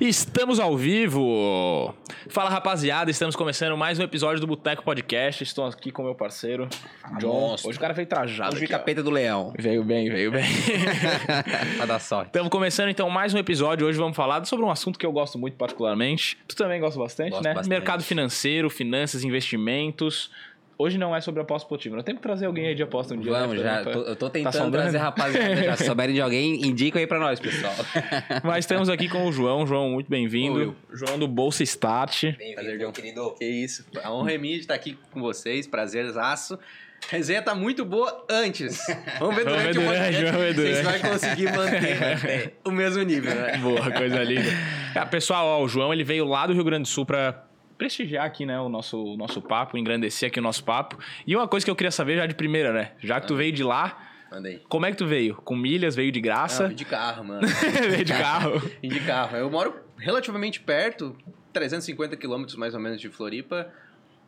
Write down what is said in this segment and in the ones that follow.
Estamos ao vivo! Fala rapaziada, estamos começando mais um episódio do Boteco Podcast. Estou aqui com meu parceiro, John. Monstro. Hoje o cara veio trajado. Hoje aqui, capeta do leão. Veio bem, veio bem. Pra dar sorte. Estamos começando então mais um episódio. Hoje vamos falar sobre um assunto que eu gosto muito particularmente. Tu também gosta bastante, Gosto né? bastante. Mercado financeiro, finanças, investimentos. Hoje não é sobre aposta esportiva. Nós temos que trazer alguém aí de aposta um dia. Vamos, né, já. pra- tô- eu tô tentando sondando? trazer rapaziada. Já se souberem de alguém, indica aí pra nós, pessoal. Mas estamos aqui com o João. João, muito bem-vindo. João do Bolsa Start. Prazer, John, querido. Que isso. A honra é minha de estar aqui com vocês. Prazerzaço. A resenha tá muito boa antes. Vamos ver Vamos durante o podcast. vamos ver Vocês durante. vão conseguir manter o mesmo nível, né? Boa, coisa linda. Ah, pessoal, ó, o João ele veio lá do Rio Grande do Sul pra prestigiar aqui, né, o nosso, o nosso papo, engrandecer aqui o nosso papo. E uma coisa que eu queria saber já de primeira, né? Já que tu veio de lá, Mandei. como é que tu veio? Com milhas, veio de graça? Não, de carro, mano. veio de carro. De carro. Eu moro relativamente perto, 350 quilômetros mais ou menos de Floripa.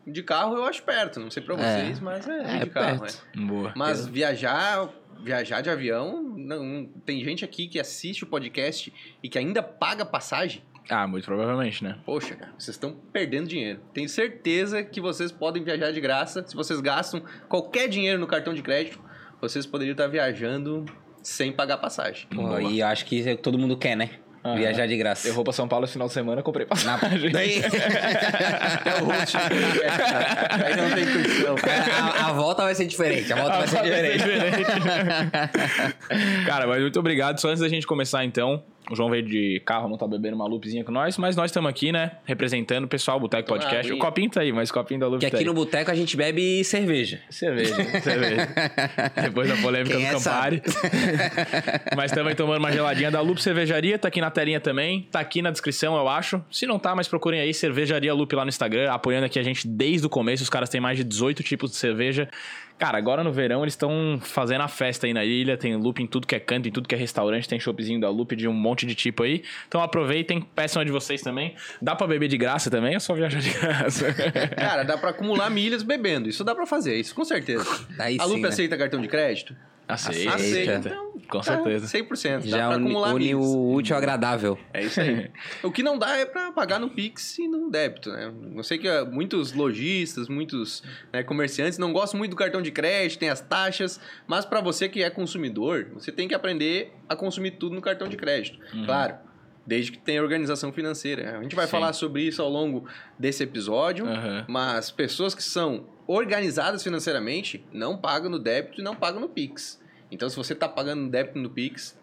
De carro eu acho perto, não sei pra É. vocês, mas é, É, de carro, perto. é. Boa. Mas viajar, viajar de avião, não, não- tem gente aqui que assiste o podcast e que ainda paga passagem. Ah, muito provavelmente, né? Poxa, cara, vocês estão perdendo dinheiro. Tenho certeza que vocês podem viajar de graça. Se vocês gastam qualquer dinheiro no cartão de crédito, vocês poderiam estar viajando sem pagar passagem. Pô, e eu acho que isso é o que todo mundo quer, né? Aham. Viajar de graça. Eu vou pra São Paulo esse final de semana, comprei passagem. Daí- É o host. Aí não tem condição. a, a volta vai ser diferente. A volta vai ser diferente. Cara, mas muito obrigado. Só antes da gente começar, então, o João veio de carro, não tá bebendo uma lupezinha com nós, mas nós estamos aqui, né? Representando o pessoal, o Boteco Podcast. O aguinha. copinho tá aí, mas o copinho da lupe Que tá aqui aí. no boteco a gente bebe cerveja. Cerveja, cerveja. Depois da polêmica Quem do é. Campari. Mas também tomando uma geladinha da Lupe Cervejaria, tá aqui na telinha também, tá aqui na descrição, eu acho. Se não tá, mas procurem aí Cervejaria Lupe lá no Instagram, apoiando aqui a gente desde o começo. Os caras têm mais de 18 tipos de cerveja. Cara, agora no verão eles estão fazendo a festa aí na ilha, tem Lupe em tudo que é canto, em tudo que é restaurante, tem shopzinho da Lupe de um monte de tipo aí. Então aproveitem, peçam a de vocês também. Dá pra beber de graça também, é só viajar de graça. Cara, dá pra acumular milhas bebendo. Isso dá pra fazer, isso com certeza. Aí a sim, Lupe né? aceita cartão de crédito? Aceita. Aceita. Então, Com tá certeza. 100%. Dá Já pra une, o útil ao agradável. É isso aí. o que não dá é pra pagar no Pix e no débito, né? Eu sei que muitos lojistas, muitos né, comerciantes não gostam muito do cartão de crédito, tem as taxas, mas pra você que é consumidor, você tem que aprender a consumir tudo no cartão de crédito. Claro, desde que tenha organização financeira. A gente vai Sim. falar sobre isso ao longo desse episódio, Aham. mas pessoas que são organizadas financeiramente não pagam no débito e não pagam no Pix. Então, se você tá pagando no débito e no Pix,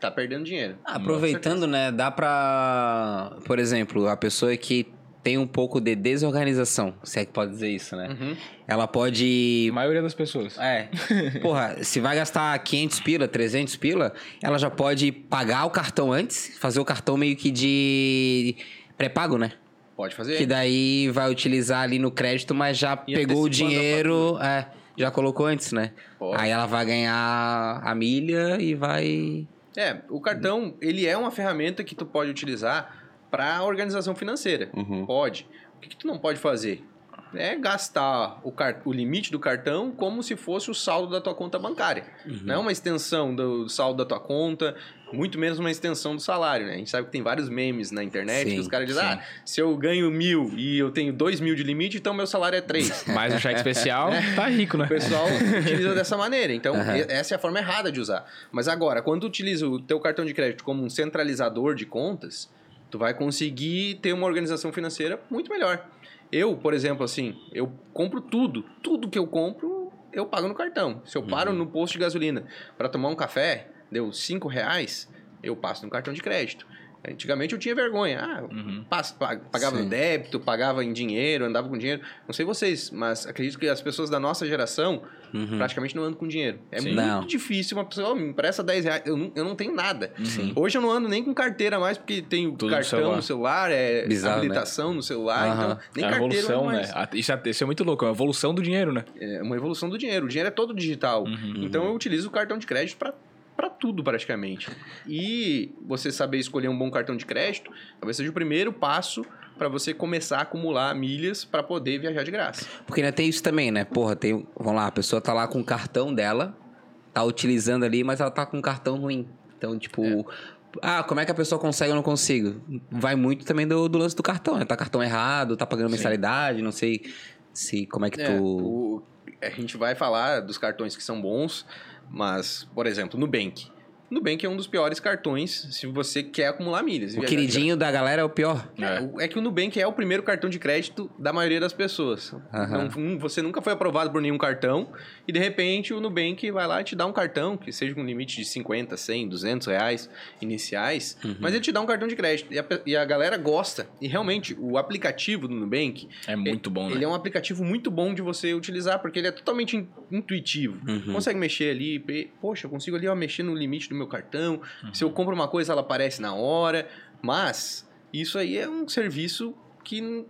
tá perdendo dinheiro. Ah, aproveitando, né? Dá pra. Por exemplo, a pessoa que tem um pouco de desorganização, se é que pode dizer isso, né? Uhum. Ela pode A maioria das pessoas. É. Porra, se vai gastar 500 pila, 300 pila, ela já pode pagar o cartão antes, fazer o cartão meio que de pré-pago, né? Pode fazer. Que daí vai utilizar ali no crédito, mas já E pegou o dinheiro, é, já colocou antes, né? Pode. Aí ela vai ganhar a milha e vai É, o cartão, ele é uma ferramenta que tu pode utilizar para organização financeira. Pode. O que, que tu não pode fazer? É gastar o, o limite do cartão como se fosse o saldo da tua conta bancária. Não é uma extensão do saldo da tua conta, muito menos uma extensão do salário, né? A gente sabe que tem vários memes na internet Sim, que os caras dizem, sim. ah, se eu ganho mil e eu tenho dois mil de limite, então meu salário é três. Mais um cheque especial, tá rico, né? O pessoal utiliza dessa maneira. Então, e- essa é a forma errada de usar. Mas agora, quando tu utiliza o teu cartão de crédito como um centralizador de contas, tu vai conseguir ter uma organização financeira muito melhor. Eu, por exemplo, assim, eu compro tudo. Tudo que eu compro, eu pago no cartão. Se eu paro no posto de gasolina para tomar um café, deu cinco reais, eu passo no cartão de crédito. Antigamente eu tinha vergonha. Ah, Uhum. pagava Sim. no débito, pagava em dinheiro, andava com dinheiro. Não sei vocês, mas acredito que as pessoas da nossa geração Uhum. praticamente não andam com dinheiro. É Sim. muito Não. difícil uma pessoa, "Ô, me empresta 10 reais. Eu não, eu não tenho nada. Sim. Hoje eu não ando nem com carteira mais, porque tenho Tudo no cartão celular. no celular, é Bizarro, habilitação no celular, então nem é a carteira evolução, mais. né? A- Isso é, isso é muito louco, é a evolução do dinheiro, né? É uma evolução do dinheiro. O dinheiro é todo digital. Uhum, então eu utilizo o cartão de crédito para para tudo praticamente. E você saber escolher um bom cartão de crédito, talvez seja o primeiro passo para você começar a acumular milhas para poder viajar de graça. Porque ainda tem isso também, né? Porra, tem. Vamos lá, a pessoa tá lá com o cartão dela, tá utilizando ali, mas ela tá com um cartão ruim. Então, tipo. É. Ah, como é que a pessoa consegue ou não consigo? Vai muito também do, do lance do cartão, né? Tá cartão errado, tá pagando mensalidade, não sei se como é que É, tu. o- a gente vai falar dos cartões que são bons, mas, por exemplo, Nubank. Nubank é um dos piores cartões se você quer acumular milhas. O queridinho da galera é o pior. É, o- é que o Nubank é o primeiro cartão de crédito da maioria das pessoas. Aham. Não- um, você nunca foi aprovado por nenhum cartão e de repente o Nubank vai lá e te dá um cartão que seja com limite de 50, 100, 200 reais iniciais, Uhum. mas ele te dá um cartão de crédito e a, e a galera gosta. E realmente o aplicativo do Nubank É muito bom, né? ele é um aplicativo muito bom de você utilizar, porque ele é totalmente in- intuitivo. Uhum. Consegue mexer ali, poxa, eu consigo ali ó, mexer no limite do meu cartão. Se eu compro uma coisa, ela aparece na hora. Mas isso aí é um serviço que,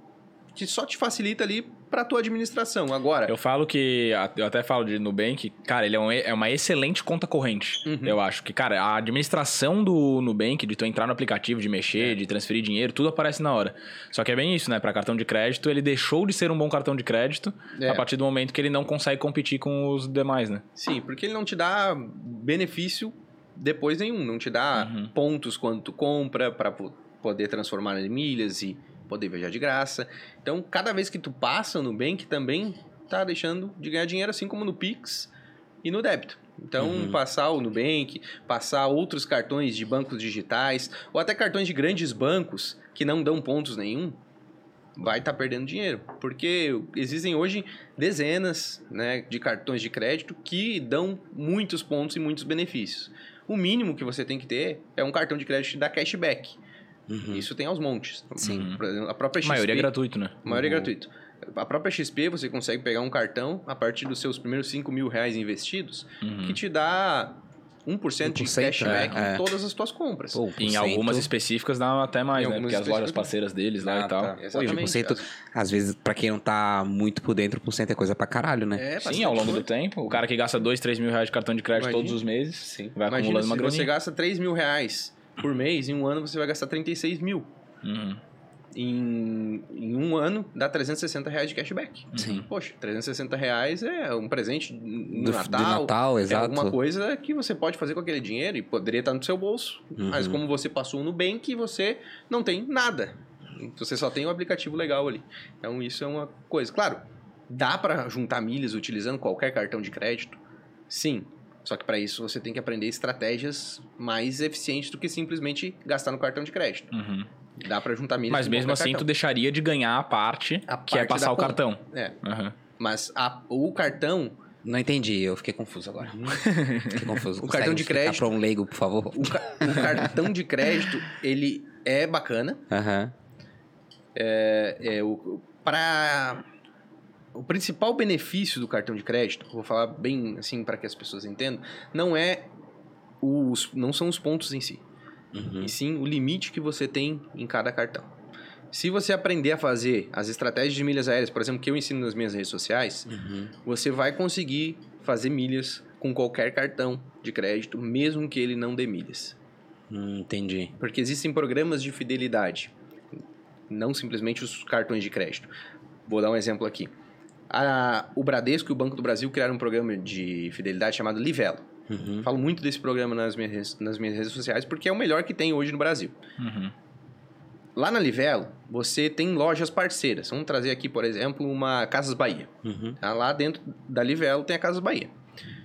que só te facilita ali para tua administração. Agora, Eu falo que. Eu até falo de Nubank, cara, ele é, um- é uma excelente conta corrente. Uhum. Eu acho que, cara, a administração do Nubank, de tu entrar no aplicativo, de mexer, É. de transferir dinheiro, tudo aparece na hora. Só que é bem isso, né? Pra cartão de crédito, ele deixou de ser um bom cartão de crédito É. a partir do momento que ele não consegue competir com os demais, né? sim, porque ele não te dá benefício depois nenhum. Não te dá Uhum. pontos quando tu compra para poder transformar em milhas e poder viajar de graça. Então, cada vez que tu passa no Nubank também tá deixando de ganhar dinheiro, assim como no Pix e no débito. Então, Uhum. passar o Nubank, passar outros cartões de bancos digitais, ou até cartões de grandes bancos que não dão pontos nenhum, vai estar perdendo dinheiro. Porque existem hoje dezenas né, de cartões de crédito que dão muitos pontos e muitos benefícios. O mínimo que você tem que ter é um cartão de crédito da cashback. Uhum. Isso tem aos montes. Sim. A própria A XP. maioria é gratuito, né? A maioria é Uhum. gratuito. A própria XP, você consegue pegar um cartão a partir dos seus primeiros 5 mil reais investidos, Uhum. que te dá 1% de 1%, cashback é, é. em todas as tuas compras. Pô, Em 1%, algumas específicas dá até mais, né? Porque as lojas parceiras deles lá Ah, e tal. tá. Pô, Exatamente. 1%, às vezes, pra quem não tá muito por dentro, 1% é coisa pra caralho, né? É, Sim, ao longo do tempo. O cara que gasta 2, 3 mil reais de cartão de crédito Imagina. todos os meses, Sim. vai Imagina acumulando se uma você graninha. gasta 3 mil reais por mês, em um ano você vai gastar 36 mil. Uhum. Em, em um ano, dá 360 reais de cashback. Sim. Poxa, 360 reais é um presente no Do- Natal. de Natal, É exato. alguma coisa que você pode fazer com aquele dinheiro e poderia estar no seu bolso. Uhum. Mas como você passou no Nubank, você não tem nada. Você só tem o aplicativo legal ali. Então isso é uma coisa. Claro, dá para juntar milhas utilizando qualquer cartão de crédito? Sim. Só que para isso você tem que aprender estratégias mais eficientes do que simplesmente gastar no cartão de crédito. Uhum. Dá para juntar milhas Mas com mesmo assim, tu cartão. deixaria de ganhar a parte, A que é passar o conta. cartão. É, Uhum. mas a- o cartão Não entendi, eu fiquei confuso agora. Fiquei confuso. O cartão de crédito- pra um leigo, por favor? O, ca- o cartão de crédito, ele é bacana. Aham. É, é, o, pra, o principal benefício do cartão de crédito, vou falar bem assim para que as pessoas entendam, não é os, não são os pontos em si, Uhum. e sim o limite que você tem em cada cartão. Se você aprender a fazer as estratégias de milhas aéreas, por exemplo, que eu ensino nas minhas redes sociais, Uhum. você vai conseguir fazer milhas com qualquer cartão de crédito, mesmo que ele não dê milhas. Hum, entendi. Porque existem programas de fidelidade, não simplesmente os cartões de crédito. Vou dar um exemplo aqui. A- o Bradesco e o Banco do Brasil criaram um programa de fidelidade chamado Livelo. Uhum. Falo muito desse programa nas minhas, redes- nas minhas redes sociais porque é o melhor que tem hoje no Brasil. Uhum. Lá na Livelo, você tem lojas parceiras. Vamos trazer aqui, por exemplo, uma Casas Bahia. Uhum. Tá? Lá dentro da Livelo tem a Casas Bahia.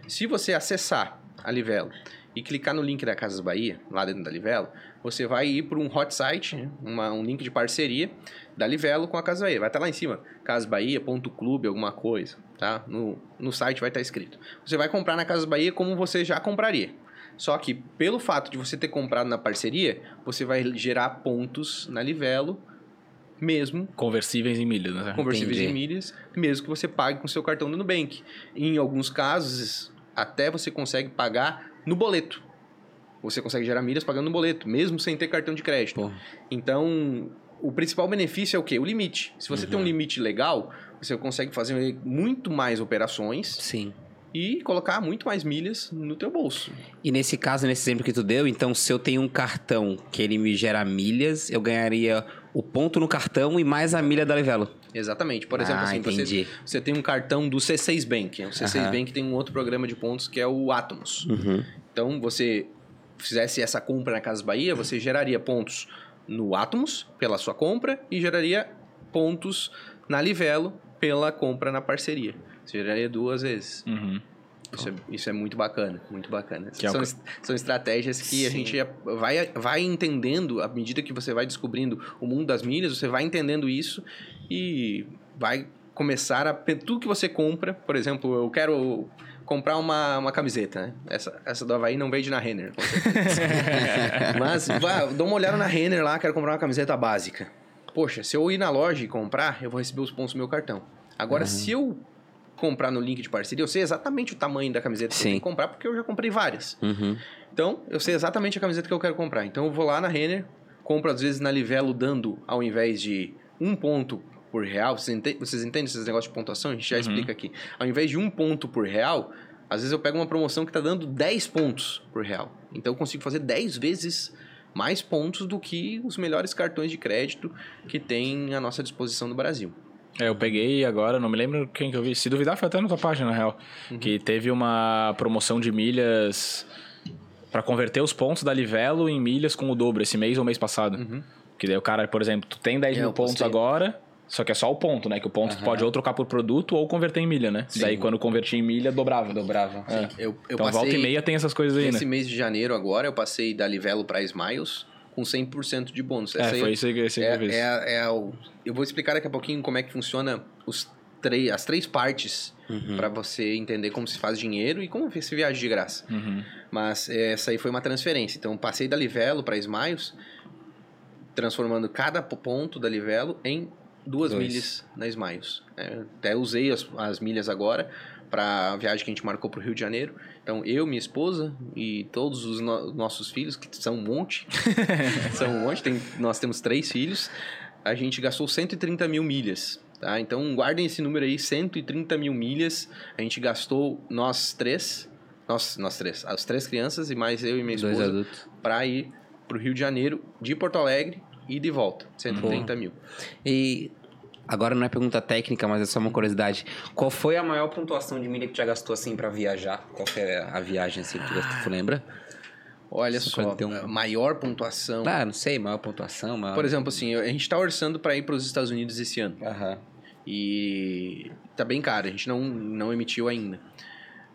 Se você acessar a Livelo e clicar no link da Casas Bahia, lá dentro da Livelo, você vai ir para um hot site, né? uma, um link de parceria da Livelo com a Casas Bahia. Vai estar lá em cima, casasbahia.clube, alguma coisa, tá? No, no site vai estar escrito. Você vai comprar na Casas Bahia como você já compraria. Só que pelo fato de você ter comprado na parceria, você vai gerar pontos na Livelo, mesmo Conversíveis em milhas, né? conversíveis Entendi. em milhas, mesmo que você pague com seu cartão do Nubank. Em alguns casos, até você consegue pagar no boleto. Você consegue gerar milhas pagando no boleto, mesmo sem ter cartão de crédito. Pô. Então, o principal benefício é o quê? O limite. Se você tem Uhum. um limite legal, você consegue fazer muito mais operações Sim. e colocar muito mais milhas no teu bolso. E nesse caso, nesse exemplo que tu deu, então se eu tenho um cartão que ele me gera milhas, eu ganharia o ponto no cartão e mais a milha da Livelo. Exatamente. Por exemplo, Ah, assim, você, você tem um cartão do C6 Bank. O C6 Aham. Bank tem um outro programa de pontos que é o Atomos. Uhum. Então, você fizesse essa compra na Casas Bahia, você geraria pontos no Atomos pela sua compra e geraria pontos na Livelo pela compra na parceria. Você geraria duas vezes. Uhum. Isso é, isso é muito bacana, muito bacana. Que é o são, são estratégias que a Sim. gente vai, vai entendendo, à medida que você vai descobrindo o mundo das milhas, você vai entendendo isso e vai começar a... Tudo que você compra, por exemplo, eu quero comprar uma, uma camiseta, né? Essa, essa do Havaí não vende na Renner. Mas, vá, dou uma olhada na Renner lá, quero comprar uma camiseta básica. Poxa, se eu ir na loja e comprar, eu vou receber os pontos do meu cartão. Agora, se eu comprar no link de parceria, eu sei exatamente o tamanho da camiseta que eu Sim. tenho que comprar, porque eu já comprei várias. Uhum. Então, eu sei exatamente a camiseta que eu quero comprar. Então, eu vou lá na Renner, compro às vezes na Livelo, dando ao invés de um ponto por real. Vocês entendem, vocês entendem esses negócios de pontuação? A gente já explica aqui. Ao invés de um ponto por real, às vezes eu pego uma promoção que está dando 10 pontos por real. Então, eu consigo fazer 10 vezes mais pontos do que os melhores cartões de crédito que tem à nossa disposição no Brasil. É, eu peguei agora, não me lembro quem que eu vi. Se duvidar, foi até na tua página, na real. Que teve uma promoção de milhas pra converter os pontos da Livelo em milhas com o dobro esse mês ou mês passado. Que daí o cara, por exemplo, tu tem 10 É, mil pontos agora, só que é só o ponto, né? Que o ponto tu pode ou trocar por produto ou converter em milha, né? Daí quando convertir em milha, dobrava. Dobrava. É. Eu, eu então volta e meia tem essas coisas aí, Nesse né? mês de janeiro agora, eu passei da Livelo para Smiles com 100% de bônus. É, Essa aí foi isso aí que esse eu vi. é, é, é o, eu vou explicar daqui a pouquinho como é que funciona os três, as três partes Uhum. para você entender como se faz dinheiro e como se viaja de graça. Uhum. Mas é, essa aí foi uma transferência. Então, passei da Livelo para Smiles, transformando cada po- ponto da Livelo em duas Dois. milhas na Smiles. É, até usei as, as milhas agora para a viagem que a gente marcou para o Rio de Janeiro. Então, eu, minha esposa e todos os no- nossos filhos, que são um monte, são um monte, tem- nós temos três filhos, a gente gastou 130 mil milhas. Tá? Então, guardem esse número aí, 130 mil milhas. A gente gastou, nós três, nós, nós três, as três crianças e mais eu e minha esposa, para ir pro Rio de Janeiro, de Porto Alegre e de volta. 130 mil. E agora não é pergunta técnica, mas é só uma curiosidade. Qual foi a maior pontuação de milha que tu já gastou assim pra viajar? Qual foi a viagem assim que tu gastou? Tu lembra? Olha Só um- maior pontuação. Ah, não sei, maior pontuação, maior... Por exemplo, assim, a gente tá orçando para ir para os Estados Unidos esse ano. Aham. E tá bem caro, a gente não, não emitiu ainda.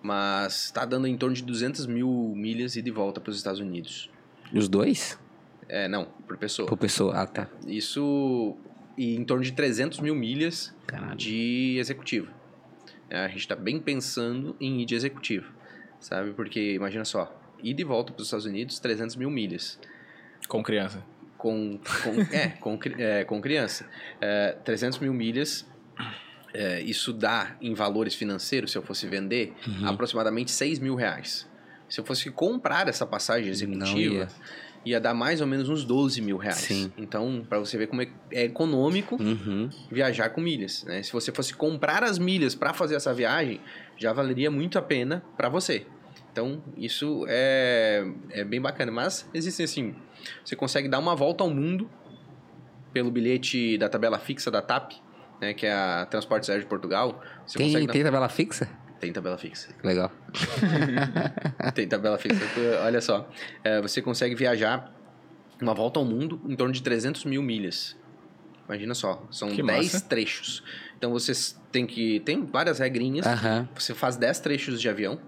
Mas tá dando em torno de 200 mil milhas e de volta para os Estados Unidos. Os dois? É, não, por pessoa. Por pessoa. Ah, tá. Isso e em torno de 300 mil milhas Caralho. de executivo. É, a gente tá bem pensando em ir de executivo, sabe? Porque, imagina só, ir de volta para os Estados Unidos, 300 mil milhas. Com criança. Com, com, é, com, é, com criança. É, 300 mil milhas, é, isso dá em valores financeiros, se eu fosse vender, Uhum. aproximadamente 6 mil reais. Se eu fosse comprar essa passagem executiva, ia. Ia. dar mais ou menos uns 12 mil reais. Sim. Então, para você ver como é, é econômico Uhum. viajar com milhas. Né? Se você fosse comprar as milhas para fazer essa viagem, já valeria muito a pena para você. Então, isso é, é bem bacana. Mas existem assim: você consegue dar uma volta ao mundo pelo bilhete da tabela fixa da TAP, né, que é a Transportes Aéreos de Portugal. Você Tem, consegue dar- tem tabela fixa? Tem tabela fixa. Legal. Tem tabela fixa. Olha só, é, você consegue viajar uma volta ao mundo em torno de 300 mil milhas. Imagina só, são Que 10 massa. trechos. Então você tem que. Tem várias regrinhas. Você faz 10 trechos de avião.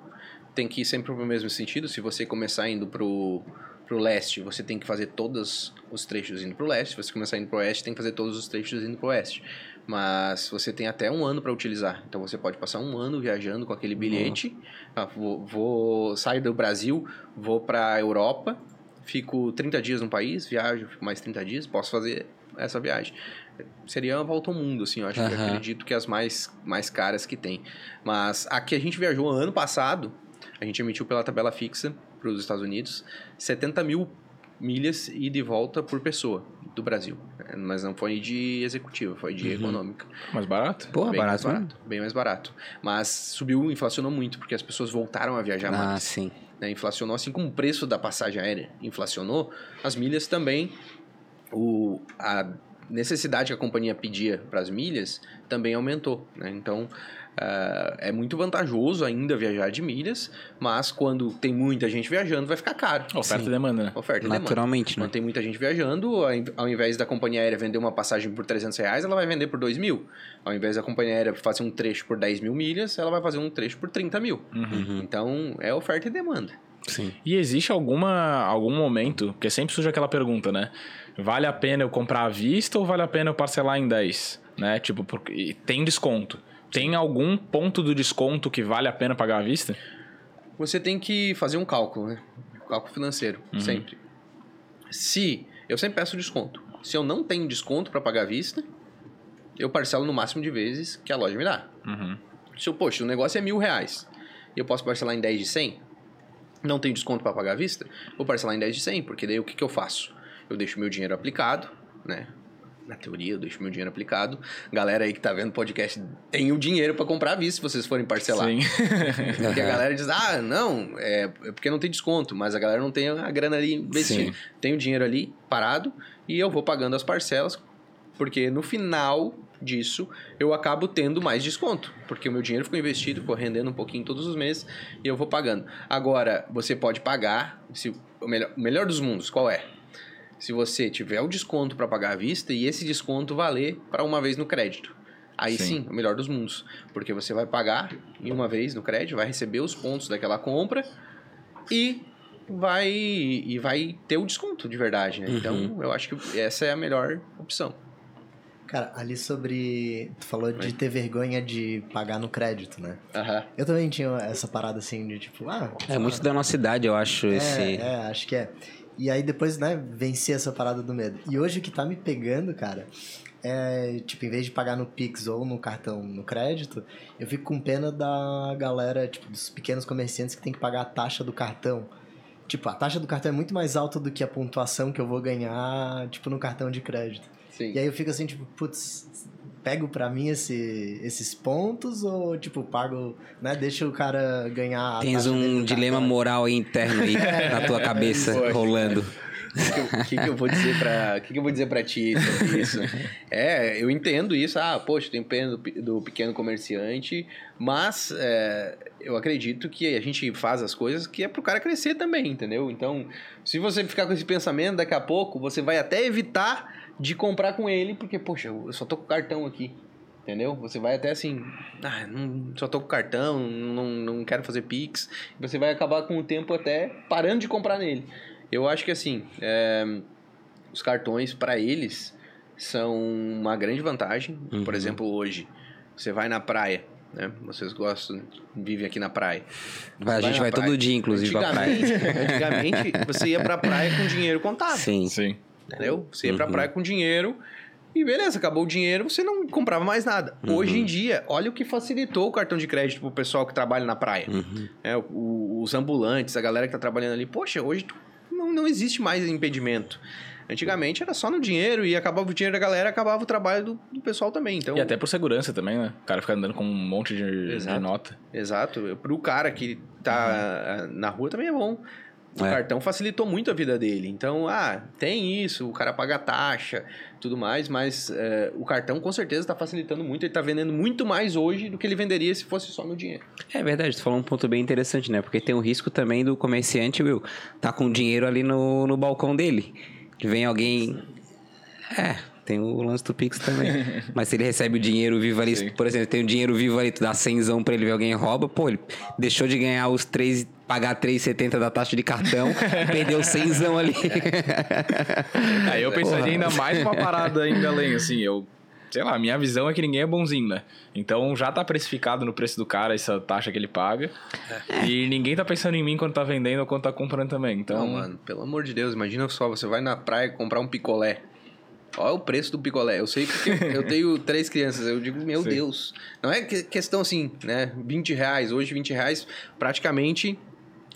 Tem que ir sempre pro mesmo sentido. Se você começar indo pro, pro leste, você tem que fazer todos os trechos indo pro leste. Se você começar indo pro oeste, tem que fazer todos os trechos indo pro oeste. Mas você tem até um ano para utilizar. Então você pode passar um ano viajando com aquele bilhete. Ah, vou, vou sair do Brasil, vou para Europa, fico 30 dias no país, viajo, fico mais 30 dias, posso fazer essa viagem. Seria uma volta ao mundo, assim, eu acho que eu acredito que as mais, mais caras que tem. Mas a que a gente viajou ano passado, a gente emitiu pela tabela fixa para os Estados Unidos 70 mil milhas e de volta por pessoa. do Brasil. Mas não foi de executiva, foi de econômica. Mais barato? Porra, bem barato, mais mesmo. barato. Bem mais barato. Mas subiu, inflacionou muito, porque as pessoas voltaram a viajar Ah, mais. sim. né? Inflacionou, assim como o preço da passagem aérea inflacionou, as milhas também, o, a necessidade que a companhia pedia para as milhas também aumentou. Né? Então, ah, é muito vantajoso ainda viajar de milhas, mas quando tem muita gente viajando, vai ficar caro. Oferta e demanda, né? Oferta e demanda. Naturalmente, né? Quando tem muita gente viajando, ao in- ao invés da companhia aérea vender uma passagem por 300 reais, ela vai vender por 2 mil. Ao invés da companhia aérea fazer um trecho por 10 mil milhas, ela vai fazer um trecho por 30 mil. Uhum. Então, é oferta e demanda. Sim. E existe alguma, algum momento, porque sempre surge aquela pergunta, né? Vale a pena eu comprar à vista ou vale a pena eu parcelar em 10? Né? Tipo, porque tem desconto. Tem algum ponto do desconto que vale a pena pagar à vista? Você tem que fazer um cálculo, né? Cálculo financeiro, sempre. Se eu sempre peço desconto. Se eu não tenho desconto para pagar à vista, eu parcelo no máximo de vezes que a loja me dá. Uhum. Se eu, poxa, o negócio é mil reais e eu posso parcelar em 10 de 100, não tenho desconto para pagar à vista, vou parcelar em 10 de 100, porque daí o que, que eu faço? Eu deixo meu dinheiro aplicado, né? Na teoria, eu deixo meu dinheiro aplicado. Galera aí que tá vendo o podcast tem o dinheiro para comprar à vista se vocês forem parcelar. Sim. Porque a galera diz, ah, não, é, é porque não tem desconto, mas a galera não tem a grana ali investida. Tem o dinheiro ali parado e eu vou pagando as parcelas, porque no final disso eu acabo tendo mais desconto, porque o meu dinheiro ficou investido, ficou rendendo um pouquinho todos os meses e eu vou pagando. Agora, você pode pagar, se, o, melhor, o melhor dos mundos, qual é? Se você tiver o desconto para pagar à vista e esse desconto valer para uma vez no crédito. Aí Sim. sim. o melhor dos mundos. Porque você vai pagar em uma vez no crédito, vai receber os pontos daquela compra e vai e vai ter o desconto de verdade, né? Então, eu acho que essa é a melhor opção. Cara, ali sobre. Tu falou de ter vergonha de pagar no crédito, né? Aham. Eu também tinha essa parada assim de tipo, ah. É muito da nossa idade, eu acho, É, esse... é, acho que é. E aí depois, né, venci essa parada do medo. E hoje o que tá me pegando, cara, é, tipo, em vez de pagar no Pix ou no cartão, no crédito, eu fico com pena da galera, tipo, dos pequenos comerciantes que tem que pagar a taxa do cartão. Tipo, a taxa do cartão é muito mais alta do que a pontuação que eu vou ganhar, tipo, no cartão de crédito. Sim. E aí eu fico assim, tipo, putz, pego pra mim esse, esses pontos ou, tipo, pago, né, deixa o cara ganhar Tens um dilema cartão. moral aí interno aí na tua cabeça, Poxa, rolando. O que, que eu vou dizer para que, que eu vou dizer para ti sobre isso? É, eu entendo isso. Ah, poxa, tem pena do, do pequeno comerciante, mas é, eu acredito que a gente faz as coisas que é pro cara crescer também, entendeu? Então, se você ficar com esse pensamento, daqui a pouco você vai até evitar de comprar com ele, porque poxa, eu só tô com o cartão aqui. Entendeu? Você vai até assim, ah, não, só tô com cartão, não, não quero fazer Pix. Você vai acabar com o tempo até parando de comprar nele. Eu acho que assim, é, os cartões para eles são uma grande vantagem. Por exemplo, hoje, você vai na praia, né? Vocês gostam, vivem aqui na praia. Vai, a Você gente vai praia. todo dia, inclusive, pra praia. Antigamente, antigamente, você ia pra praia com dinheiro contado. Sim. Sim. Entendeu? Você ia pra Uhum. praia com dinheiro e beleza, acabou o dinheiro, você não comprava mais nada. Uhum. Hoje em dia, olha o que facilitou o cartão de crédito pro pessoal que trabalha na praia. Uhum. É, o- os ambulantes, a galera que tá trabalhando ali. Poxa, hoje não, não existe mais impedimento. Antigamente era só no dinheiro e acabava o dinheiro da galera, acabava o trabalho do, do pessoal também. Então, E até por segurança também, né? O cara fica andando com um monte de, de Exato. nota. Exato. Pro cara que tá ah, na rua também é bom. O É. cartão facilitou muito a vida dele. Então, ah, tem isso, o cara paga taxa, tudo mais, mas eh, o cartão com certeza está facilitando muito. Ele está vendendo muito mais hoje do que ele venderia se fosse só no dinheiro. É verdade, tu falou um ponto bem interessante, né? Porque tem o risco também do comerciante, Will, tá com dinheiro ali no, no balcão dele. Vem alguém. É, tem o lance do Pix também. Mas se ele recebe o dinheiro vivo ali, Sim. por exemplo, tem o dinheiro vivo ali, tu dá 100 pra ele ver alguém rouba, pô, ele deixou de ganhar os 3, pagar 3,70 da taxa de cartão, perdeu 100 ali. Aí eu pensaria ainda mais uma parada ainda além, assim, eu... Sei lá, a minha visão é que ninguém é bonzinho, né? Então já tá precificado no preço do cara essa taxa que ele paga. E ninguém tá pensando em mim quando tá vendendo ou quando tá comprando também. Então, Não, mano, pelo amor de Deus, imagina só, você vai na praia comprar um picolé. Olha o preço do picolé. Eu sei porque eu tenho três crianças. Eu digo, meu Sim. Deus. Não é que- questão assim, né? 20 reais. Hoje, 20 reais praticamente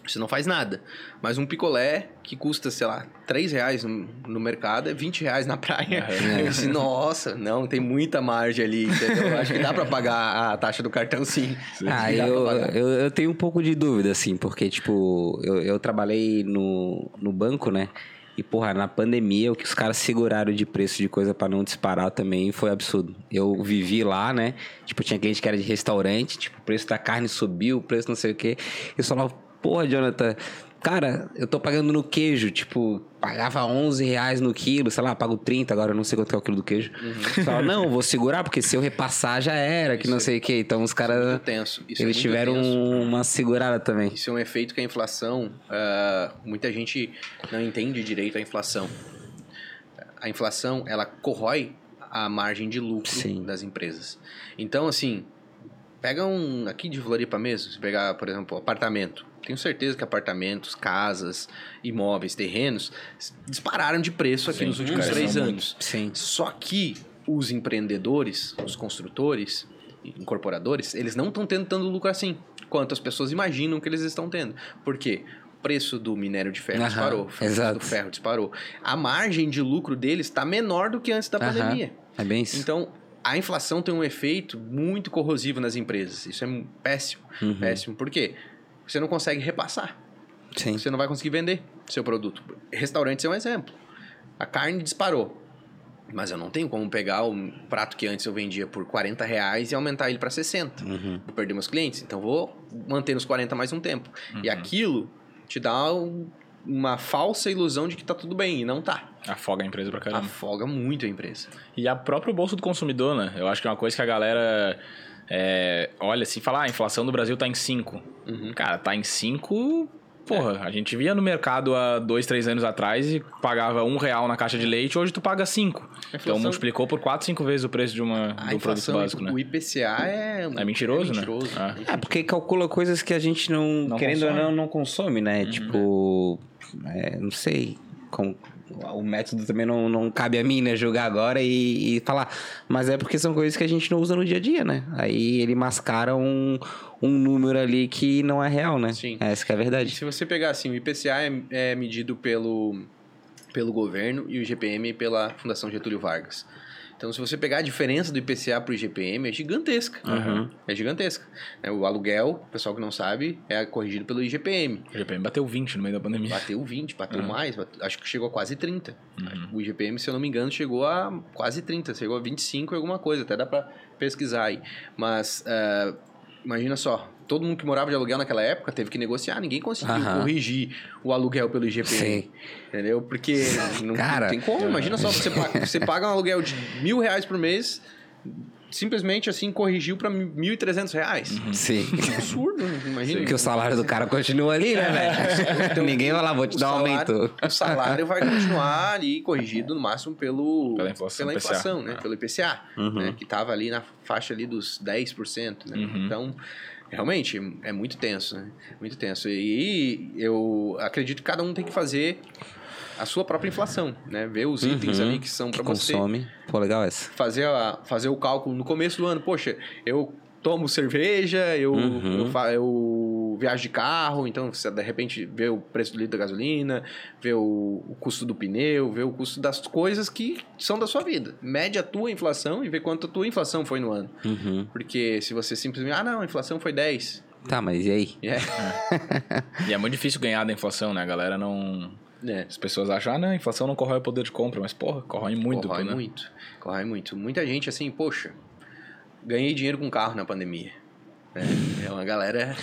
Você não faz nada. Mas um picolé que custa, sei lá, 3 reais no, no mercado é 20 reais na praia. Eu disse, nossa, não, tem muita margem ali, entendeu? Eu Acho que dá pra pagar a taxa do cartão sim. Ah, eu, eu, eu tenho um pouco de dúvida, assim, porque, tipo, eu, eu trabalhei no, no banco, né? E, porra, na pandemia, o que os caras seguraram de preço de coisa pra não disparar também foi absurdo. Eu vivi lá, né? Tipo, tinha cliente que era de restaurante, tipo, o preço da carne subiu, o preço não sei o quê. Eu só falava, porra, Jonathan, cara, eu tô pagando no queijo, tipo, pagava 11 reais no quilo, sei lá, pago 30, agora eu não sei quanto é o quilo do queijo. Eu falava, não, vou segurar, porque se eu repassar já era, que não sei o quê. Então os caras. Tenso. Isso é Eles muito tiveram tenso. uma segurada também. Isso é um efeito que a inflação. ah, muita gente não entende direito a inflação. A inflação, ela corrói a margem de lucro Sim. das empresas. Então, assim, pega um. Aqui de Floripa mesmo, se pegar, por exemplo, apartamento. Tenho certeza que apartamentos, casas, imóveis, terrenos dispararam de preço aqui Sim, nos últimos cresceu três muito. anos. Sim. Só que os empreendedores, os construtores, incorporadores, eles não estão tendo tanto lucro assim quanto as pessoas imaginam que eles estão tendo. Por quê? O preço do minério de ferro Aham, disparou, o preço do ferro disparou. A margem de lucro deles está menor do que antes da Aham. pandemia. É bem isso. Então, a inflação tem um efeito muito corrosivo nas empresas. Isso é péssimo. Uhum. Péssimo. Por quê? Você não consegue repassar. Sim. Você não vai conseguir vender seu produto. Restaurantes é um exemplo. A carne disparou. Mas eu não tenho como pegar um prato que antes eu vendia por 40 reais e aumentar ele para 60. Uhum. Vou perder meus clientes. Então vou manter nos 40 mais um tempo. E Uhum. aquilo te dá um- uma falsa ilusão de que tá tudo bem. E não tá. Afoga a empresa pra caramba. Afoga muito a empresa. E a próprio bolso do consumidor, né? Eu acho que é uma coisa que a galera é, olha assim e fala: ah, a inflação do Brasil tá em 5. Uhum. Cara, tá em 5. Porra, a gente via no mercado há dois, três anos atrás e pagava um real na caixa de leite, hoje tu paga cinco. Então inflação- multiplicou por quatro, cinco vezes o preço de uma, A do produto básico, né? o IPCA é... É mentiroso, né? mentiroso. Ah. É, porque calcula coisas que a gente não, Não querendo consome. ou não, não consome, né? Tipo, é, não sei. Com- o método também não, não cabe a mim, né? Julgar agora e, e falar. Mas é porque são coisas que a gente não usa no dia a dia, né? Aí ele mascara um, um número ali que não é real, né? Sim. Essa que é a E verdade. se você pegar assim, o IPCA é, é medido pelo, pelo governo e o IGPM pela Fundação Getúlio Vargas. Então, se você pegar a diferença do IPCA para o IGPM, é gigantesca. Uhum. É gigantesca. É, O aluguel, o pessoal que não sabe, é corrigido pelo IGPM. O GPM bateu 20 no meio da pandemia. Bateu 20, bateu Uhum. mais, bate- acho que chegou a quase 30. Uhum. O IGPM, se eu não me engano, chegou a quase 30, chegou a 25 e alguma coisa, até dá pra pesquisar aí. Mas, ah, imagina só, todo mundo que morava de aluguel naquela época teve que negociar, ninguém conseguiu Aham. corrigir o aluguel pelo IGPM. Sim. Entendeu? Porque não, Cara. não tem como, imagina só, você paga, você paga um aluguel de mil reais por mês, simplesmente assim corrigiu pra 1.300 reais. Sim. Absurdo, imagina. Porque o salário do cara continua ali, né, velho? Ninguém vai lá, vou te dar um aumento. O salário vai continuar ali corrigido no máximo pelo, Pela inflação, pela IPCA. inflação, né? Ah. Pelo IPCA, Uhum. né? Que tava ali na faixa ali dos 10%, né? Uhum. Então, realmente, é muito tenso, né? Muito tenso. E eu acredito que cada um tem que fazer a sua própria inflação, né? Ver os itens Uhum. ali que são para você consome. Pô, legal essa. fazer, a, fazer o cálculo no começo do ano. Poxa, eu tomo cerveja, eu, Uhum. eu, fa- viajo de carro, então você de repente vê o preço do litro da gasolina, vê o, o custo do pneu, vê o custo das coisas que são da sua vida. Mede a tua inflação e vê quanto a tua inflação foi no ano. Uhum. Porque se você simplesmente, ah não, a inflação foi 10. Tá, mas e aí? É, E é muito difícil ganhar da inflação, né? A galera não. é. As pessoas acham, ah, não, a inflação não corrói o poder de compra, mas porra, corrói muito, corrói né? muito. Corrói muito. Muita gente assim, poxa, ganhei dinheiro com carro na pandemia. É, é uma galera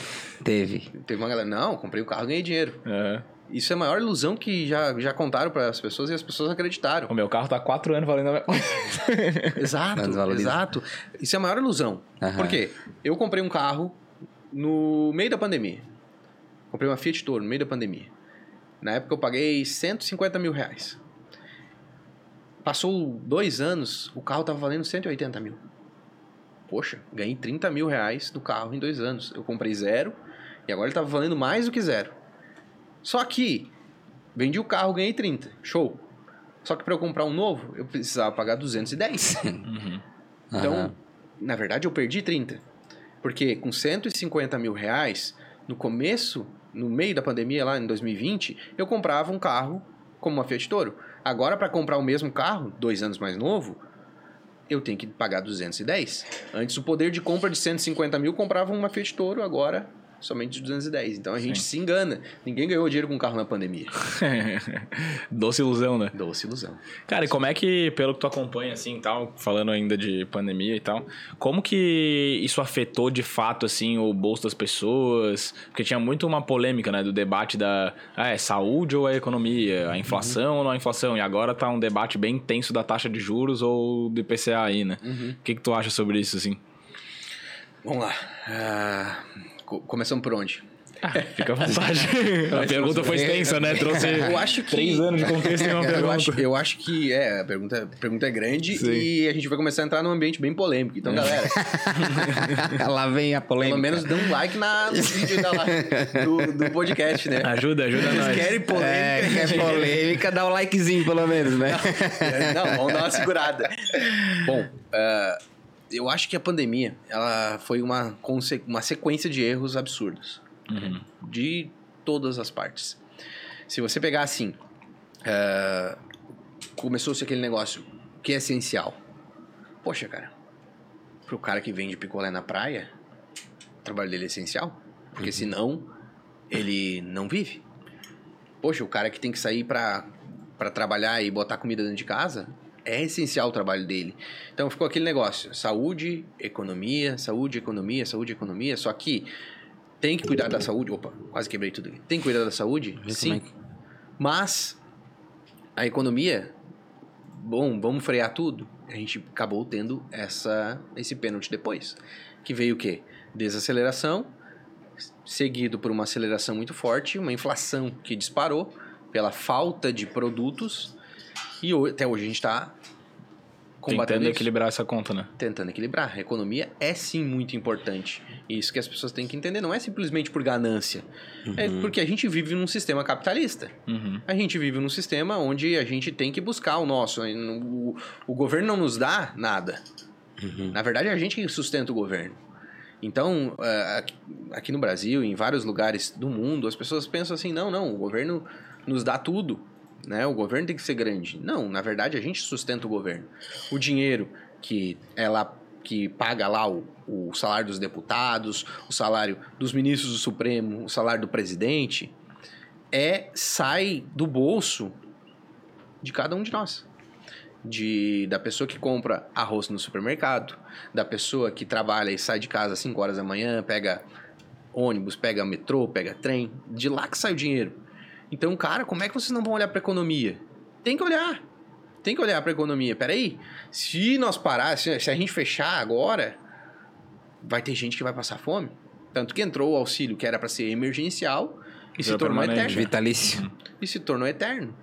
Teve. Teve uma galera, não, comprei o carro e ganhei dinheiro. É. Isso é a maior ilusão que já, já contaram para as pessoas e as pessoas acreditaram. O meu carro tá há quatro anos valendo a coisa. Exato, exato. Isso é a maior ilusão. Aham. Por quê? Eu comprei um carro no meio da pandemia. Comprei uma Fiat Toro no meio da pandemia. Na época eu paguei 150 mil reais. Passou dois anos, o carro tava valendo 180 mil. Poxa, ganhei 30 mil reais do carro em dois anos. Eu comprei zero e agora ele tava valendo mais do que zero. Só que vendi o carro, ganhei 30. Show. Só que para eu comprar um novo, eu precisava pagar 210. Uhum. Então, Aham. na verdade, eu perdi 30. Porque com 150 mil reais, No começo, no meio da pandemia, lá em 2020, eu comprava um carro como uma Fiat Toro. Agora, para comprar o mesmo carro, dois anos mais novo, eu tenho que pagar 210. Antes, o poder de compra de 150 mil comprava uma Fiat Toro, agora somente de 210. Então a gente se engana. Ninguém ganhou dinheiro com carro na pandemia. Doce ilusão, né? Doce ilusão. Cara, e como é que, pelo que tu acompanha, assim, tal, falando ainda de pandemia e tal, como que isso afetou de fato, assim, o bolso das pessoas? Porque tinha muito uma polêmica, né, do debate da, ah, é saúde ou é economia? A inflação ou não a inflação? E agora tá um debate bem intenso da taxa de juros ou do IPCA aí, né? O que que tu acha sobre isso, assim? Vamos lá. Co- começamos por onde? Fica à vontade. a pergunta foi extensa, né? Trouxe Eu acho que- três anos de contexto em uma Eu pergunta. acho, eu acho que é, a pergunta, a pergunta é grande Sim. e a gente vai começar a entrar num ambiente bem polêmico. Então, galera, Lá vem a polêmica. pelo menos dê um like na, no vídeo da, do, do podcast, né? Ajuda, ajuda Vocês nós. querem polêmica? É, quer polêmica, dá o likezinho pelo menos, né? Não, vamos dar uma segurada. Bom, ah, eu acho que a pandemia ela foi uma, uma sequência de erros absurdos. Uhum. De todas as partes. Se você pegar assim, ah, começou-se aquele negócio que é essencial. Poxa, cara, pro cara que vende picolé na praia, o trabalho dele é essencial. Porque senão, ele não vive. Poxa, o cara que tem que sair pra trabalhar e botar comida dentro de casa, é essencial o trabalho dele. Então ficou aquele negócio: saúde, economia, saúde, economia, saúde, economia. Só que tem que cuidar da saúde. Opa, quase quebrei tudo aqui. Tem que cuidar da saúde? Sim. é que- Mas a economia, bom, vamos frear tudo. A gente acabou tendo essa, esse pênalti depois. Que veio o quê? Desaceleração, seguido por uma aceleração muito forte, uma inflação que disparou pela falta de produtos. E até hoje a gente está combatendo Tentando isso equilibrar essa conta, né? tentando equilibrar. A economia é sim muito importante. Isso que as pessoas têm que entender. Não é simplesmente por ganância. É porque a gente vive num sistema capitalista. Uhum. A gente vive num sistema onde a gente tem que buscar o nosso. O, o governo não nos dá nada. Na verdade, é a gente que sustenta o governo. Então, aqui- aqui no Brasil, em vários lugares do mundo, as pessoas pensam assim: não, não, o governo nos dá tudo. Né? O governo tem que ser grande. Não, na verdade, a gente sustenta o governo. O dinheiro que é lá que paga lá o, o salário dos deputados, o salário dos ministros do Supremo, o salário do presidente, é sai do bolso de cada um de nós. De, da pessoa que compra arroz no supermercado, da pessoa que trabalha e sai de casa às 5 horas da manhã, pega ônibus, pega metrô, pega trem, de lá que sai o dinheiro. Então, cara, como é que vocês não vão olhar para economia? Tem que olhar. Tem que olhar para economia. Peraí, se nós parar, se, se a gente fechar agora, vai ter gente que vai passar fome. Tanto que entrou o auxílio que era para ser emergencial e se tornou permanente. eterno Vitalício. e se tornou eterno.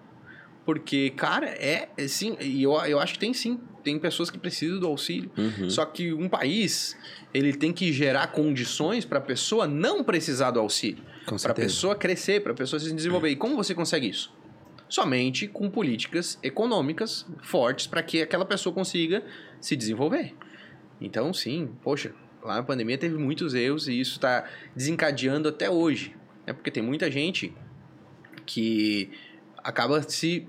Porque, cara, é, é sim, e eu, eu acho que tem sim, tem pessoas que precisam do auxílio. Uhum. Só que um país, ele tem que gerar condições para a pessoa não precisar do auxílio. Para a pessoa crescer, para a pessoa se desenvolver. E como você consegue isso? Somente com políticas econômicas fortes para que aquela pessoa consiga se desenvolver. Então, sim, poxa, lá na pandemia teve muitos erros e isso está desencadeando até hoje. É porque tem muita gente que acaba se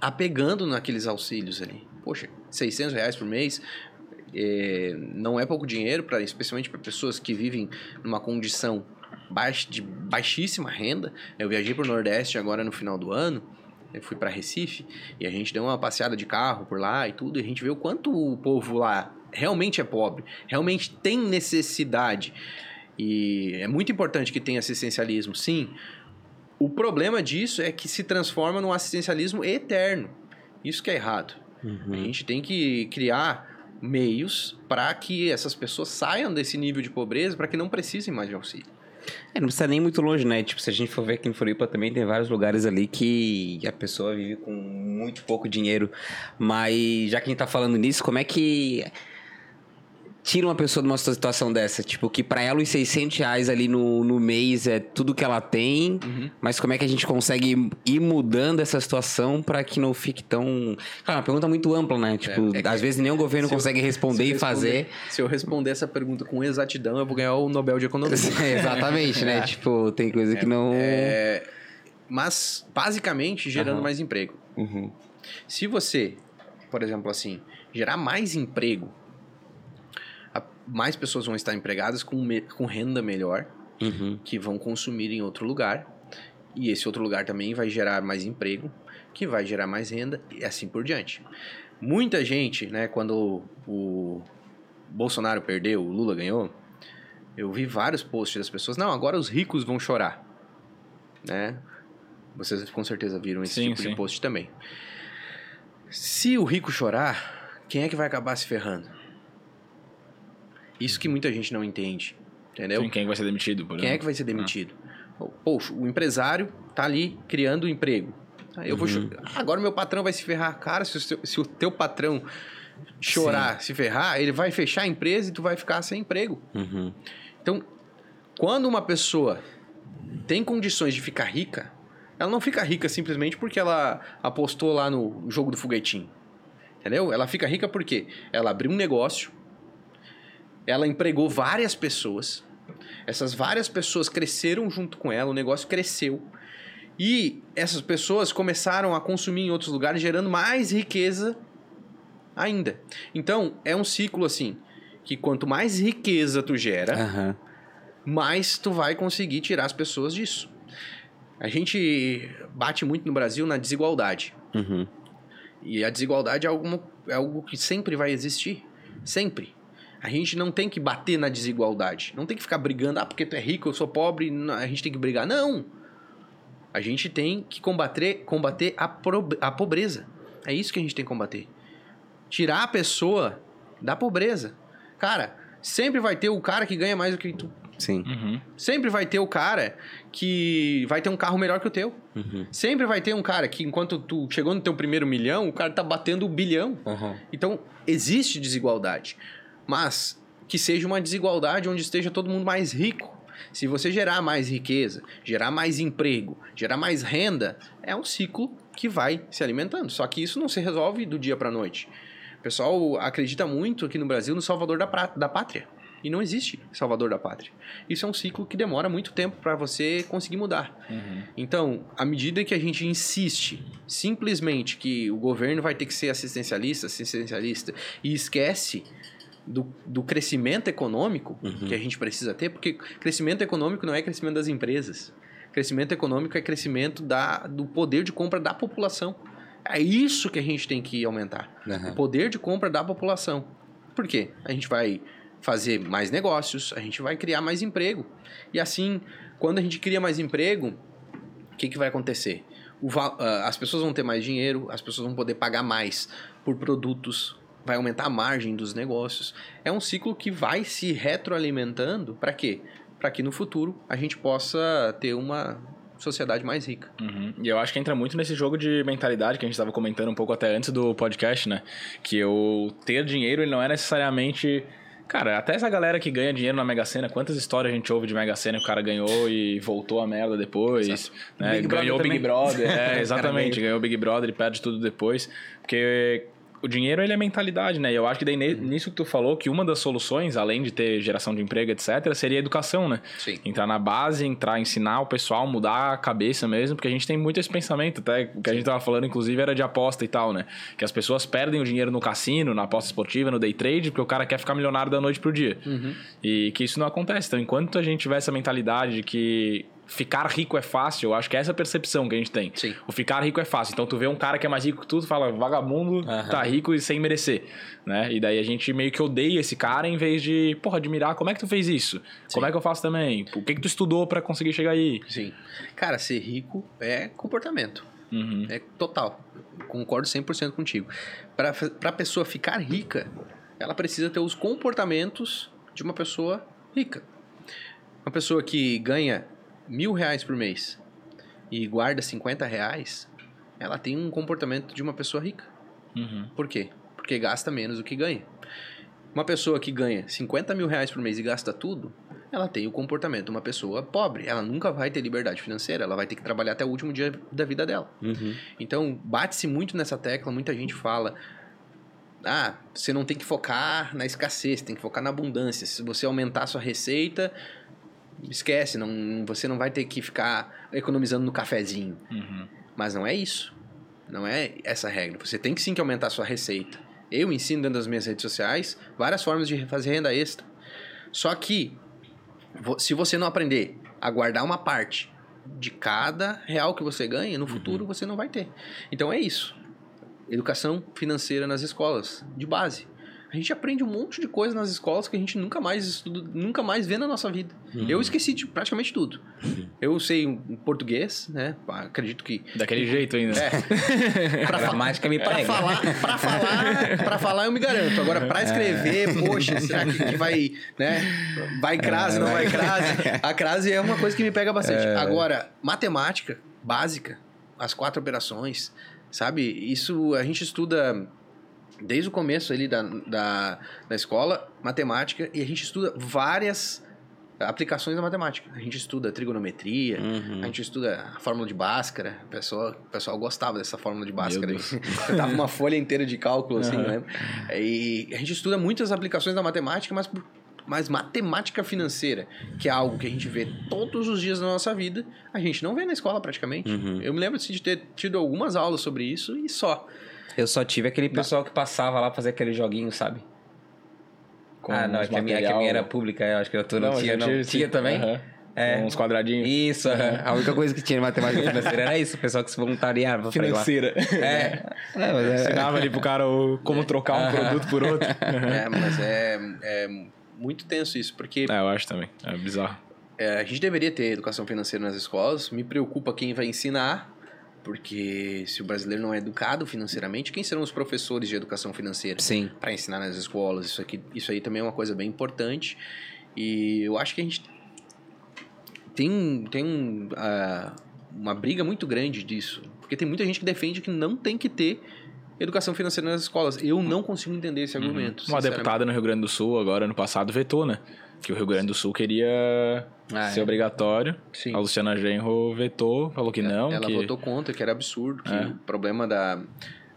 apegando naqueles auxílios ali. Poxa, 600 reais por mês é, não é pouco dinheiro, pra, especialmente para pessoas que vivem numa condição baixa, de baixíssima renda. Eu viajei para o Nordeste agora no final do ano, eu fui para Recife e a gente deu uma passeada de carro por lá e tudo, e a gente vê o quanto o povo lá realmente é pobre, realmente tem necessidade. E é muito importante que tenha assistencialismo, sim. O problema disso é que se transforma num assistencialismo eterno. Isso que é errado. A gente tem que criar meios para que essas pessoas saiam desse nível de pobreza, para que não precisem mais de auxílio. É, não precisa nem muito longe, né? Tipo, se a gente for ver aqui em Floripa também tem vários lugares ali que a pessoa vive com muito pouco dinheiro. Mas já que a gente tá falando nisso, como é que. Tira uma pessoa de uma situação dessa? Tipo, que pra ela os 600 reais ali no, no mês é tudo que ela tem, Uhum. mas como é que a gente consegue ir mudando essa situação pra que não fique tão. Cara, uma pergunta muito ampla, né? Tipo, é que- às vezes nem o governo se eu- consegue responder e fazer. Se eu responder essa pergunta com exatidão, eu vou ganhar o Nobel de Economia. Exatamente, né? Tipo, tem coisa que não. É, mas, basicamente, gerando Aham. mais emprego. Uhum. Se você, por exemplo, assim, gerar mais emprego, mais pessoas vão estar empregadas com, me- com renda melhor, Uhum. que vão consumir em outro lugar. E esse outro lugar também vai gerar mais emprego, que vai gerar mais renda e assim por diante. Muita gente, né, quando o Bolsonaro perdeu, o Lula ganhou, eu vi vários posts das pessoas, não, agora os ricos vão chorar. Né? Vocês com certeza viram esse Sim, tipo sim. de post também. Se o rico chorar, quem é que vai acabar se ferrando? Isso que muita gente não entende. Entendeu? Sim, quem vai ser demitido, Quem é que vai ser demitido? Poxa, o empresário tá ali criando emprego. Ah, Eu vou cho- Agora meu patrão vai se ferrar. Cara, se o, seu- se o teu patrão chorar, se ferrar, ele vai fechar a empresa e tu vai ficar sem emprego. Uhum. Então, quando uma pessoa tem condições de ficar rica, ela não fica rica simplesmente porque ela apostou lá no jogo do foguetinho. Entendeu? Ela fica rica porque ela abriu um negócio, ela empregou várias pessoas, essas várias pessoas cresceram junto com ela, o negócio cresceu. E essas pessoas começaram a consumir em outros lugares, gerando mais riqueza ainda. Então, é um ciclo assim, que quanto mais riqueza tu gera, Aham. mais tu vai conseguir tirar as pessoas disso. A gente bate muito no Brasil na desigualdade. Uhum. E a desigualdade é algo, é algo que sempre vai existir. Sempre. A gente não tem que bater na desigualdade. Não tem que ficar brigando, ah, porque tu é rico, eu sou pobre, não, a gente tem que brigar. Não! A gente tem que combater, combater a, pro- a pobreza. É isso que a gente tem que combater. Tirar a pessoa da pobreza. Cara, sempre vai ter o cara que ganha mais do que tu. Sim. Uhum. Sempre vai ter o cara que vai ter um carro melhor que o teu. Uhum. Sempre vai ter um cara que, enquanto tu chegou no teu primeiro milhão, o cara tá batendo o bilhão. Uhum. Então, existe desigualdade. Mas que seja uma desigualdade onde esteja todo mundo mais rico. Se você gerar mais riqueza, gerar mais emprego, gerar mais renda, é um ciclo que vai se alimentando. Só que isso não se resolve do dia para noite. O pessoal acredita muito aqui no Brasil no salvador da, pra- da pátria. E não existe salvador da pátria. Isso é um ciclo que demora muito tempo para você conseguir mudar. Então, à medida que a gente insiste simplesmente que o governo vai ter que ser assistencialista, assistencialista, e esquece do, do crescimento econômico que a gente precisa ter, porque crescimento econômico não é crescimento das empresas. Crescimento econômico é crescimento da, do poder de compra da população. É isso que a gente tem que aumentar. Aham. O poder de compra da população. Por quê? A gente vai fazer mais negócios, a gente vai criar mais emprego. E assim, quando a gente cria mais emprego, o que, que vai acontecer? Ah, as pessoas vão ter mais dinheiro, as pessoas vão poder pagar mais por produtos, vai aumentar a margem dos negócios. É um ciclo que vai se retroalimentando para quê? Para que no futuro a gente possa ter uma sociedade mais rica. Uhum. E eu acho que entra muito nesse jogo de mentalidade que a gente estava comentando um pouco até antes do podcast, né? Que o ter dinheiro ele não é necessariamente. Cara, até essa galera que ganha dinheiro na Mega Sena, quantas histórias a gente ouve de Mega Sena que o cara ganhou e voltou a merda depois, né? Big Brother ganhou o Big também. Brother, é, exatamente, ganhou. Big Brother e perde tudo depois, porque o dinheiro ele é mentalidade, né? E eu acho que daí ne- nisso que tu falou que uma das soluções, além de ter geração de emprego, etc, seria a educação, né? Sim. Entrar na base, entrar, ensinar o pessoal, mudar a cabeça mesmo, porque a gente tem muito esse pensamento, até o que a gente tava falando, inclusive, era de aposta e tal, né? Que as pessoas perdem o dinheiro no cassino, na aposta esportiva, no day trade, porque o cara quer ficar milionário da noite pro dia. E que isso não acontece. Então, enquanto a gente tiver essa mentalidade de que ficar rico é fácil, eu acho que é essa percepção que a gente tem. Sim. O ficar rico é fácil. Então, tu vê um cara que é mais rico que tu, tu fala, vagabundo, Aham. tá rico e sem merecer, né? E daí a gente meio que odeia esse cara em vez de, porra, admirar como é que tu fez isso? Como é que eu faço também? O que que tu estudou pra conseguir chegar aí? Sim. Cara, ser rico é comportamento. Uhum. É total. Concordo 100% contigo. Para a pessoa ficar rica, ela precisa ter os comportamentos de uma pessoa rica. Uma pessoa que ganha mil reais por mês e guarda 50 reais, ela tem um comportamento de uma pessoa rica. Uhum. Por quê? Porque gasta menos do que ganha. Uma pessoa que ganha 50 mil reais por mês e gasta tudo, ela tem o comportamento de uma pessoa pobre. Ela nunca vai ter liberdade financeira, ela vai ter que trabalhar até o último dia da vida dela. Uhum. Então, bate-se muito nessa tecla, muita gente fala. Ah, você não tem que focar na escassez, tem que focar na abundância. Se você aumentar a sua receita, esquece, não, você não vai ter que ficar economizando no cafezinho. Uhum. Mas não é isso. Não é essa regra. Você tem que sim que aumentar a sua receita. Eu ensino dentro das minhas redes sociais várias formas de fazer renda extra. Só que, se você não aprender a guardar uma parte de cada real que você ganha, no futuro você não vai ter. Então é isso. Educação financeira nas escolas, de base. A gente aprende um monte de coisa nas escolas que a gente nunca mais estuda, nunca mais vê na nossa vida. Eu esqueci de praticamente tudo. Eu sei um português, né? Acredito que Daquele jeito ainda. É. pra, gramática me pra prega. falar, pra falar, pra falar eu me garanto. Agora pra escrever, poxa, será que, que vai, né? Vai crase, não vai crase? A crase é uma coisa que me pega bastante. Agora, matemática básica, as quatro operações, sabe? Isso a gente estuda desde o começo ali da, da, da escola, matemática, e a gente estuda várias aplicações da matemática. A gente estuda trigonometria, Uhum. a gente estuda a fórmula de Bhaskara. O pessoal, o pessoal gostava dessa fórmula de Bhaskara. Eu tava uma folha inteira de cálculo, assim, Aham. né? E a gente estuda muitas aplicações da matemática, mas, mas matemática financeira, que é algo que a gente vê todos os dias na nossa vida, a gente não vê na escola praticamente. Uhum. Eu me lembro assim, de ter tido algumas aulas sobre isso e só. Eu só tive aquele pessoal que passava lá pra fazer aquele joguinho, sabe? Com ah, não, é que a minha, é que a minha era pública, eu acho que eu tô, não, eu tinha, não. tive, Tinha também? Aham. É. Uns quadradinhos. Isso, a única coisa que tinha em matemática financeira era isso, o pessoal que se voluntariava. Financeira. É. é, mas é. Ensinava ali pro cara o- como trocar um produto por outro. É, mas é, é muito tenso isso, porque É, eu acho também. É bizarro. É, a gente deveria ter educação financeira nas escolas. Me preocupa quem vai ensinar, porque se o brasileiro não é educado financeiramente, quem serão os professores de educação financeira Sim. para ensinar nas escolas? Isso, aqui, isso aí também é uma coisa bem importante. E eu acho que a gente tem, tem um, ah, uma briga muito grande disso, porque tem muita gente que defende que não tem que ter educação financeira nas escolas. Eu não consigo entender esse argumento. Uma sinceramente. deputada no Rio Grande do Sul, agora ano passado, vetou, né? Que o Rio Grande do Sul queria Ah, ser é. obrigatório. Sim. A Luciana Genro vetou, falou que não. Ela que... votou contra, que era absurdo, que É. o problema da,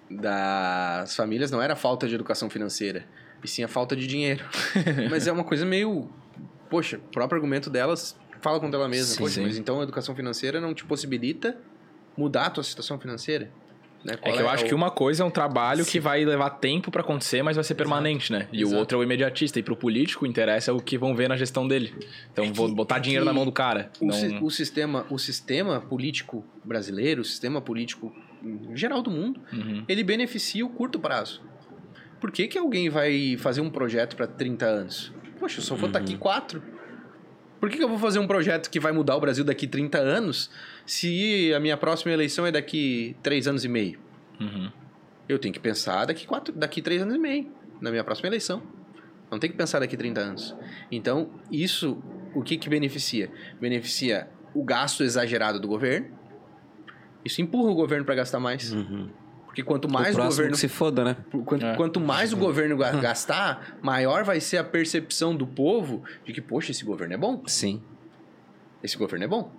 das famílias não era a falta de educação financeira, e sim a falta de dinheiro. mas é uma coisa meio. Poxa, o próprio argumento delas fala contra ela mesma. Sim, Poxa, sim. mas então a educação financeira não te possibilita mudar a tua situação financeira? Né? É que eu acho o- que uma coisa é um trabalho que vai levar tempo pra acontecer, mas vai ser permanente, né? E o Exato. outro é o imediatista. E pro político interessa o que vão ver na gestão dele. Então vou botar é dinheiro que na mão do cara. O, Não... si- o sistema, o sistema político brasileiro, o sistema político em geral do mundo, Uhum. ele beneficia o curto prazo. Por que, que alguém vai fazer um projeto para 30 anos? Poxa, eu só vou estar aqui 4. Por que, que eu vou fazer um projeto que vai mudar o Brasil daqui 30 anos se a minha próxima eleição é daqui 3 anos e meio? Uhum. Eu tenho que pensar daqui, quatro, daqui 3 anos e meio, na minha próxima eleição. Não tem que pensar daqui 30 anos. Então, isso, o que, que beneficia? Beneficia o gasto exagerado do governo. Isso empurra o governo para gastar mais. Uhum. Porque quanto o mais o, próximo governo que se foda, né? Quanto, É. quanto mais o governo ga- gastar, maior vai ser a percepção do povo de que, poxa, esse governo é bom. Sim. Esse governo é bom.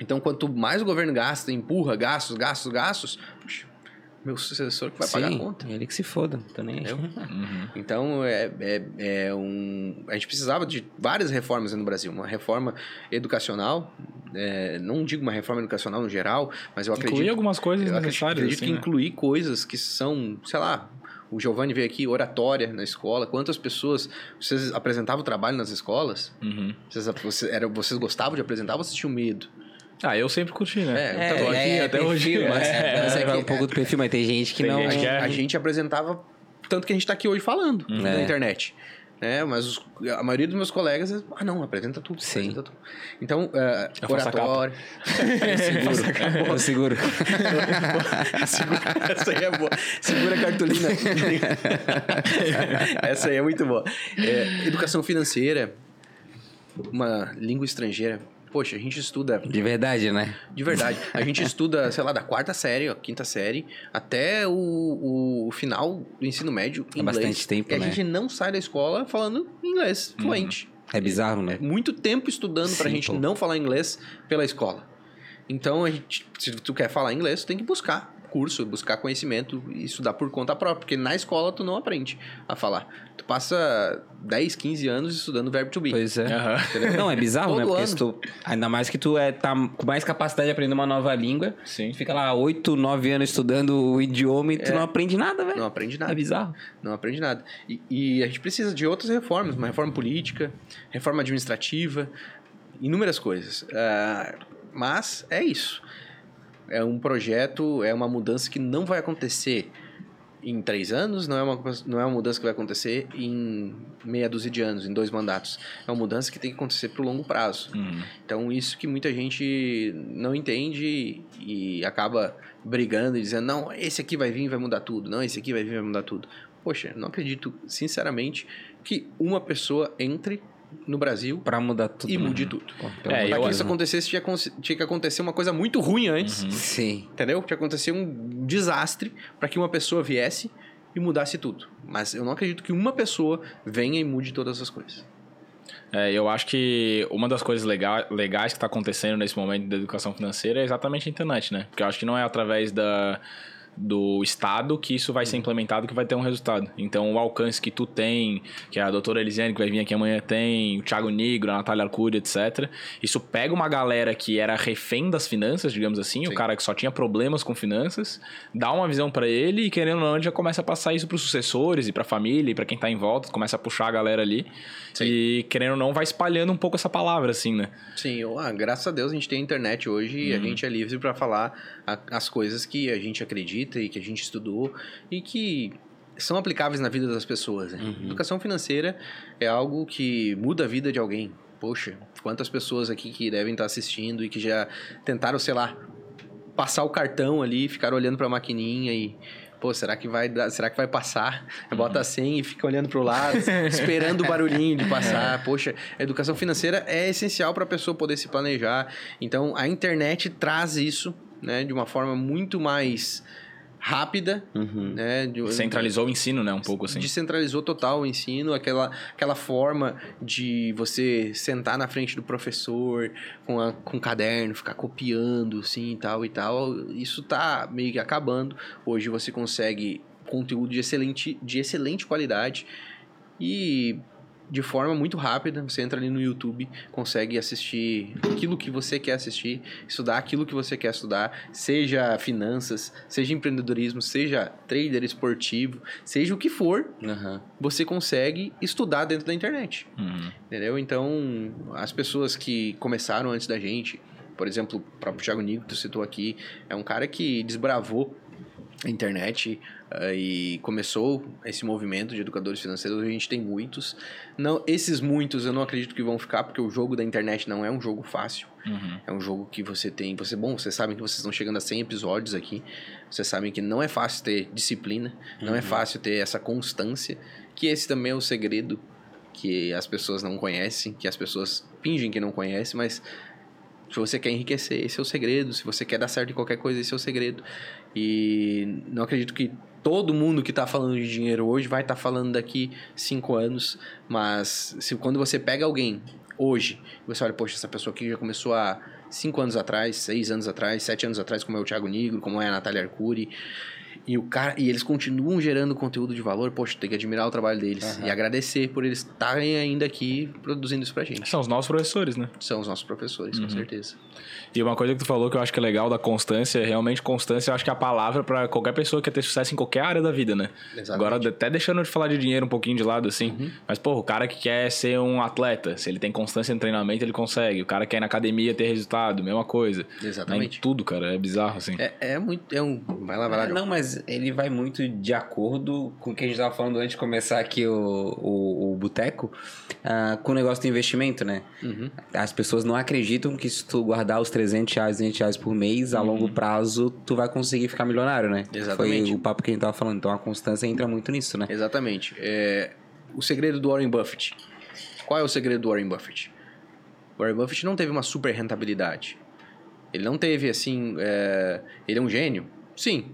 Então, quanto mais o governo gasta, empurra gastos, gastos, gastos, puxa, meu sucessor que vai pagar a Sim, conta. ele que se foda, tô nem aí. Entendeu? Uhum. Então, é, é, é um... A gente precisava de várias reformas no Brasil. Uma reforma educacional, é, não digo uma reforma educacional no geral, mas eu acredito... Incluir algumas coisas Eu acredito, necessárias. acredito assim, que né? incluir coisas que são, sei lá, o Giovanni veio aqui, oratória na escola. Quantas pessoas. Vocês apresentavam trabalho nas escolas? Uhum. Vocês, você, era, vocês gostavam de apresentar ou vocês tinham medo? Ah, eu sempre curti, né? É, eu tô aqui até perfil, hoje. Mas, É, mas é, é que- um pouco do perfil, mas tem gente que Tem não. gente é. A gente apresentava tanto que a gente está aqui hoje falando na É. internet. Né? Mas os- a maioria dos meus colegas, ah, não, apresenta tudo. Sim. Apresenta tudo. Então, é, Eu a capa. oratório. Seguro. Segura- essa aí é boa. Segura a cartolina. essa aí é muito boa. É, educação financeira, uma língua estrangeira. Poxa, a gente estuda De verdade, né? de verdade. A gente estuda, sei lá, da quarta série, ó, quinta série, até o, o final do ensino médio em É inglês. bastante tempo, e a né? gente não sai da escola falando inglês fluente. É bizarro, né? Muito tempo estudando pra Sim, gente pô. não falar inglês pela escola. Então, a gente, se tu quer falar inglês, tu tem que buscar curso, buscar conhecimento e estudar por conta própria, porque na escola tu não aprende a falar. Tu passa 10, 15 anos estudando verbo to be. Pois é. Aham. Não, é bizarro, né? Porque tu, ainda mais que tu é, tá com mais capacidade de aprender uma nova língua. Sim. Tu fica lá 8, 9 anos estudando o idioma e tu É. não aprende nada, velho. Não aprende nada. É bizarro. Não aprende nada. E, e a gente precisa de outras reformas, uma reforma política, reforma administrativa, inúmeras coisas. Ah, mas é isso. É um projeto, é uma mudança que não vai acontecer em três anos, não é uma, não é uma mudança que vai acontecer em meia dúzia de anos, em dois mandatos. É uma mudança que tem que acontecer para o longo prazo. Uhum. Então, isso que muita gente não entende e acaba brigando e dizendo: não, esse aqui vai vir e vai mudar tudo, não, esse aqui vai vir e vai mudar tudo. Poxa, não acredito, sinceramente, que uma pessoa entre no Brasil Pra mudar tudo. e né? mude tudo. Pô, É, Para que isso acontecesse, tinha, tinha que acontecer uma coisa muito ruim antes, Deus. Sim. entendeu? Tinha que acontecer um desastre para que uma pessoa viesse e mudasse tudo. Mas eu não acredito que uma pessoa venha e mude todas as coisas. É, eu acho que uma das coisas lega- legais que está acontecendo nesse momento da educação financeira é exatamente a internet, né? Porque eu acho que não é através da, do Estado que isso vai ser implementado que vai ter um resultado. Então, o alcance que tu tem, que a doutora Elisiane, que vai vir aqui amanhã, tem, o Thiago Negro, a Natália Arcuri, etc. Isso pega uma galera que era refém das finanças, digamos assim, o Sim. cara que só tinha problemas com finanças, dá uma visão pra ele e, querendo ou não, ele já começa a passar isso pros sucessores e pra família e pra quem tá em volta, começa a puxar a galera ali. Sim. E, querendo ou não, vai espalhando um pouco essa palavra, assim, né? Sim, ah, graças a Deus a gente tem internet hoje e a gente é livre para falar as coisas que a gente acredita e que a gente estudou e que são aplicáveis na vida das pessoas. Né? Educação financeira é algo que muda a vida de alguém. Poxa, quantas pessoas aqui que devem estar assistindo e que já tentaram, sei lá, passar o cartão ali, ficar olhando para a maquininha e Pô, será que vai dar, será que vai passar? Bota a senha e fica olhando pro lado, esperando o barulhinho de passar. Poxa, a educação financeira é essencial para a pessoa poder se planejar. Então, a internet traz isso, né, de uma forma muito mais rápida, Uhum. né? de- Centralizou o ensino, né? Um pouco assim. Descentralizou total o ensino, aquela, aquela forma de você sentar na frente do professor com, a, com um caderno, ficar copiando, assim, e tal e tal. Isso tá meio que acabando. Hoje você consegue conteúdo de excelente, de excelente qualidade e de forma muito rápida. Você entra ali no YouTube, consegue assistir aquilo que você quer assistir, estudar aquilo que você quer estudar, seja finanças, seja empreendedorismo, seja trader esportivo, seja o que for, Aham. você consegue estudar dentro da internet. Uhum. Entendeu? Então, as pessoas que começaram antes da gente, por exemplo, o próprio Thiago Nico, que tu citou aqui, é um cara que desbravou internet ah, e começou esse movimento de educadores financeiros. Hoje a gente tem muitos. Não, esses muitos eu não acredito que vão ficar, porque o jogo da internet não é um jogo fácil. Uhum. É um jogo que você tem. Você, bom, vocês sabem que vocês estão chegando a 100 episódios aqui. Vocês sabem que não é fácil ter disciplina, não é fácil ter essa constância. Que esse também é o segredo que as pessoas não conhecem, que as pessoas fingem que não conhecem, mas se você quer enriquecer, esse é o segredo. Se você quer dar certo em qualquer coisa, esse é o segredo. E não acredito que todo mundo que está falando de dinheiro hoje vai estar falando daqui cinco anos. Mas se quando você pega alguém hoje, você olha, poxa, essa pessoa aqui já começou há cinco anos atrás, seis anos atrás, sete anos atrás, como é o Thiago Negro, como é a Natália Arcuri. E, o cara, e eles continuam gerando conteúdo de valor, poxa, tem que admirar o trabalho deles. E agradecer por eles estarem ainda aqui produzindo isso pra gente. São os nossos professores, né? São os nossos professores, com certeza. E uma coisa que tu falou que eu acho que é legal da constância, realmente constância eu acho que é a palavra pra qualquer pessoa que quer ter sucesso em qualquer área da vida, né? Exatamente. Agora, até deixando de falar de dinheiro um pouquinho de lado, assim. Mas, pô, o cara que quer ser um atleta, se ele tem constância no treinamento, ele consegue. O cara que quer ir na academia ter resultado, mesma coisa. Exatamente. Em tudo, cara. É bizarro, assim. É, é muito. É um. Vai lá, vai lá. João. não, mas ele vai muito de acordo com o que a gente tava falando antes de começar aqui o, o, o boteco, ah, com o negócio do investimento, né? Uhum. As pessoas não acreditam que se tu guardar os 300 reais, 200 reais por mês, a longo prazo, tu vai conseguir ficar milionário, né? Exatamente. Foi o papo que a gente tava falando. Então a constância entra muito nisso, né? Exatamente. É, o segredo do Warren Buffett. Qual é o segredo do Warren Buffett? Warren Buffett não teve uma super rentabilidade. Ele não teve, assim... é, Ele é um gênio? Sim.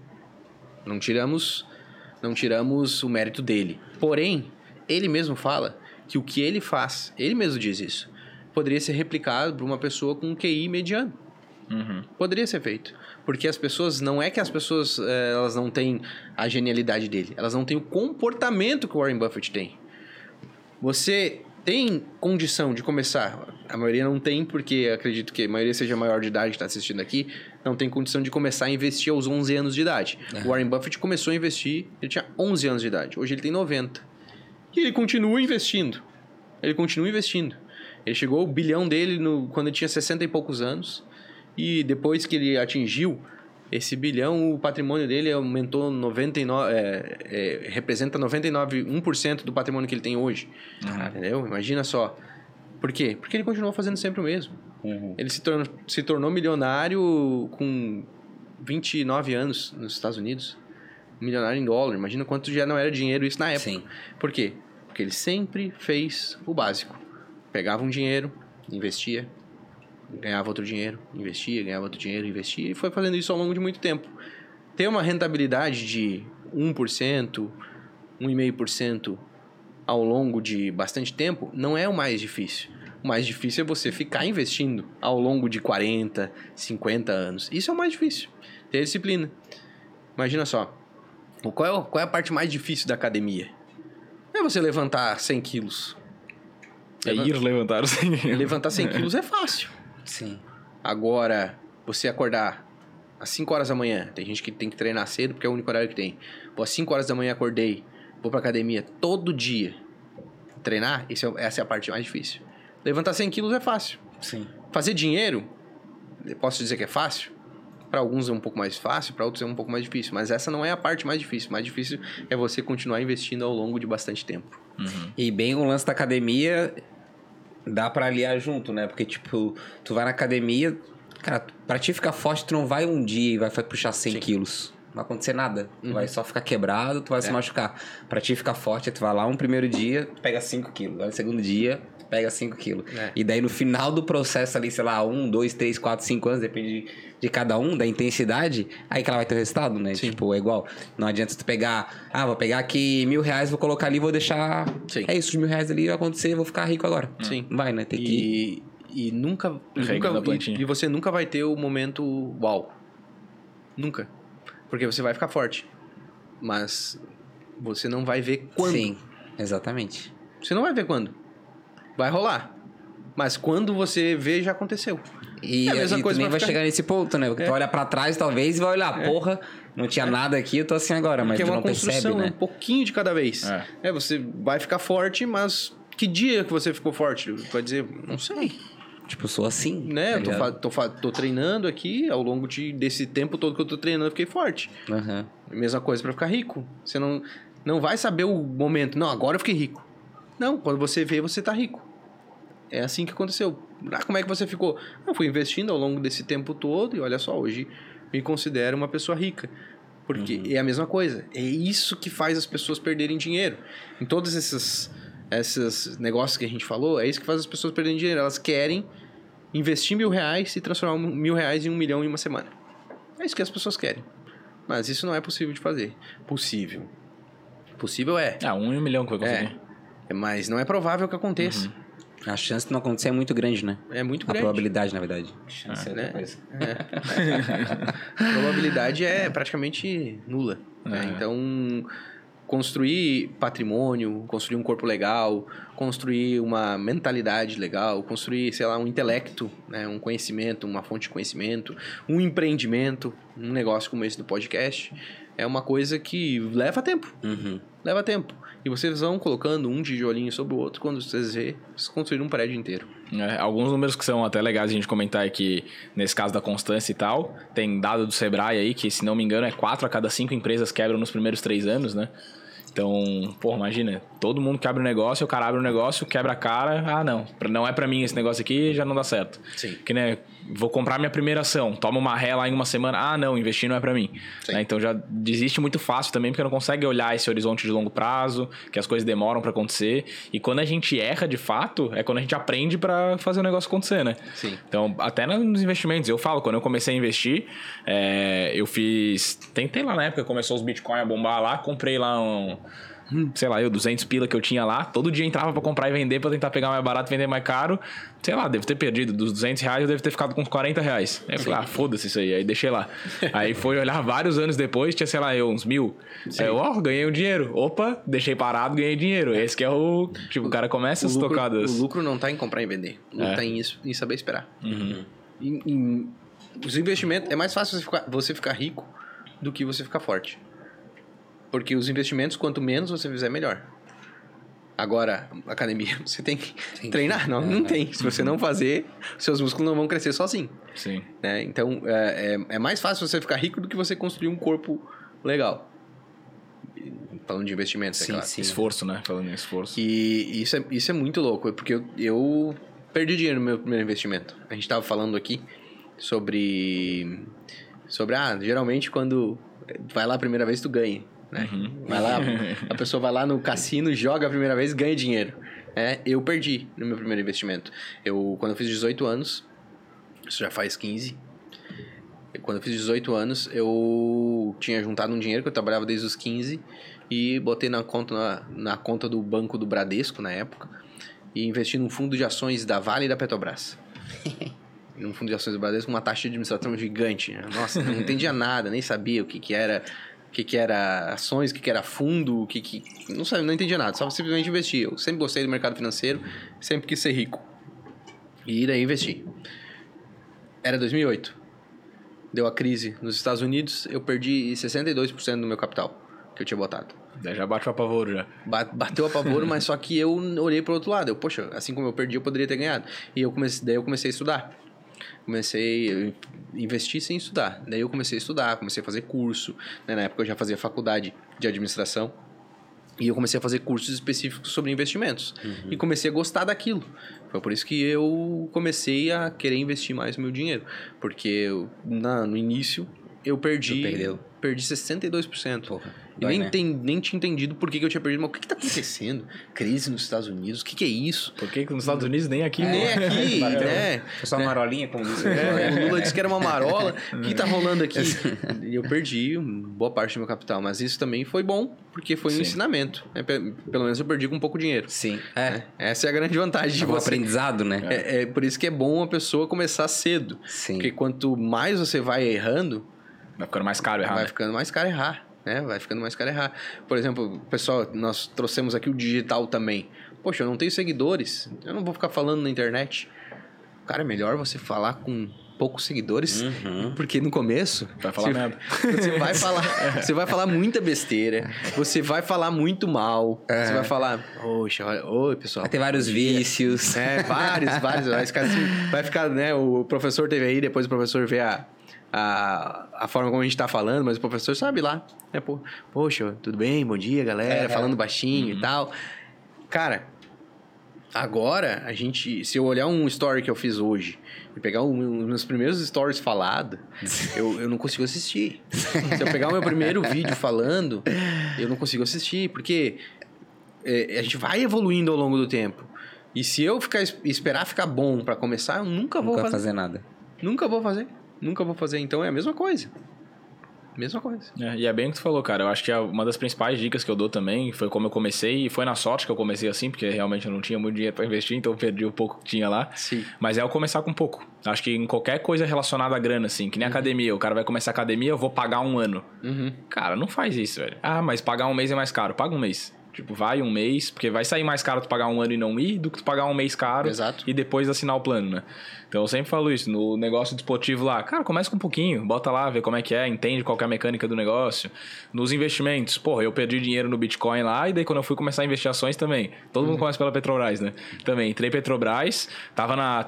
Não tiramos, não tiramos o mérito dele. Porém, ele mesmo fala que o que ele faz, ele mesmo diz isso, poderia ser replicado por uma pessoa com um QI mediano. Poderia ser feito. Porque as pessoas, não é que as pessoas eh, elas não têm a genialidade dele, elas não têm o comportamento que o Warren Buffett tem. Você tem condição de começar, a maioria não tem, porque acredito que a maioria seja maior de idade que está assistindo aqui, não tem condição de começar a investir aos 11 anos de idade. O Warren Buffett começou a investir, ele tinha 11 anos de idade, hoje ele tem 90. E ele continua investindo. Ele continua investindo. Ele chegou ao bilhão dele no, quando ele tinha 60 e poucos anos. E depois que ele atingiu esse bilhão, o patrimônio dele aumentou 99, é, é, representa 99, 1% do patrimônio que ele tem hoje. Entendeu? Imagina só. Por quê? Porque ele continuou fazendo sempre o mesmo. Ele se tornou, se tornou milionário com 29 anos nos Estados Unidos. Milionário em dólar. Imagina quanto já não era dinheiro isso na época. Sim. Por quê? Porque ele sempre fez o básico. Pegava um dinheiro, investia, ganhava outro dinheiro, investia, ganhava outro dinheiro, investia e foi fazendo isso ao longo de muito tempo. Ter uma rentabilidade de 1%, 1,5% ao longo de bastante tempo não é o mais difícil. O mais difícil é você ficar investindo ao longo de 40, 50 anos. Isso é o mais difícil. Ter disciplina. Imagina só. o- Qual é, o- qual é a parte mais difícil da academia? É você levantar 100 quilos. É ir levantar o senhor. Levantar 100 quilos é fácil. Sim. Agora, você acordar às 5 horas da manhã, tem gente que tem que treinar cedo porque é o único horário que tem. Pô, às 5 horas da manhã acordei, vou pra academia todo dia treinar, esse é- essa é a parte mais difícil. Levantar 100 quilos é fácil. Sim. Fazer dinheiro, posso dizer que é fácil? Para alguns é um pouco mais fácil, para outros é um pouco mais difícil. Mas essa não é a parte mais difícil. O mais difícil é você continuar investindo ao longo de bastante tempo. E bem o lance da academia dá pra aliar junto, né? Porque, tipo, tu vai na academia, cara, pra ti ficar forte, tu não vai um dia e vai puxar 100 quilos. Não vai acontecer nada. Tu vai só ficar quebrado, tu vai se machucar. Pra ti ficar forte, tu vai lá um primeiro dia, pega 5 quilos. Vai no segundo dia, pega 5 quilos. É. E daí no final do processo ali, sei lá, um, dois, três, quatro, cinco anos, depende de, de cada um, da intensidade, aí que ela vai ter o resultado, né? Sim. Tipo, é igual. Não adianta tu pegar, ah, vou pegar aqui mil reais, vou colocar ali, vou deixar. Sim. É isso, os mil reais ali vai acontecer, vou ficar rico agora. Sim. Não Vai, né? Tem que. E, e nunca, nunca plantinha. e, e você nunca vai ter o momento uau. Nunca. Porque você vai ficar forte. Mas você não vai ver quando. Sim, exatamente. Você não vai ver quando. Vai rolar. Mas quando você vê, já aconteceu. E, É a mesma e coisa tu nem pra vai ficar- chegar nesse ponto, né? Porque É. tu olha pra trás, talvez, e vai olhar, porra, não tinha nada aqui, eu tô assim agora, mas Porque é tu uma não percebe, construção, né? um pouquinho de cada vez. É. É. você vai ficar forte, mas que dia que você ficou forte? Vai dizer, não sei. Tipo, eu sou assim. Né? tá eu tô, fa- tô, fa- tô treinando aqui, ao longo de, desse tempo todo que eu tô treinando, eu fiquei forte. Aham. Mesma coisa pra ficar rico. Você não, não vai saber o momento. Não, agora eu fiquei rico. Não, quando você vê, você tá rico. É assim que aconteceu. Ah, como é que você ficou? Eu fui investindo ao longo desse tempo todo e olha só, hoje me considero uma pessoa rica. Porque é a mesma coisa. É isso que faz as pessoas perderem dinheiro. Em todos esses, esses negócios que a gente falou, é isso que faz as pessoas perderem dinheiro. Elas querem investir mil reais e transformar mil reais em um milhão em uma semana. É isso que as pessoas querem. Mas isso não é possível de fazer. Possível. Possível é. Ah, um em um milhão que vai conseguir. É, Mas não é provável que aconteça. A chance de não acontecer é muito grande, né? É muito A grande. probabilidade, na verdade. Chance é outra né? coisa. A probabilidade é praticamente nula. né? É. Então, construir patrimônio, construir um corpo legal, construir uma mentalidade legal, construir, sei lá, um intelecto, né? um conhecimento, uma fonte de conhecimento, um empreendimento, um negócio como esse do podcast, é uma coisa que leva tempo. Uhum. Leva tempo. E vocês vão colocando um tijolinho sobre o outro, quando vocês vê, vocês construíram um prédio inteiro. É, alguns números que são até legais a gente comentar é que, nesse caso da constância e tal, tem dado do Sebrae aí que, se não me engano, é 4 a cada 5 empresas quebram nos primeiros 3 anos, né? Então, pô, imagina, todo mundo que abre um negócio, o cara abre um negócio, quebra a cara, ah, não, não é para mim esse negócio aqui, já não dá certo. Sim. Que, né, vou comprar minha primeira ação, toma uma ré lá em uma semana, ah, não, investir não é para mim. Né, então já desiste muito fácil também, porque não consegue olhar esse horizonte de longo prazo, que as coisas demoram para acontecer. E quando a gente erra de fato, é quando a gente aprende para fazer o negócio acontecer, né? Sim. Então, até nos investimentos, eu falo, quando eu comecei a investir, é, eu fiz. Tentei lá na época, começou os Bitcoin a bombar lá, comprei lá um sei lá, eu, 200 pila que eu tinha lá, todo dia entrava para comprar e vender para tentar pegar mais barato, vender mais caro. Sei lá, devo ter perdido. Dos 200 reais eu devo ter ficado com uns 40 reais. Aí eu falei, ah, foda-se isso aí. Aí deixei lá. Aí foi olhar vários anos depois, tinha, sei lá, eu, uns mil. Sim. Aí eu, ó, oh, ganhei um dinheiro. Opa, deixei parado, ganhei dinheiro. Esse que é o. Tipo, o cara começa o as lucro, tocadas. O lucro não tá em comprar e vender. O lucro é. tá em, em saber esperar. Uhum. Em, em, os investimentos. É mais fácil você ficar, você ficar rico do que você ficar forte. Porque os investimentos, quanto menos você fizer, melhor. Agora, academia, você tem que treinar. Não, não tem. Se você não fazer, seus músculos não vão crescer sozinho. Sim. Né? Então, é, é, é, mais fácil você ficar rico do que você construir um corpo legal. Falando de investimentos, sim, é claro. Sim. Esforço, né? Falando em esforço. E isso é, isso é muito louco, porque eu, eu perdi dinheiro no meu primeiro investimento. A gente estava falando aqui sobre... Sobre, ah, geralmente quando vai lá a primeira vez, tu ganha. Né? Uhum. Vai lá, a pessoa vai lá no cassino, joga a primeira vez, ganha dinheiro. É, eu perdi no meu primeiro investimento. Eu, quando eu fiz 18 anos, isso já faz 15. Quando eu fiz 18 anos, eu tinha juntado um dinheiro que eu trabalhava desde os 15 e botei na conta, na, na conta do banco do Bradesco na época e investi num fundo de ações da Vale e da Petrobras. num fundo de ações do Bradesco, uma taxa de administração gigante. Né? Nossa, não entendia nada, nem sabia o que, que era que, que era ações, o que, que era fundo, o que, que. Não sabia, não entendia nada, só simplesmente investir. Eu sempre gostei do mercado financeiro, sempre quis ser rico. E daí investi. Era 2008. Deu a crise nos Estados Unidos, eu perdi 62% do meu capital que eu tinha botado. Daí já bateu a pavoro já. Bateu a pavoro, mas só que eu olhei para outro lado. Eu, poxa, assim como eu perdi, eu poderia ter ganhado. E eu comecei, daí eu comecei a estudar comecei a investir sem estudar. Daí eu comecei a estudar, comecei a fazer curso. Né? Na época eu já fazia faculdade de administração. E eu comecei a fazer cursos específicos sobre investimentos. Uhum. E comecei a gostar daquilo. Foi por isso que eu comecei a querer investir mais meu dinheiro. Porque eu, na, no início eu perdi. Perdi 62%. Porra. Eu nem, né? nem tinha entendido por que, que eu tinha perdido. Mas o que, que tá acontecendo? Crise nos Estados Unidos? O que, que é isso? Por que, que nos Estados Unidos nem aqui? É, nem aqui, né? Foi só uma marolinha, como disse. É, o Lula disse que era uma marola. O que tá rolando aqui? E eu perdi boa parte do meu capital. Mas isso também foi bom, porque foi um Sim. ensinamento. Né? Pelo menos eu perdi com um pouco dinheiro. Sim. É. é. Essa é a grande vantagem de é um você. aprendizado, né? É, é por isso que é bom a pessoa começar cedo. Sim. Porque quanto mais você vai errando... Vai ficando mais caro errar. Vai né? ficando mais caro errar né? Vai ficando mais caro errar. Por exemplo, pessoal, nós trouxemos aqui o digital também. Poxa, eu não tenho seguidores, eu não vou ficar falando na internet. Cara, é melhor você falar com poucos seguidores, uhum. porque no começo vai falar você, merda. Você vai falar, você vai falar muita besteira, você vai falar muito mal, é. você vai falar, poxa, olha, oi, pessoal. Vai ter vários vícios. É, vários, vários, vai ficar, assim, vai ficar, né, o professor teve aí, depois o professor vê a a, a forma como a gente está falando, mas o professor sabe lá. Né? Pô, Poxa, tudo bem? Bom dia, galera. É, falando baixinho uhum. e tal. Cara, agora a gente. Se eu olhar um story que eu fiz hoje e pegar um, um dos meus primeiros stories falado, eu, eu não consigo assistir. se eu pegar o meu primeiro vídeo falando, eu não consigo assistir, porque é, a gente vai evoluindo ao longo do tempo. E se eu ficar esperar ficar bom para começar, eu nunca vou nunca fazer. fazer nada. Nunca vou fazer. Nunca vou fazer. Então é a mesma coisa. Mesma coisa. É, e é bem o que tu falou, cara. Eu acho que é uma das principais dicas que eu dou também foi como eu comecei, e foi na sorte que eu comecei assim, porque realmente eu não tinha muito dinheiro para investir, então eu perdi o pouco que tinha lá. Sim. Mas é o começar com pouco. Acho que em qualquer coisa relacionada à grana, assim, que nem uhum. academia, o cara vai começar academia, eu vou pagar um ano. Uhum. Cara, não faz isso, velho. Ah, mas pagar um mês é mais caro. Paga um mês. Tipo, vai um mês, porque vai sair mais caro tu pagar um ano e não ir do que tu pagar um mês caro Exato. e depois assinar o plano, né? Então eu sempre falo isso, no negócio desportivo lá, cara, começa com um pouquinho, bota lá, vê como é que é, entende qual é a mecânica do negócio. Nos investimentos, porra, eu perdi dinheiro no Bitcoin lá e daí quando eu fui começar a investir ações também. Todo uhum. mundo começa pela Petrobras, né? Também entrei Petrobras, tava na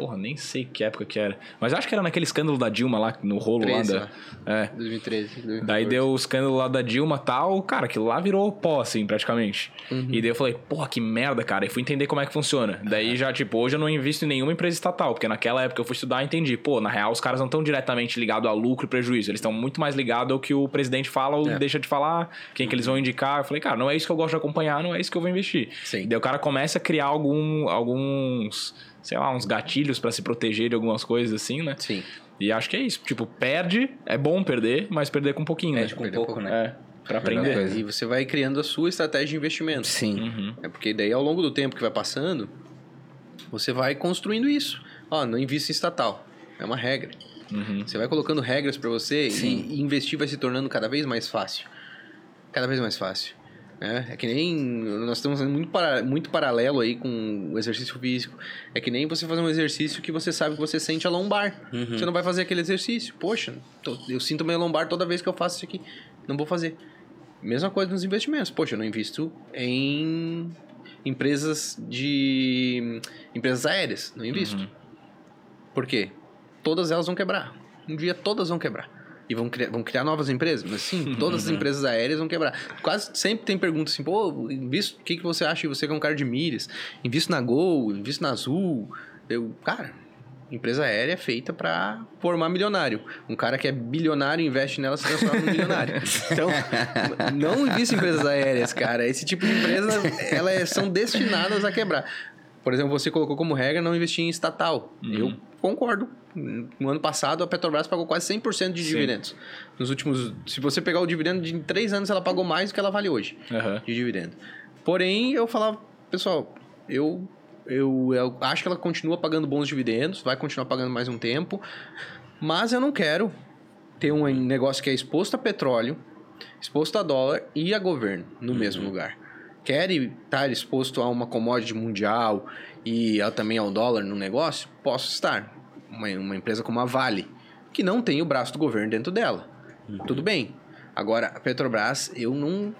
Porra, nem sei que época que era. Mas acho que era naquele escândalo da Dilma lá, no rolo 13, lá da. É. 2013. 2014. Daí deu o escândalo lá da Dilma e tal, cara, aquilo lá virou pó, assim, praticamente. E daí eu falei, porra, que merda, cara. E fui entender como é que funciona. Daí já, tipo, hoje eu não invisto em nenhuma empresa estatal, porque naquela época eu fui estudar e entendi, pô, na real os caras não estão diretamente ligados a lucro e prejuízo, eles estão muito mais ligados ao que o presidente fala ou É. deixa de falar, quem que eles vão indicar. Eu falei, cara, não é isso que eu gosto de acompanhar, não é isso que eu vou investir. Sim. Daí o cara começa a criar algum, alguns, sei lá, uns gatilhos pra se proteger de algumas coisas assim, né? Sim. E acho que é isso. Tipo, perde, é bom perder, mas perder com um pouquinho, né? É, com um pouco, pouco. né? É, pra aprender. E você vai criando a sua estratégia de investimento. Sim. Uhum. É porque daí ao longo do tempo que vai passando, você vai construindo isso. Ó, não invista em estatal. É uma regra. Uhum. Você vai colocando regras pra você Sim. e investir vai se tornando cada vez mais fácil. Cada vez mais fácil. É, é que nem. Nós estamos muito, para, muito paralelo aí com o exercício físico. É que nem você fazer um exercício que você sabe que você sente a lombar. Você não vai fazer aquele exercício. Poxa, tô- eu sinto minha lombar toda vez que eu faço isso aqui. Não vou fazer. Mesma coisa nos investimentos. Poxa, eu não invisto em empresas de. empresas aéreas. Não invisto. Por quê? Todas elas vão quebrar. Um dia todas vão quebrar. E vão criar, vão criar novas empresas? Mas sim, todas as empresas aéreas vão quebrar. Quase sempre tem perguntas assim, pô, invisto, o que, que você acha? Você que é um cara de milhas. Invisto na Gol, invisto na Azul. Eu, cara, empresa aérea é feita para formar milionário. Um cara que é bilionário investe nela se transforma num milionário. Então, não invista em empresas aéreas, cara. Esse tipo de empresa, elas é, são destinadas a quebrar. Por exemplo, você colocou como regra não investir em estatal. Eu concordo. No ano passado, a Petrobras pagou quase 100% de Sim. dividendos. Nos últimos... Se você pegar o dividendo de três anos, ela pagou mais do que ela vale hoje Aham. de dividendo. Porém, eu falava, pessoal, eu, eu, eu acho que ela continua pagando bons dividendos, vai continuar pagando mais um tempo, mas eu não quero ter um negócio que é exposto a petróleo, exposto a dólar e a governo no mesmo lugar. Quer estar exposto a uma commodity mundial e a- também ao dólar no negócio? Posso estar. Uma, uma empresa como a Vale, que não tem o braço do governo dentro dela. Tudo bem. Agora, a Petrobras, eu não.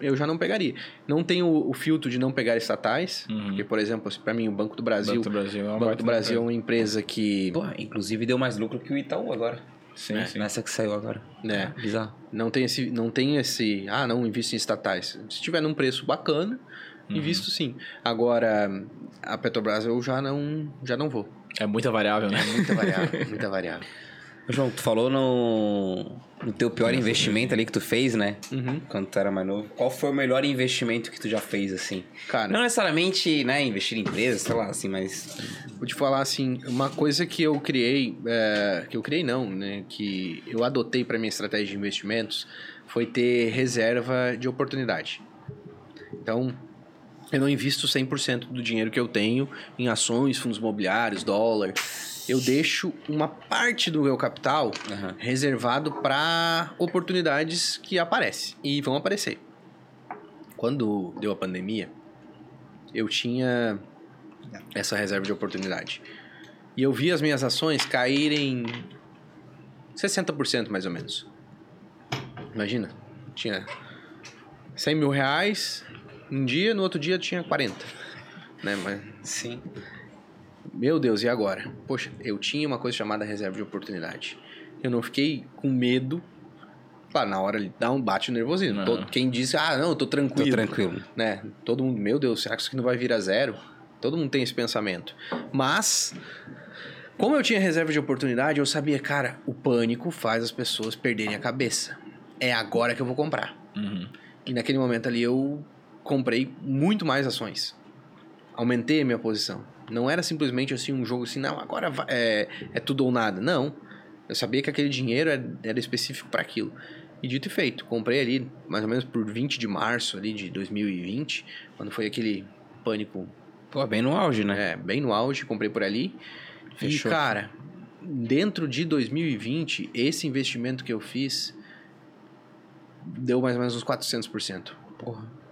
Eu já não pegaria. Não tenho o, filtro de não pegar estatais, porque, por exemplo, para mim, o Banco do Brasil. Banco do Brasil é uma o Banco do Brasil é empresa. uma empresa que. Pô, inclusive deu mais lucro que o Itaú agora. Sim, né? sim. Nessa que saiu agora. né, Bizarro. não tem esse. Não tem esse. Ah, não, invisto em estatais. Se tiver num preço bacana, invisto sim. Agora, a Petrobras eu já não, já não vou. É muita variável, né? Muita variável, muita variável. João, tu falou no, no teu pior investimento ali que tu fez, né? Uhum. Quando tu era mais novo. Qual foi o melhor investimento que tu já fez, assim? Cara, Não necessariamente, né, investir em empresas, sei lá, assim, mas... Vou te falar assim, uma coisa que eu criei, é, que eu criei não, né, que eu adotei para minha estratégia de investimentos foi ter reserva de oportunidade. Então, eu não invisto 100% do dinheiro que eu tenho em ações, fundos imobiliários, dólar. Eu deixo uma parte do meu capital Aham. reservado para oportunidades que aparecem e vão aparecer. Quando deu a pandemia, eu tinha essa reserva de oportunidade. E eu vi as minhas ações caírem 60% mais ou menos. Imagina, tinha 100 mil reais um dia, no outro dia tinha 40. Né? Mas, Sim. meu Deus, e agora? Poxa, eu tinha uma coisa chamada reserva de oportunidade. Eu não fiquei com medo. Claro, na hora ele dá um bate o nervosismo. Todo- quem disse, ah, não, eu tô Tô tranquilo. tranquilo. né? Todo mundo, meu Deus, será que isso aqui não vai vir a zero? Todo mundo tem esse pensamento. Mas, como eu tinha reserva de oportunidade, eu sabia, cara, o pânico faz as pessoas perderem a cabeça. É agora que eu vou comprar. Uhum. E naquele momento ali eu comprei muito mais ações. Aumentei a minha posição. Não era simplesmente assim um jogo assim, não, agora é, é tudo ou nada. Não. Eu sabia que aquele dinheiro era, era específico para aquilo. E dito e feito, comprei ali mais ou menos por 20 de março ali de 2020, quando foi aquele pânico Pô, bem no auge, né? é, bem no auge, comprei por ali. Fechou. E, cara, dentro de 2020, esse investimento que eu fiz deu mais ou menos uns 400%. Porra.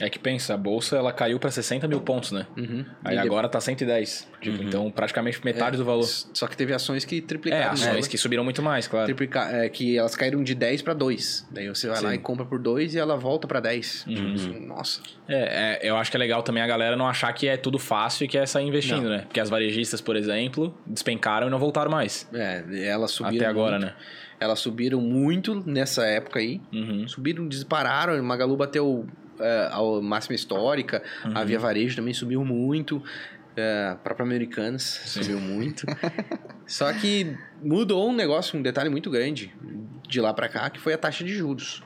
É que pensa, a bolsa ela caiu pra 60 mil pontos, né? Uhum. Aí E agora tá 110. Tipo, então praticamente metade É, do valor. Só que teve ações que É, triplicaram. o ações valor. que subiram muito mais, claro. Triplica- é, que elas caíram de 10 para 2. Daí você vai lá Sim. e compra por 2 e ela volta para 10. Uhum. Nossa. É, é, eu acho que é legal também a galera não achar que é tudo fácil e que é sair investindo, né? Porque as varejistas, por exemplo, despencaram e não voltaram mais. É, elas subiram. Até agora, muito. né? Elas subiram muito nessa época aí. Uhum. Subiram, dispararam. Magalu bateu é, a máxima histórica. Uhum. A Via Varejo também subiu muito. A própria Americanas subiu muito. Só que mudou um negócio, um detalhe muito grande de lá pra cá, que foi a taxa de juros.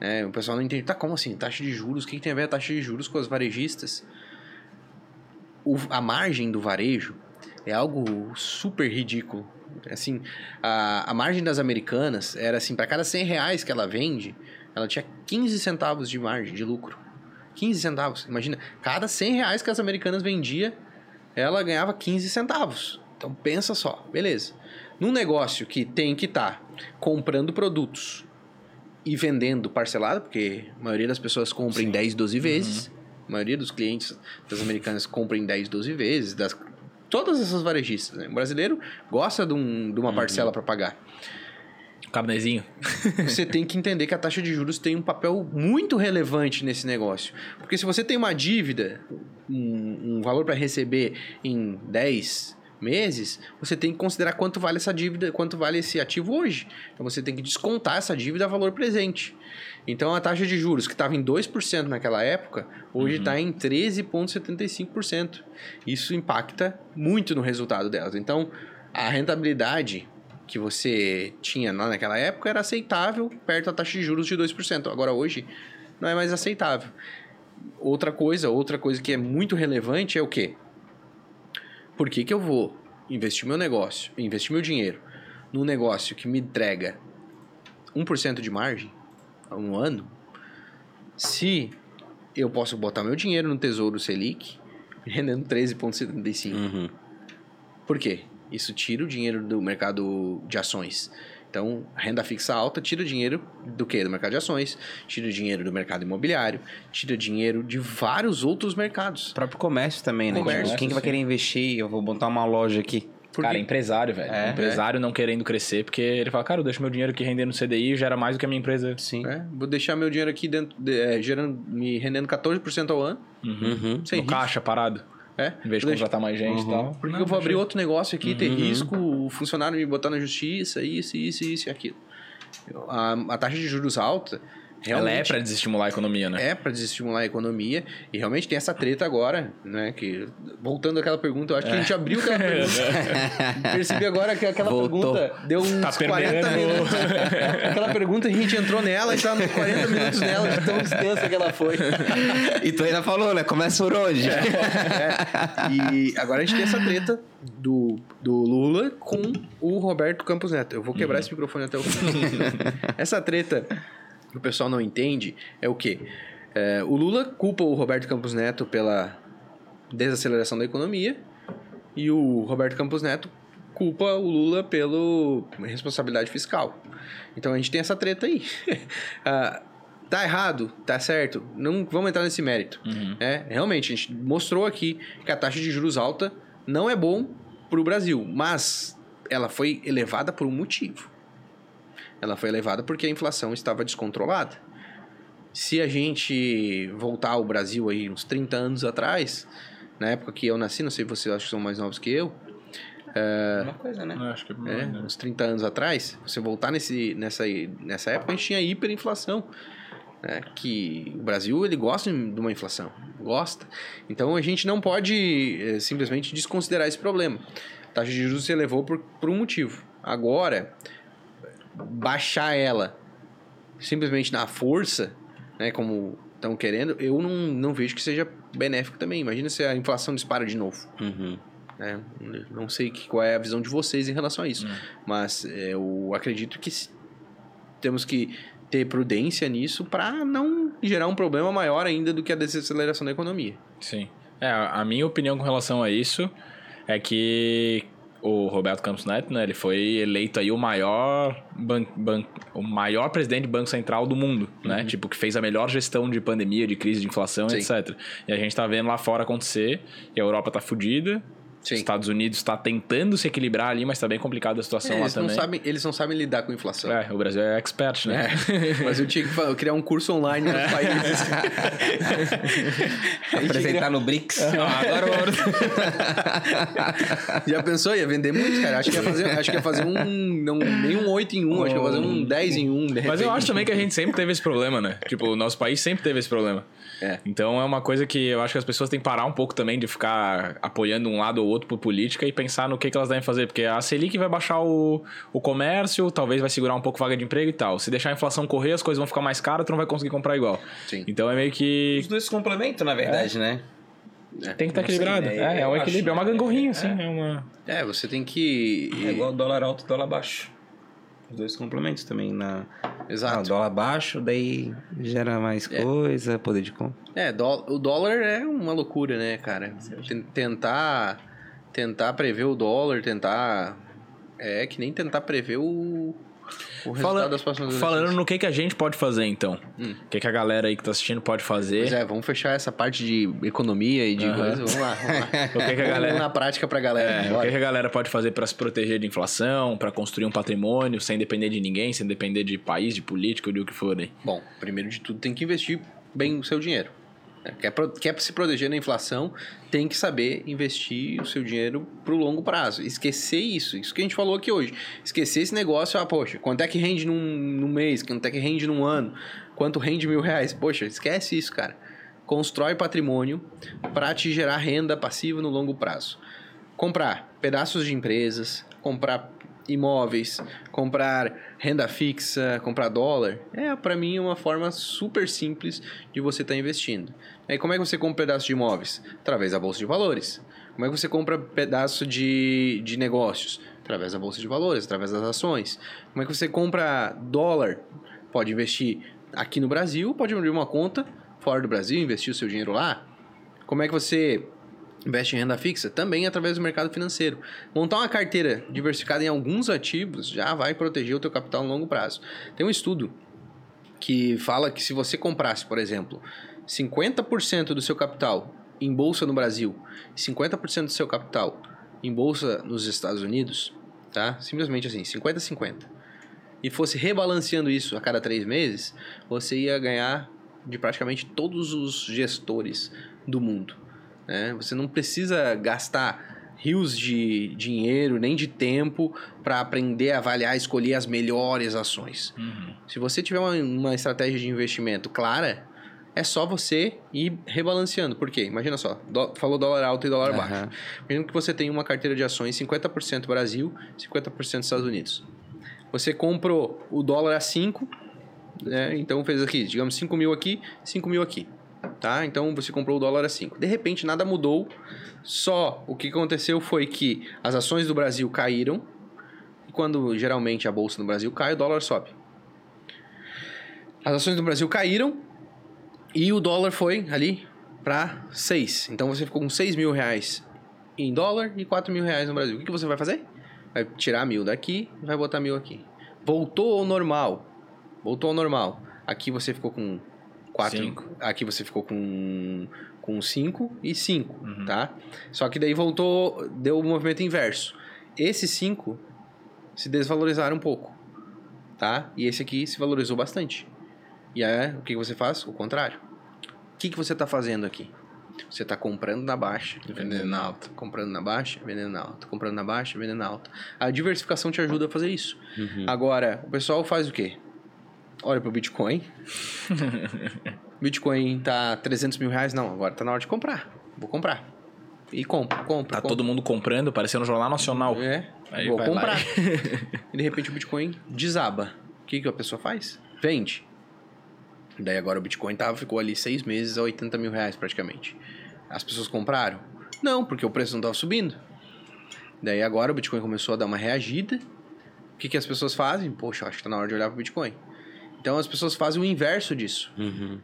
É, o pessoal não entende. Tá, como assim? Taxa de juros? O que, que tem a ver a taxa de juros com as varejistas? O- a margem do varejo é algo super ridículo. Assim, a, a margem das americanas era assim, para cada 100 reais que ela vende, ela tinha 15 centavos de margem, de lucro. 15 centavos. Imagina, cada 100 reais que as americanas vendia, ela ganhava 15 centavos. Então pensa só, beleza. Num negócio que tem que estar comprando produtos e vendendo parcelado, porque a maioria das pessoas compra em 10, 12 vezes. A maioria dos clientes das americanas compra em 10, 12 vezes. Das, todas essas varejistas. Né? O brasileiro gosta de, um- de uma parcela para pagar. Carnezinho. Você tem que entender que a taxa de juros tem um papel muito relevante nesse negócio. Porque se você tem uma dívida, um, um valor para receber em 10 meses, você tem que considerar quanto vale essa dívida, quanto vale esse ativo hoje. Então você tem que descontar essa dívida a valor presente. Então a taxa de juros que estava em 2% naquela época, hoje está em 13,75%. Isso impacta muito no resultado delas. Então a rentabilidade que você tinha lá naquela época era aceitável perto da taxa de juros de 2%. Agora hoje não é mais aceitável. Outra coisa, outra coisa que é muito relevante é o quê? Por que, que eu vou investir meu negócio, investir meu dinheiro num negócio que me entrega 1% de margem a um ano, se eu posso botar meu dinheiro no Tesouro Selic rendendo 13,75%? Uhum. Por quê? Isso tira o dinheiro do mercado de ações. Então, renda fixa alta tira o dinheiro do quê? Do mercado de ações, tira o dinheiro do mercado imobiliário, tira dinheiro de vários outros mercados. O próprio comércio também, né? Comércio, Tipo, Quem que vai querer investir? Eu vou montar uma loja aqui. Por Cara, quê? empresário, velho. É. empresário não querendo crescer, porque ele fala, cara, eu deixo meu dinheiro aqui rendendo no CDI e gera mais do que a minha empresa. Sim. É, vou deixar meu dinheiro aqui dentro, de- é, gerando, me rendendo 14% ao ano, Uhum. Uhum. sem no risco. caixa, parado. É, Em vez de vou deixar- contratar mais gente e Uhum. tal. Por que Não, eu vou abrir deixa- outro negócio aqui, ter Uhum. risco, o funcionário me botar na justiça, isso, isso, isso e aquilo. A, a taxa de juros alta Ela é realmente pra desestimular a economia, né? é para desestimular a economia e realmente tem essa treta agora, né? Que voltando àquela pergunta, eu acho que a gente abriu aquela pergunta. Percebi agora que aquela Voltou. pergunta deu uns Tá 40 perdendo. minutos. aquela pergunta a gente entrou nela e tá nos 40 minutos nela de tão extensa que ela foi. E tu ainda falou, né? Começa por onde? É. E agora a gente tem essa treta do, do Lula com o Roberto Campos Neto. Eu vou quebrar esse microfone até o fim. essa treta que o pessoal não entende é o quê? É, o Lula culpa o Roberto Campos Neto pela desaceleração da economia e o Roberto Campos Neto culpa o Lula pela responsabilidade fiscal. Então a gente tem essa treta aí. Ah, tá errado, tá certo, não vamos entrar nesse mérito. Uhum. É, realmente, a gente mostrou aqui que a taxa de juros alta não é bom para o Brasil, mas ela foi elevada por um motivo. Ela foi elevada porque a inflação estava descontrolada. Se a gente voltar ao Brasil aí uns 30 anos atrás, na época que eu nasci, não sei se vocês acham que são mais novos que eu, Uma coisa, né? Eu acho que é, uns 30 anos atrás, você voltar nesse, nessa, nessa época, a gente tinha hiperinflação. Né? Que o Brasil ele gosta de uma inflação, gosta. Então a gente não pode eh, simplesmente desconsiderar esse problema. A taxa de juros se elevou por, por um motivo. Agora, baixar ela simplesmente na força, né, como estão querendo, eu não, não vejo que seja benéfico também. Imagina se a inflação dispara de novo Uhum. né? Não sei que, qual é a visão de vocês em relação a isso, mas é, eu acredito que temos que ter prudência nisso para não gerar um problema maior ainda do que a desaceleração da economia. Sim. É, a minha opinião com relação a isso é que o Roberto Campos Neto, né? Ele foi eleito aí o maior, ban, ban, o maior presidente de Banco Central do mundo, né? Tipo, que fez a melhor gestão de pandemia, de crise, de inflação, Sim. etc. E a gente tá vendo lá fora acontecer, e a Europa tá fudida. Sim. Os Estados Unidos está tentando se equilibrar ali, mas tá bem complicada a situação É, lá eles, não também. sabem, eles não sabem lidar com inflação. É, o Brasil é expert, né? É, mas eu tinha que fa- criar um curso online É. nos países. Apresentar no BRICS. Ah, agora Já pensou? Ia vender muito, cara. Acho que ia fazer, acho que ia fazer um. Não, nem um 8 em 1, acho que ia fazer um 10 em 1. De Mas eu acho também que a gente sempre teve esse problema, né? Tipo, o nosso país sempre teve esse problema. É. Então é uma coisa que eu acho que as pessoas têm que parar um pouco também de ficar apoiando um lado ou outro por política e pensar no que, que elas devem fazer. Porque a Selic vai baixar o, o comércio, talvez vai segurar um pouco a vaga de emprego e tal. Se deixar a inflação correr, as coisas vão ficar mais caras, tu não vai conseguir comprar igual. Sim. Então é meio que. Os dois se complementam, na verdade, né? Tem que estar Não sei, equilibrado. né? É, é um equilíbrio, é acho, uma né? gangorrinha, assim. É. É uma. É, você tem que. É igual dólar alto e dólar baixo. Os dois complementos também. Na... Ah, Exato. dólar baixo, daí gera mais coisa, poder de compra. É, o dólar é uma loucura, né, cara? Ten- Tentar, tentar prever o dólar, tentar. É que nem tentar prever o, o resultado Fala- das próximas falando eleições. no que, que a gente pode fazer, então. O que, que a galera aí que tá assistindo pode fazer. Pois é, vamos fechar essa parte de economia e de Aham. coisa. Vamos lá, vamos lá. O que, que a Vamos galera. na prática pra galera. É, o que que a galera pode fazer para se proteger de inflação, para construir um patrimônio sem depender de ninguém, sem depender de país, de política ou de o que for aí? Bom, primeiro de tudo tem que investir bem o seu dinheiro. É, Quer, quer se proteger da inflação, tem que saber investir o seu dinheiro pro longo prazo. Esquecer isso, isso que a gente falou aqui hoje. Esquecer esse negócio, ah, poxa, quanto é que rende num, num mês, quanto é que rende num ano, quanto rende mil reais. Poxa, esquece isso, cara. Constrói patrimônio para te gerar renda passiva no longo prazo. Comprar pedaços de empresas, comprar imóveis, comprar renda fixa, comprar dólar, é para mim uma forma super simples de você estar investindo. Aí como é que você compra pedaço de imóveis? Através da bolsa de valores. Como é que você compra pedaço de, de negócios? Através da bolsa de valores, através das ações. Como é que você compra dólar? Pode investir aqui no Brasil, pode abrir uma conta fora do Brasil, investir o seu dinheiro lá. Como é que você investe em renda fixa? Também através do mercado financeiro. Montar uma carteira diversificada em alguns ativos já vai proteger o teu capital no longo prazo. Tem um estudo que fala que se você comprasse, por exemplo, 50% do seu capital em bolsa no Brasil e 50% do seu capital em bolsa nos Estados Unidos, tá? Simplesmente assim, 50-50. E fosse rebalanceando isso a cada três meses, você ia ganhar de praticamente todos os gestores do mundo. Né? Você não precisa gastar rios de dinheiro nem de tempo para aprender a avaliar, escolher as melhores ações. Se você tiver uma, uma estratégia de investimento clara, é só você ir rebalanceando. Por quê? Imagina só, dó- falou dólar alto e dólar Aham. baixo. Imagina que você tem uma carteira de ações 50% Brasil, 50% Estados Unidos. Você comprou o dólar a 5, né? então fez aqui, digamos 5 mil aqui, 5 mil aqui. Tá? Então você comprou o dólar a 5. De repente nada mudou, só o que aconteceu foi que as ações do Brasil caíram, e quando geralmente a bolsa no Brasil cai, o dólar sobe. As ações do Brasil caíram e o dólar foi ali para 6. Então você ficou com 6 mil reais em dólar e 4 mil reais no Brasil. O que, que você vai fazer? Vai tirar mil daqui vai botar mil aqui. Voltou ao normal. Voltou ao normal. Aqui você ficou com 4. Cinco. Aqui você ficou com com 5 e 5, Uhum. tá? Só que daí voltou, deu o movimento inverso. Esses 5 se desvalorizaram um pouco, tá? E esse aqui se valorizou bastante. E aí, o que você faz? O contrário. O que, que você está fazendo aqui? Você está comprando na baixa, vendendo na alta. Comprando na baixa, vendendo na alta. Comprando na baixa, vendendo na alta. A diversificação te ajuda a fazer isso. Agora, o pessoal faz o quê? Olha pro Bitcoin. Bitcoin tá 300 mil reais. Não, agora tá na hora de comprar. Vou comprar. E compra, compra. Tá compra. todo mundo comprando, parecendo um jornal nacional. É, Aí vou comprar. e de repente o Bitcoin desaba. O que, que a pessoa faz? Vende. Daí agora o Bitcoin tava, ficou ali seis meses a 80 mil reais praticamente. As pessoas compraram? Não, porque o preço não tava subindo. Daí agora o Bitcoin começou a dar uma reagida. O que, que as pessoas fazem? Poxa, acho que tá na hora de olhar pro Bitcoin. Então as pessoas fazem o inverso disso.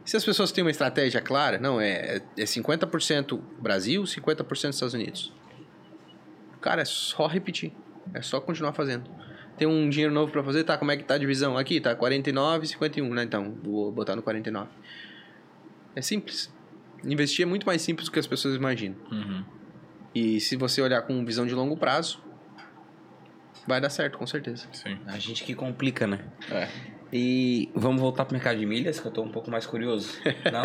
Se as pessoas têm uma estratégia clara, não, é, é 50% Brasil, 50% Estados Unidos. Cara, é só repetir. É só continuar fazendo. Tem um dinheiro novo para fazer, tá? Como é que tá a divisão? Aqui tá 49 51, né? Então, vou botar no 49. É simples. Investir é muito mais simples do que as pessoas imaginam. Uhum. E se você olhar com visão de longo prazo, vai dar certo, com certeza. Sim. A gente que complica, né? É. E vamos voltar pro mercado de milhas, que eu tô um pouco mais curioso. Não?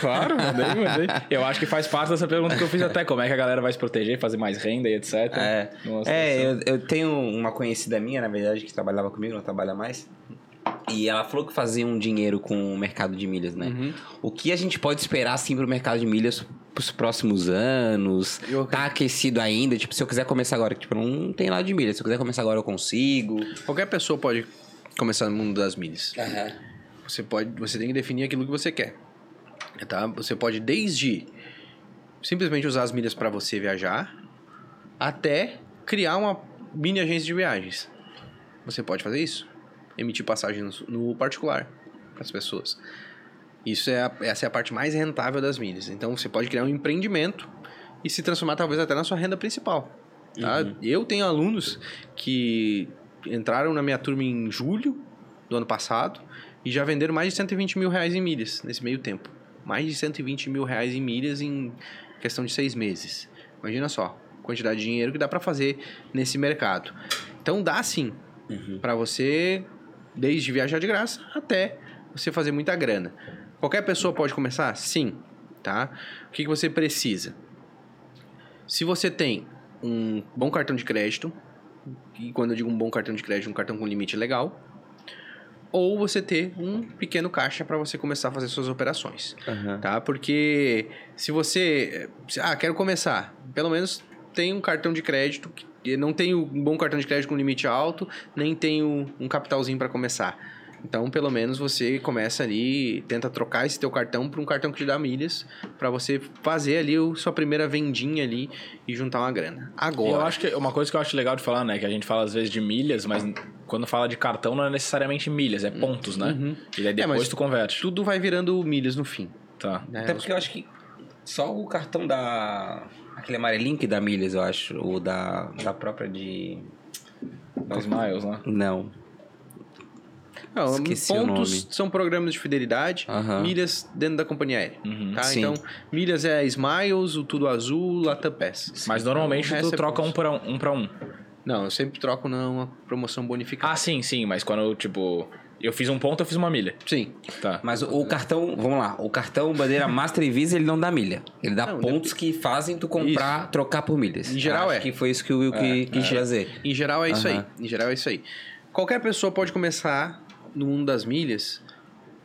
Claro, mandei, mandei. Eu acho que faz parte dessa pergunta que eu fiz até, como é que a galera vai se proteger, fazer mais renda e etc. É, é eu, eu tenho uma conhecida minha, na verdade, que trabalhava comigo, não trabalha mais. E ela falou que fazia um dinheiro com o mercado de milhas, né? Uhum. O que a gente pode esperar, assim, pro mercado de milhas pros próximos anos? Eu- Tá aquecido ainda? Tipo, se eu quiser começar agora, tipo, não tem nada de milhas. Se eu quiser começar agora, eu consigo. Qualquer pessoa pode começar no mundo das milhas. Aham. Você pode, você tem que definir aquilo que você quer. Tá? Você pode desde simplesmente usar as milhas para você viajar até criar uma mini agência de viagens. Você pode fazer isso. Emitir passagem no, particular para as pessoas. Isso é a, essa é a parte mais rentável das milhas. Então você pode criar um empreendimento e se transformar talvez até na sua renda principal. Tá? Eu tenho alunos que entraram na minha turma em julho do ano passado e já venderam mais de 120 mil reais em milhas nesse meio tempo. Mais de 120 mil reais em milhas em questão de seis meses. Imagina só, a quantidade de dinheiro que dá para fazer nesse mercado. Então dá sim para você, desde viajar de graça até você fazer muita grana. Qualquer pessoa pode começar? Sim. Tá? O que, que você precisa? Se você tem um bom cartão de crédito, e quando eu digo um bom cartão de crédito, um cartão com limite legal, ou você ter um pequeno caixa para você começar a fazer suas operações, Aham. tá? Porque se você, ah, quero começar, pelo menos tem um cartão de crédito que não tenho um bom cartão de crédito com limite alto, nem tenho um capitalzinho para começar. Então, pelo menos você começa ali, tenta trocar esse teu cartão por um cartão que te dá milhas, para você fazer ali a sua primeira vendinha ali e juntar uma grana. Agora, eu acho que uma coisa que eu acho legal de falar, né? Que a gente fala às vezes de milhas, mas quando fala de cartão não é necessariamente milhas, é pontos, né? E daí depois mas tu converte. tudo vai virando milhas no fim. Tá. né? Até porque eu acho que só o cartão da. Aquele amarelinho que dá milhas, eu acho. Ou da, da própria de. Os miles, né? Não. Não, Esqueci pontos são programas de fidelidade, Aham. milhas dentro da companhia aérea. Uhum. tá? Então, milhas é Smiles, o Tudo Azul, Latam Pass. Mas normalmente O tu é troca pontos. um pra um, um pra um. Não, eu sempre troco numa promoção bonificada. Ah, sim, sim, mas quando eu, tipo, eu fiz um ponto, eu fiz uma milha. Sim. Tá. Mas o, o cartão, vamos lá, o cartão bandeira Master e Visa, ele não dá milha. Ele dá Não, pontos que fazem tu comprar, trocar por milhas. Em geral Acho é. que foi isso que o Will que- quis trazer. Em geral é isso Aham. aí. Em geral é isso aí. Qualquer pessoa pode começar no mundo das milhas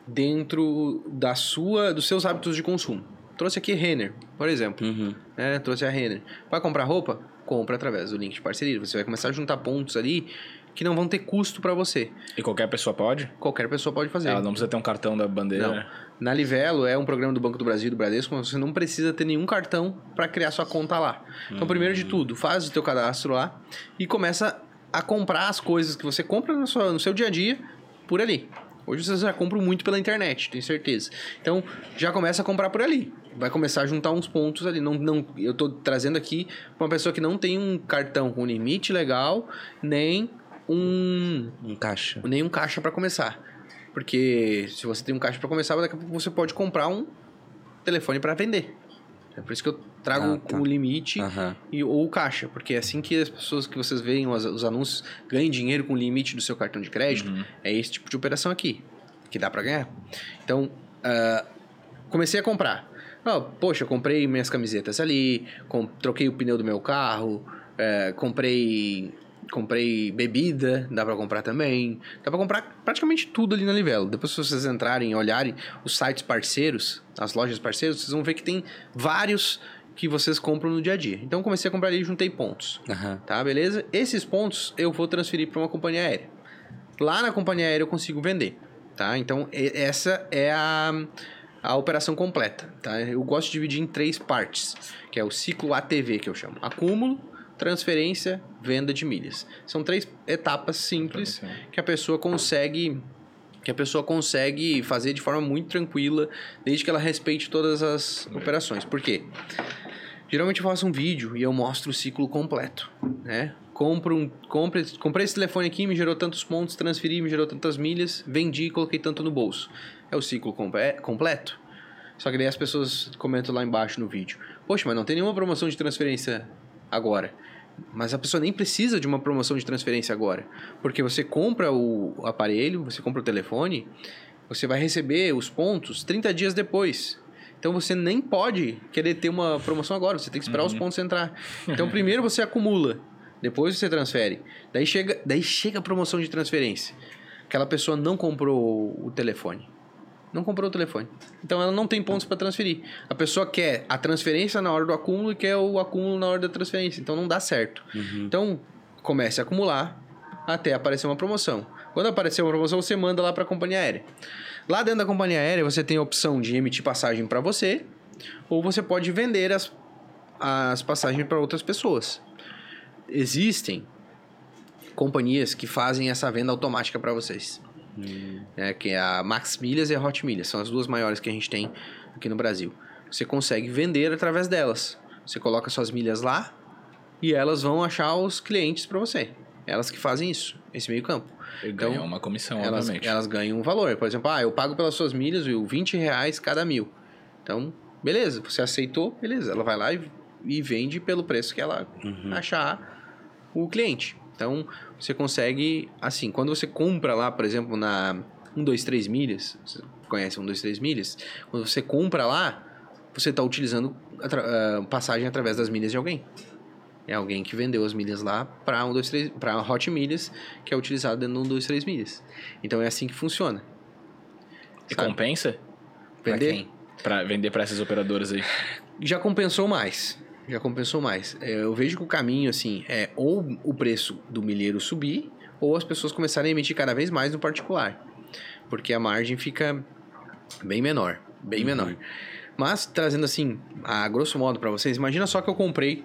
dentro da sua, dos seus hábitos de consumo. Trouxe aqui Renner, por exemplo. Uhum. né? Trouxe a Renner. Vai comprar roupa? Compra através do link de parceria. Você vai começar a juntar pontos ali que não vão ter custo para você. E qualquer pessoa pode? Qualquer pessoa pode fazer. Ela não precisa ter um cartão da bandeira. Não. Na Livelo é um programa do Banco do Brasil do Bradesco, mas você não precisa ter nenhum cartão para criar sua conta lá. Então, primeiro de tudo, faz o teu cadastro lá e começa a comprar as coisas que você compra no seu, no seu dia a dia por ali. Hoje vocês já compram muito pela internet, tenho certeza. Então, já começa a comprar por ali. Vai começar a juntar uns pontos ali. Não, não, eu tô trazendo aqui pra uma pessoa que não tem um cartão com limite legal, nem um Um caixa. nem um caixa para começar. Porque se você tem um caixa para começar, daqui a pouco você pode comprar um telefone para vender. É por isso que eu trago Ah, tá. o limite Aham. e, ou o caixa. Porque é assim que as pessoas que vocês veem os, os anúncios ganhem dinheiro com o limite do seu cartão de crédito. É esse tipo de operação aqui. Que dá para ganhar. Então, ah, comecei a comprar. Ah, poxa, comprei minhas camisetas ali, troquei o pneu do meu carro, eh, comprei comprei bebida, dá pra comprar também. Dá pra comprar praticamente tudo ali na Livelo. Depois se vocês entrarem e olharem os sites parceiros, as lojas parceiras, vocês vão ver que tem vários que vocês compram no dia a dia. Então comecei a comprar ali e juntei pontos. Aham. Tá, beleza? Esses pontos eu vou transferir para uma companhia aérea. Lá na companhia aérea eu consigo vender, tá? Então essa é a, a operação completa, tá? Eu gosto de dividir em três partes, que é o ciclo ATV que eu chamo: acúmulo, transferência, venda de milhas. São três etapas simples que a pessoa consegue que a pessoa consegue fazer de forma muito tranquila, desde que ela respeite todas as operações. Por quê? Geralmente eu faço um vídeo e eu mostro o ciclo completo, né? Compro um, compre, comprei esse telefone aqui, me gerou tantos pontos, transferi, me gerou tantas milhas, vendi e coloquei tanto no bolso. É o ciclo comple- completo. Só que daí as pessoas comentam lá embaixo no vídeo. Poxa, mas não tem nenhuma promoção de transferência agora. Mas a pessoa nem precisa de uma promoção de transferência agora. Porque você compra o aparelho, você compra o telefone, você vai receber os pontos 30 dias depois. Então você nem pode querer ter uma promoção agora, você tem que esperar os pontos entrar. Então primeiro você acumula, depois você transfere. Daí chega, daí chega a promoção de transferência. Aquela pessoa não comprou o telefone. Não comprou o telefone. Então ela não tem pontos para transferir. A pessoa quer a transferência na hora do acúmulo e quer o acúmulo na hora da transferência. Então não dá certo. Então comece a acumular até aparecer uma promoção. Quando aparecer uma promoção, você manda lá para a companhia aérea. Lá dentro da companhia aérea, você tem a opção de emitir passagem para você ou você pode vender as, as passagens para outras pessoas. Existem companhias que fazem essa venda automática para vocês. É, que é a Max Milhas e a Hot Milhas. São as duas maiores que a gente tem aqui no Brasil. Você consegue vender através delas. Você coloca suas milhas lá e elas vão achar os clientes para você. Elas que fazem isso, esse meio campo. E Então, ganha uma comissão, Elas, obviamente. elas ganham um valor. Por exemplo, ah, eu pago pelas suas milhas viu, 20 reais cada mil. Então, beleza, você aceitou, beleza. Ela vai lá e, e vende pelo preço que ela achar o cliente. Então, você consegue, assim, quando você compra lá, por exemplo, na 123 milhas, você conhece 123 milhas? Quando você compra lá, você está utilizando atra- ah, passagem através das milhas de alguém. É alguém que vendeu as milhas lá para 123 para Hot Milhas, que é utilizado dentro do 123 milhas. Então é assim que funciona. E sabe? compensa Vender quem? pra vender pra essas operadoras aí? já compensou mais. Já compensou mais. É, Eu vejo que o caminho, assim, é ou o preço do milheiro subir, ou as pessoas começarem a emitir cada vez mais no particular. Porque a margem fica bem menor. Bem menor. Mas, trazendo assim, a grosso modo para vocês, imagina só que eu comprei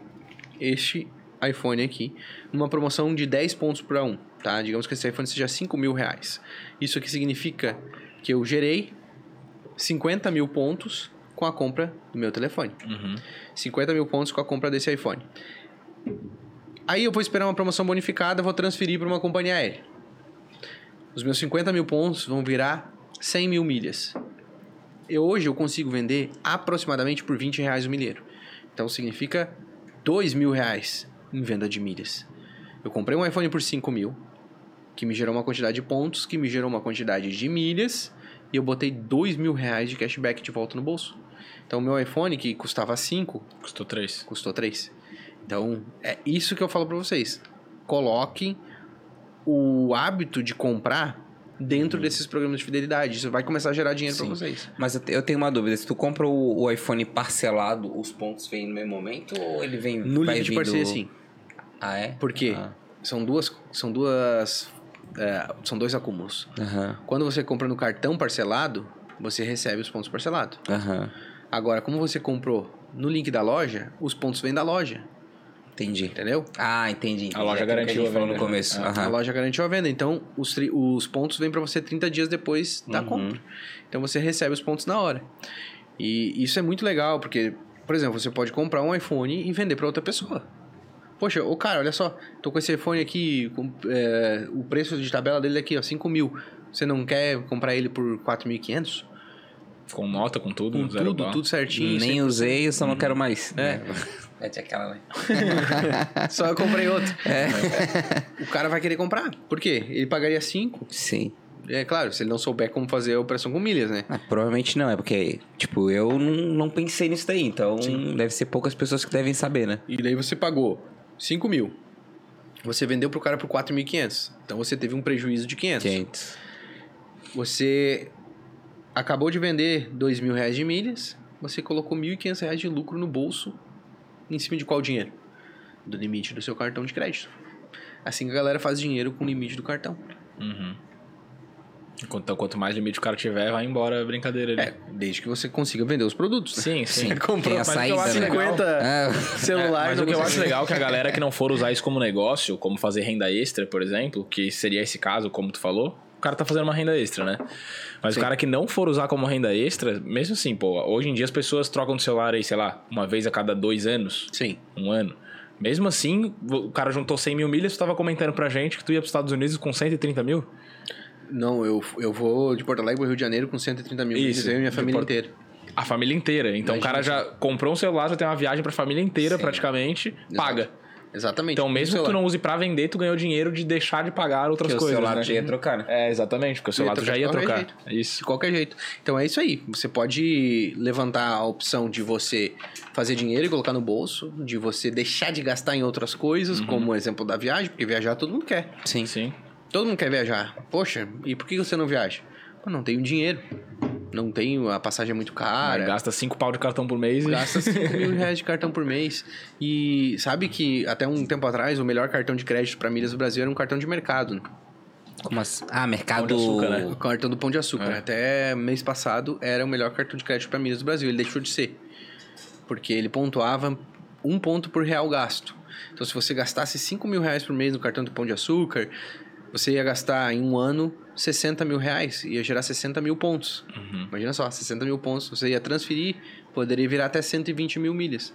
este iPhone aqui, numa promoção de 10 pontos para um, tá? Digamos que esse iPhone seja 5 mil reais. Isso aqui significa que eu gerei 50 mil pontos com a compra do meu telefone. Uhum. 50 mil pontos com a compra desse iPhone. Aí eu vou esperar uma promoção bonificada, vou transferir para uma companhia aérea. Os meus 50 mil pontos vão virar 100 mil milhas. E hoje eu consigo vender aproximadamente por 20 reais o milheiro. Então significa 2 mil reais em venda de milhas. Eu comprei um iPhone por 5 mil, que me gerou uma quantidade de pontos, que me gerou uma quantidade de milhas, e eu botei 2 mil reais de cashback de volta no bolso. Então o meu iPhone, que custava 5, Custou três. custou 3. Então, é isso que eu falo pra vocês. Coloquem o hábito de comprar dentro desses programas de fidelidade. Isso vai começar a gerar dinheiro pra Sim. vocês. Mas eu te- eu tenho uma dúvida. Se tu compra o, o iPhone parcelado, os pontos vêm no mesmo momento ou ele vem No link de parceria, sim. Ah, é? Por quê? Ah, São duas... São duas... é, são dois acúmulos. Aham, Quando você compra no cartão parcelado, você recebe os pontos parcelados. aham. Agora, como você comprou no link da loja, os pontos vêm da loja. Entendi. Entendeu? Ah, entendi. entendi. A loja É garantiu a venda, no né? começo. Ah, Aham. A loja garantiu a venda, então os, tri- os pontos vêm para você 30 dias depois da Uhum. compra. Então você recebe os pontos na hora. E isso é muito legal, porque, por exemplo, você pode comprar um iPhone e vender para outra pessoa. Poxa, ô cara, olha só, tô com esse iPhone aqui, com, é, o preço de tabela dele é aqui, ó, 5 mil. Você não quer comprar ele por 4.500? Com nota, com tudo. Com zero tudo, bar. tudo certinho. Nem sem- usei, eu só não quero mais. É. né? Mete aquela, né? Só eu comprei outro. O cara vai querer comprar. Por quê? Ele pagaria 5. Sim. É claro, se ele não souber como fazer a operação com milhas, né? Ah, provavelmente não, é porque, tipo, eu não, não pensei nisso daí, então deve ser poucas pessoas que devem saber, né? E daí você pagou 5 mil. Você vendeu pro cara por 4.500. Então você teve um prejuízo de 500. 500. Você acabou de vender 2 mil reais de milhas. Você colocou 1.500 reais de lucro no bolso. Em cima de qual dinheiro? Do limite do seu cartão de crédito. Assim que a galera faz dinheiro com o limite do cartão. Uhum. Então, quanto mais limite o cara tiver, vai embora a brincadeira ali. É, desde que você consiga vender os produtos. né? Sim, sim. Comprou Tem a Mas o que saída, eu acho né? legal- 50 Ah, celular. É, mas o que eu acho legal é que a galera que não for usar isso como negócio, como fazer renda extra, por exemplo, que seria esse caso, como tu falou, o cara tá fazendo uma renda extra, né? Mas Sim. o cara que não for usar como renda extra, mesmo assim, pô, hoje em dia as pessoas trocam de celular aí, sei lá, uma vez a cada dois anos, Sim. um ano. Mesmo assim, o cara juntou 100 mil milhas, tu tava comentando pra gente que tu ia pros Estados Unidos com 130 mil? Não, eu, eu vou de Porto Alegre pro Rio de Janeiro com 130 mil. Isso, eu e minha família Porto- inteira. A família inteira. Então o cara já comprou um celular, já tem uma viagem pra família inteira Sim. praticamente, paga. Exatamente. Então mesmo que tu não use pra vender, tu ganhou dinheiro de deixar de pagar outras Que o coisas, celular né? já ia trocar, né? É, exatamente, porque o celular já ia trocar de trocar. qualquer É Isso. De qualquer jeito. Então é isso aí. Você pode levantar a opção de você fazer dinheiro e colocar no bolso, de você deixar de gastar em outras coisas, como o exemplo da viagem, porque viajar todo mundo quer. Sim. Sim. Todo mundo quer viajar. Poxa, e por que você não viaja? Pô, não tenho dinheiro. Não tenho, a passagem é muito cara. Gasta 5 pau de cartão por mês. Gasta 5 mil reais de cartão por mês. E sabe que até um tempo atrás o melhor cartão de crédito para milhas do Brasil era um cartão de mercado. Né? Como assim? Ah, mercado. Pão de açúcar, né? O cartão do Pão de Açúcar. É. Até mês passado era o melhor cartão de crédito para milhas do Brasil. Ele deixou de ser. Porque ele pontuava um ponto por real gasto. Então, se você gastasse 5 mil reais por mês no cartão do Pão de Açúcar, você ia gastar em um ano 60 mil reais. Ia gerar 60 mil pontos. Imagina só, 60 mil pontos. Você ia transferir, poderia virar até 120 mil milhas.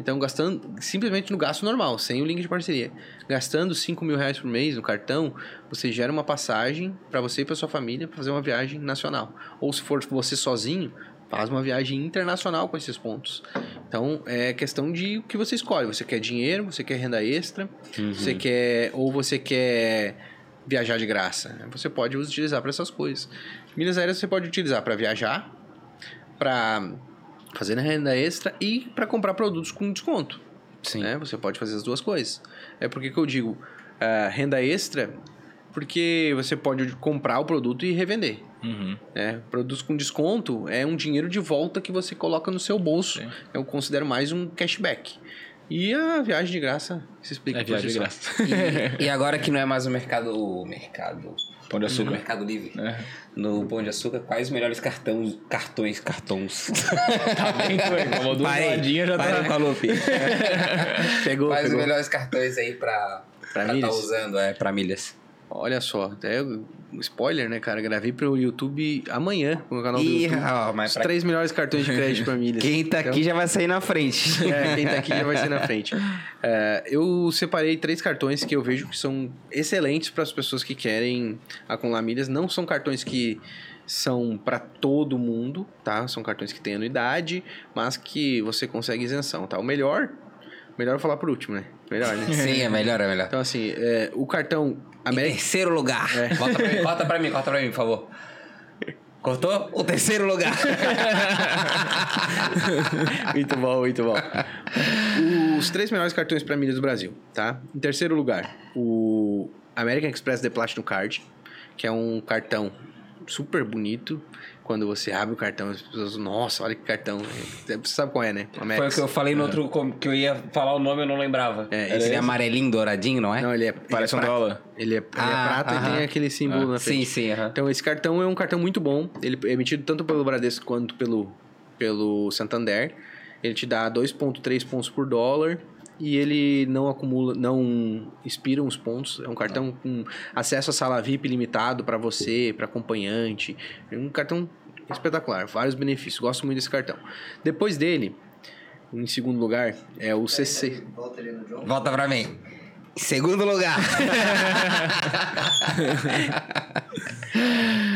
Então, gastando simplesmente no gasto normal, sem o link de parceria. Gastando 5 mil reais por mês no cartão, você gera uma passagem para você e para sua família para fazer uma viagem nacional. Ou se for você sozinho, faz uma viagem internacional com esses pontos. Então, é questão de o que você escolhe. Você quer dinheiro, você quer renda extra, você quer ou você quer viajar de graça. Você pode utilizar para essas coisas. Milhas aéreas você pode utilizar para viajar, para fazer renda extra e para comprar produtos com desconto. Sim. Né? Você pode fazer as duas coisas. É porque que eu digo ah, renda extra, porque você pode comprar o produto e revender. Uhum. né? Produtos com desconto é um dinheiro de volta que você coloca no seu bolso. Sim. Eu considero mais um cashback. E a viagem de graça se explica É por viagem de graça. E, e agora que não é mais o mercado. O mercado. Pão de O açúcar. mercado livre. É. No Pão de Açúcar, quais os melhores cartões. Cartões. Cartões. Tá bem, foi. Duas Parei. já Parei tá... com a Lupe. Pegou, Quais os pegou. melhores cartões aí pra. Pra Pra tá usando, é, pra milhas. Olha só, até spoiler, né, cara? Gravei pro YouTube amanhã, no canal do Ih, YouTube. ó, mas Os pra- três melhores cartões de crédito pra milhas. Quem tá Então, aqui já vai sair na frente. É, quem tá aqui já vai ser na frente. É, eu separei três cartões que eu vejo que são excelentes para as pessoas que querem acumular milhas. Não são cartões que são para todo mundo, tá? São cartões que têm anuidade, mas que você consegue isenção, tá? O melhor, melhor eu falar por último, né? Melhor, né? Sim, é melhor, é melhor. Então, assim, é, o cartão Em terceiro lugar. É. Corta, pra mim, corta pra mim, corta pra mim, por favor. Cortou? O terceiro lugar. muito bom, muito bom. Os três melhores cartões para milhas do Brasil, tá? Em terceiro lugar, o American Express The Platinum Card, que é um cartão super bonito. Quando você abre o cartão, as pessoas, nossa, olha que cartão. Você sabe qual é, né? Foi o Amex. que eu falei no outro, que eu ia falar o nome eu não lembrava. É, Esse esse- é amarelinho, douradinho, não é? Não, ele é. Parece ele um é prata. dólar. Ele é, ele é Ah, prata e aham. tem aquele símbolo na frente. Sim, sim, aham. Então, esse cartão é um cartão muito bom. Ele é emitido tanto pelo Bradesco quanto pelo, pelo Santander. Ele te dá 2,3 pontos por dólar. E ele não acumula, não expira os pontos. É um cartão com acesso a sala VIP limitado para você, para acompanhante. É um cartão espetacular, vários benefícios. Gosto muito desse cartão. Depois dele, em segundo lugar, é o CC. Volta ali no John. Volta pra mim. Em segundo lugar.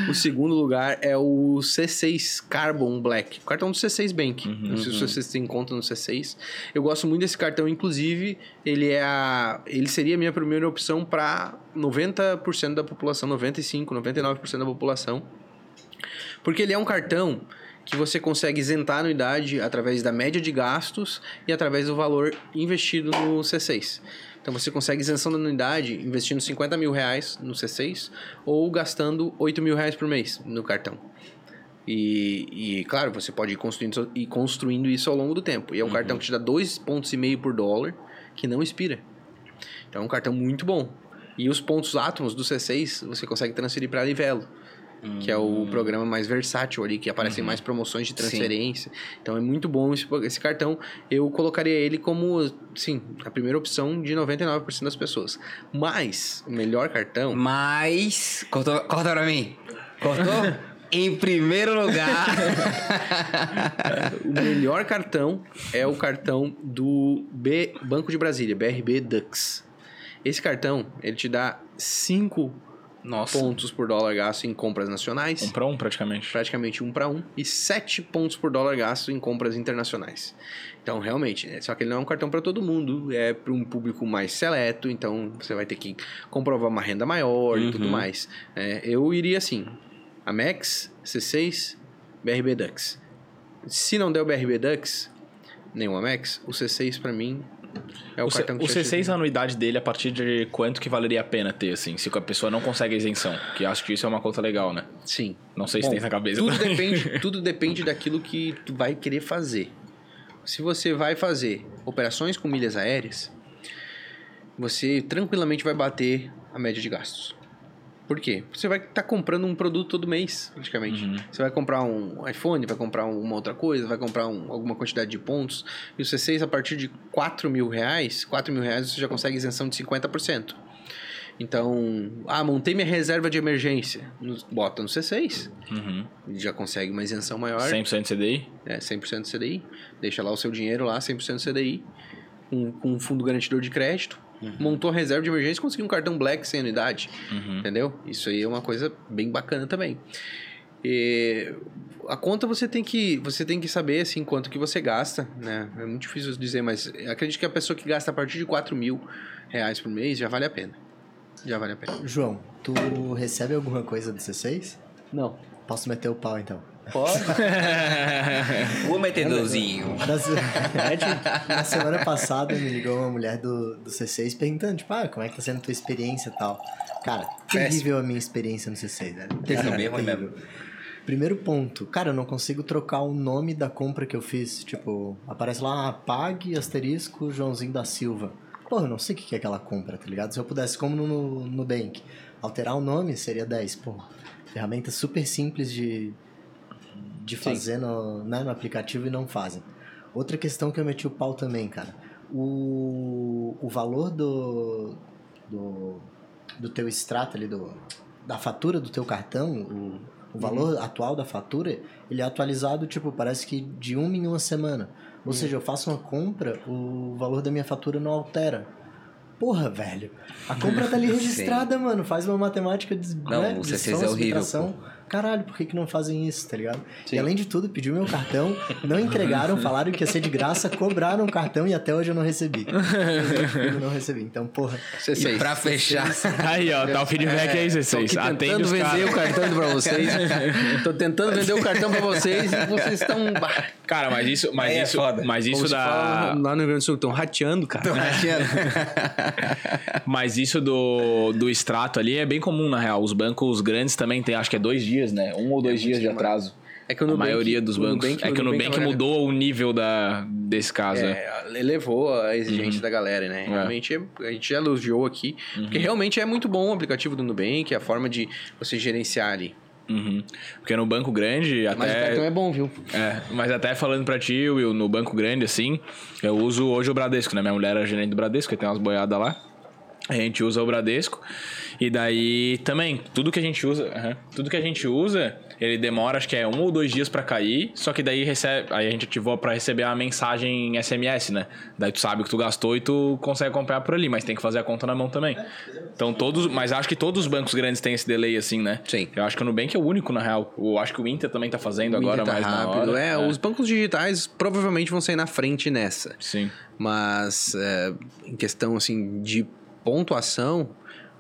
O segundo lugar é o C6 Carbon Black, o cartão do C6 Bank. Não sei se vocês têm conta no C6. Eu gosto muito desse cartão, inclusive, ele é a, ele seria a minha primeira opção para 90% da população, 95, 99% da população. Porque ele é um cartão que você consegue isentar a anuidade através da média de gastos e através do valor investido no C6. Então você consegue isenção da anuidade investindo 50 mil reais no C6 ou gastando 8 mil reais por mês no cartão. E, e, claro, você pode ir construindo, ir construindo isso ao longo do tempo. E é um cartão que te dá 2,5 pontos e meio por dólar, que não expira. Então é um cartão muito bom. E os pontos átomos do C6 você consegue transferir para Livelo. Que é o programa mais versátil ali, que aparecem mais promoções de transferência. Então é muito bom esse, esse cartão. Eu colocaria ele como, sim, a primeira opção de 99% das pessoas. Mas, o melhor cartão... Mas. Cortou, corta pra mim. Cortou? em primeiro lugar. O melhor cartão é o cartão do B Banco de Brasília, BRB Dux. Esse cartão, ele te dá 5 Nossa. pontos por dólar gasto em compras nacionais, Um pra um, praticamente. praticamente um para um, e 7 pontos por dólar gasto em compras internacionais. Então, realmente, né, só que ele não é um cartão para todo mundo, é para um público mais seleto, então você vai ter que comprovar uma renda maior e tudo Uhum. mais. É, eu iria assim, Amex, C6, BRB Dux. Se não der o BRB Dux, nem o Amex, o C6 para mim é o, O, cartão o te ajuda. C6, a anuidade dele, a partir de quanto que valeria a pena ter, assim, se a pessoa não consegue a isenção? Que acho que isso é uma conta legal, né? Sim. Não sei se Bom, tem na cabeça. Tudo depende, tudo depende daquilo que tu vai querer fazer. Se você vai fazer operações com milhas aéreas, você tranquilamente vai bater a média de gastos. Por quê? Você vai estar comprando um produto todo mês, praticamente. Uhum. Você vai comprar um iPhone, vai comprar uma outra coisa, vai comprar um- alguma quantidade de pontos. E o C6, a partir de 4 mil reais, 4 mil reais você já consegue isenção de 50%. Então, ah, montei minha reserva de emergência. Bota no C6 Uhum. já consegue uma isenção maior, 100% CDI? é 100% CDI, deixa lá o seu dinheiro lá, 100% CDI, com, com um fundo garantidor de crédito, montou a reserva de emergência e conseguiu um cartão Black sem anuidade, Uhum. entendeu? Isso aí é uma coisa bem bacana também. E a conta você tem que você tem que saber assim quanto que você gasta, né? É muito difícil dizer, mas acredito que a pessoa que gasta a partir de 4 mil reais por mês já vale a pena. Já vale a pena. João, tu recebe alguma coisa do C6? Não. Posso meter o pau então? Pode. o metedorzinho. Na, na semana passada me ligou uma mulher do, do C6 perguntando, tipo, ah, como é que tá sendo a tua experiência e tal. Cara, terrível a minha experiência no C6, velho. Terrível mesmo, é Terrível. Primeiro ponto, cara, eu não consigo trocar o nome da compra que eu fiz. Tipo, aparece lá, ah, pague asterisco Joãozinho da Silva. Porra, eu não sei o que é aquela compra, tá ligado? Se eu pudesse, como no, no Nubank, alterar o nome seria 10. Porra, ferramenta super simples de, de fazer no, né, no aplicativo e não fazem. Outra questão que eu meti o pau também, cara. O, o valor do, do, do teu extrato ali, do, da fatura do teu cartão, o, o valor atual da fatura, ele é atualizado, tipo, parece que de uma em uma semana. Ou seja, eu faço uma compra, o valor da minha fatura não altera. Porra, velho. A compra tá ali registrada, mano. Faz uma matemática de. Não, né, o de C6 som, é horrível. Caralho, por que, que não fazem isso, tá ligado? E além de tudo, pediu meu cartão, não entregaram, falaram que ia ser de graça, cobraram o cartão e até hoje eu não recebi. eu não recebi. Então, porra. C6. E pra fechar. Aí, ó, tá o feedback aí, Tô C6. aqui Atende tentando vender o cartão pra vocês. Tô tentando vender o cartão pra vocês e vocês estão. Cara, mas isso, mas é isso, foda. mas isso da, fala lá no Rio Grande do Sul, estão rateando, cara. mas isso do, do extrato ali é bem comum na real. Os bancos grandes também tem, acho que é dois dias, né? Um ou dois dias de atraso. É que o a Nubank- maioria dos o bancos. Nubank- é que o Nubank, agora- mudou o nível da, desse caso. é. É, elevou a exigência da galera, né? Realmente, é- a gente já elogiou aqui. Porque realmente é muito bom o aplicativo do Nubank, a forma de você gerenciar ali. Uhum. Porque no banco grande, Mas o até. cartão é bom, viu? É, mas até falando pra ti, Will, no banco grande, assim, eu uso hoje o Bradesco, né? Minha mulher é gerente do Bradesco, que tem umas boiadas lá. A gente usa o Bradesco. E daí também, tudo que a gente usa, aham, tudo que a gente usa, ele demora, acho que é um ou dois dias pra cair, só que daí recebe, aí a gente ativou pra receber a mensagem SMS, né? Daí tu sabe o que tu gastou e tu consegue acompanhar por ali, mas tem que fazer a conta na mão também. Então todos, mas acho que todos os bancos grandes têm esse delay assim, né? Sim. Eu acho que o Nubank é o único na real. Eu acho que o Inter também tá fazendo O agora tá mais rápido. hora. É, os bancos digitais provavelmente vão sair na frente nessa. Sim. Mas é, em questão assim de pontuação,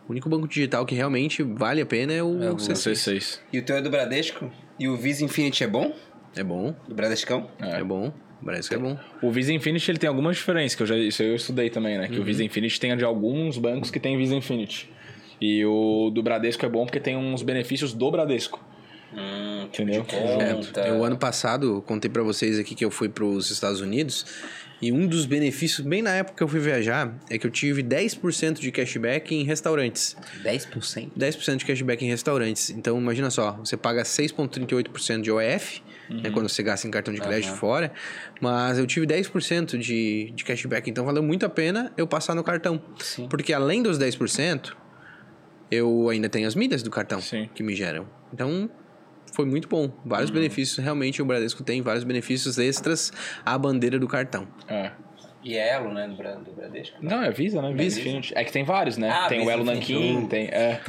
o único banco digital que realmente vale a pena é o, É o C6. C6. E o teu é do Bradesco? E o Visa Infinity é bom? É bom, Do Bradescão? é, bom. Parece que é bom. O Visa Infinity ele tem algumas diferenças, que eu já isso eu estudei também, né? Que o Visa Infinity tem de alguns bancos que tem Visa Infinity. E o do Bradesco é bom porque tem uns benefícios do Bradesco. Hum, Entendeu? conta. É, eu ano passado contei pra vocês aqui que eu fui pros Estados Unidos E um dos benefícios, bem na época que eu fui viajar, é que eu tive 10% de cashback em restaurantes. 10%? 10% de cashback em restaurantes. Então, imagina só, você paga 6,38% de OF, né, quando você gasta em cartão de crédito fora, mas eu tive 10% de, de cashback. Então, valeu muito a pena eu passar no cartão. Sim. Porque além dos 10%, eu ainda tenho as milhas do cartão Sim. que me geram. Então, foi muito bom. Vários benefícios, realmente, o Bradesco tem vários benefícios extras à bandeira do cartão. É. E é Elo, né, do, Bra- do Bradesco. Não, é Visa, né? Visa Infinity. É que tem vários, né? Ah, tem o Visa Elo Infinity. Nankin, tem, é,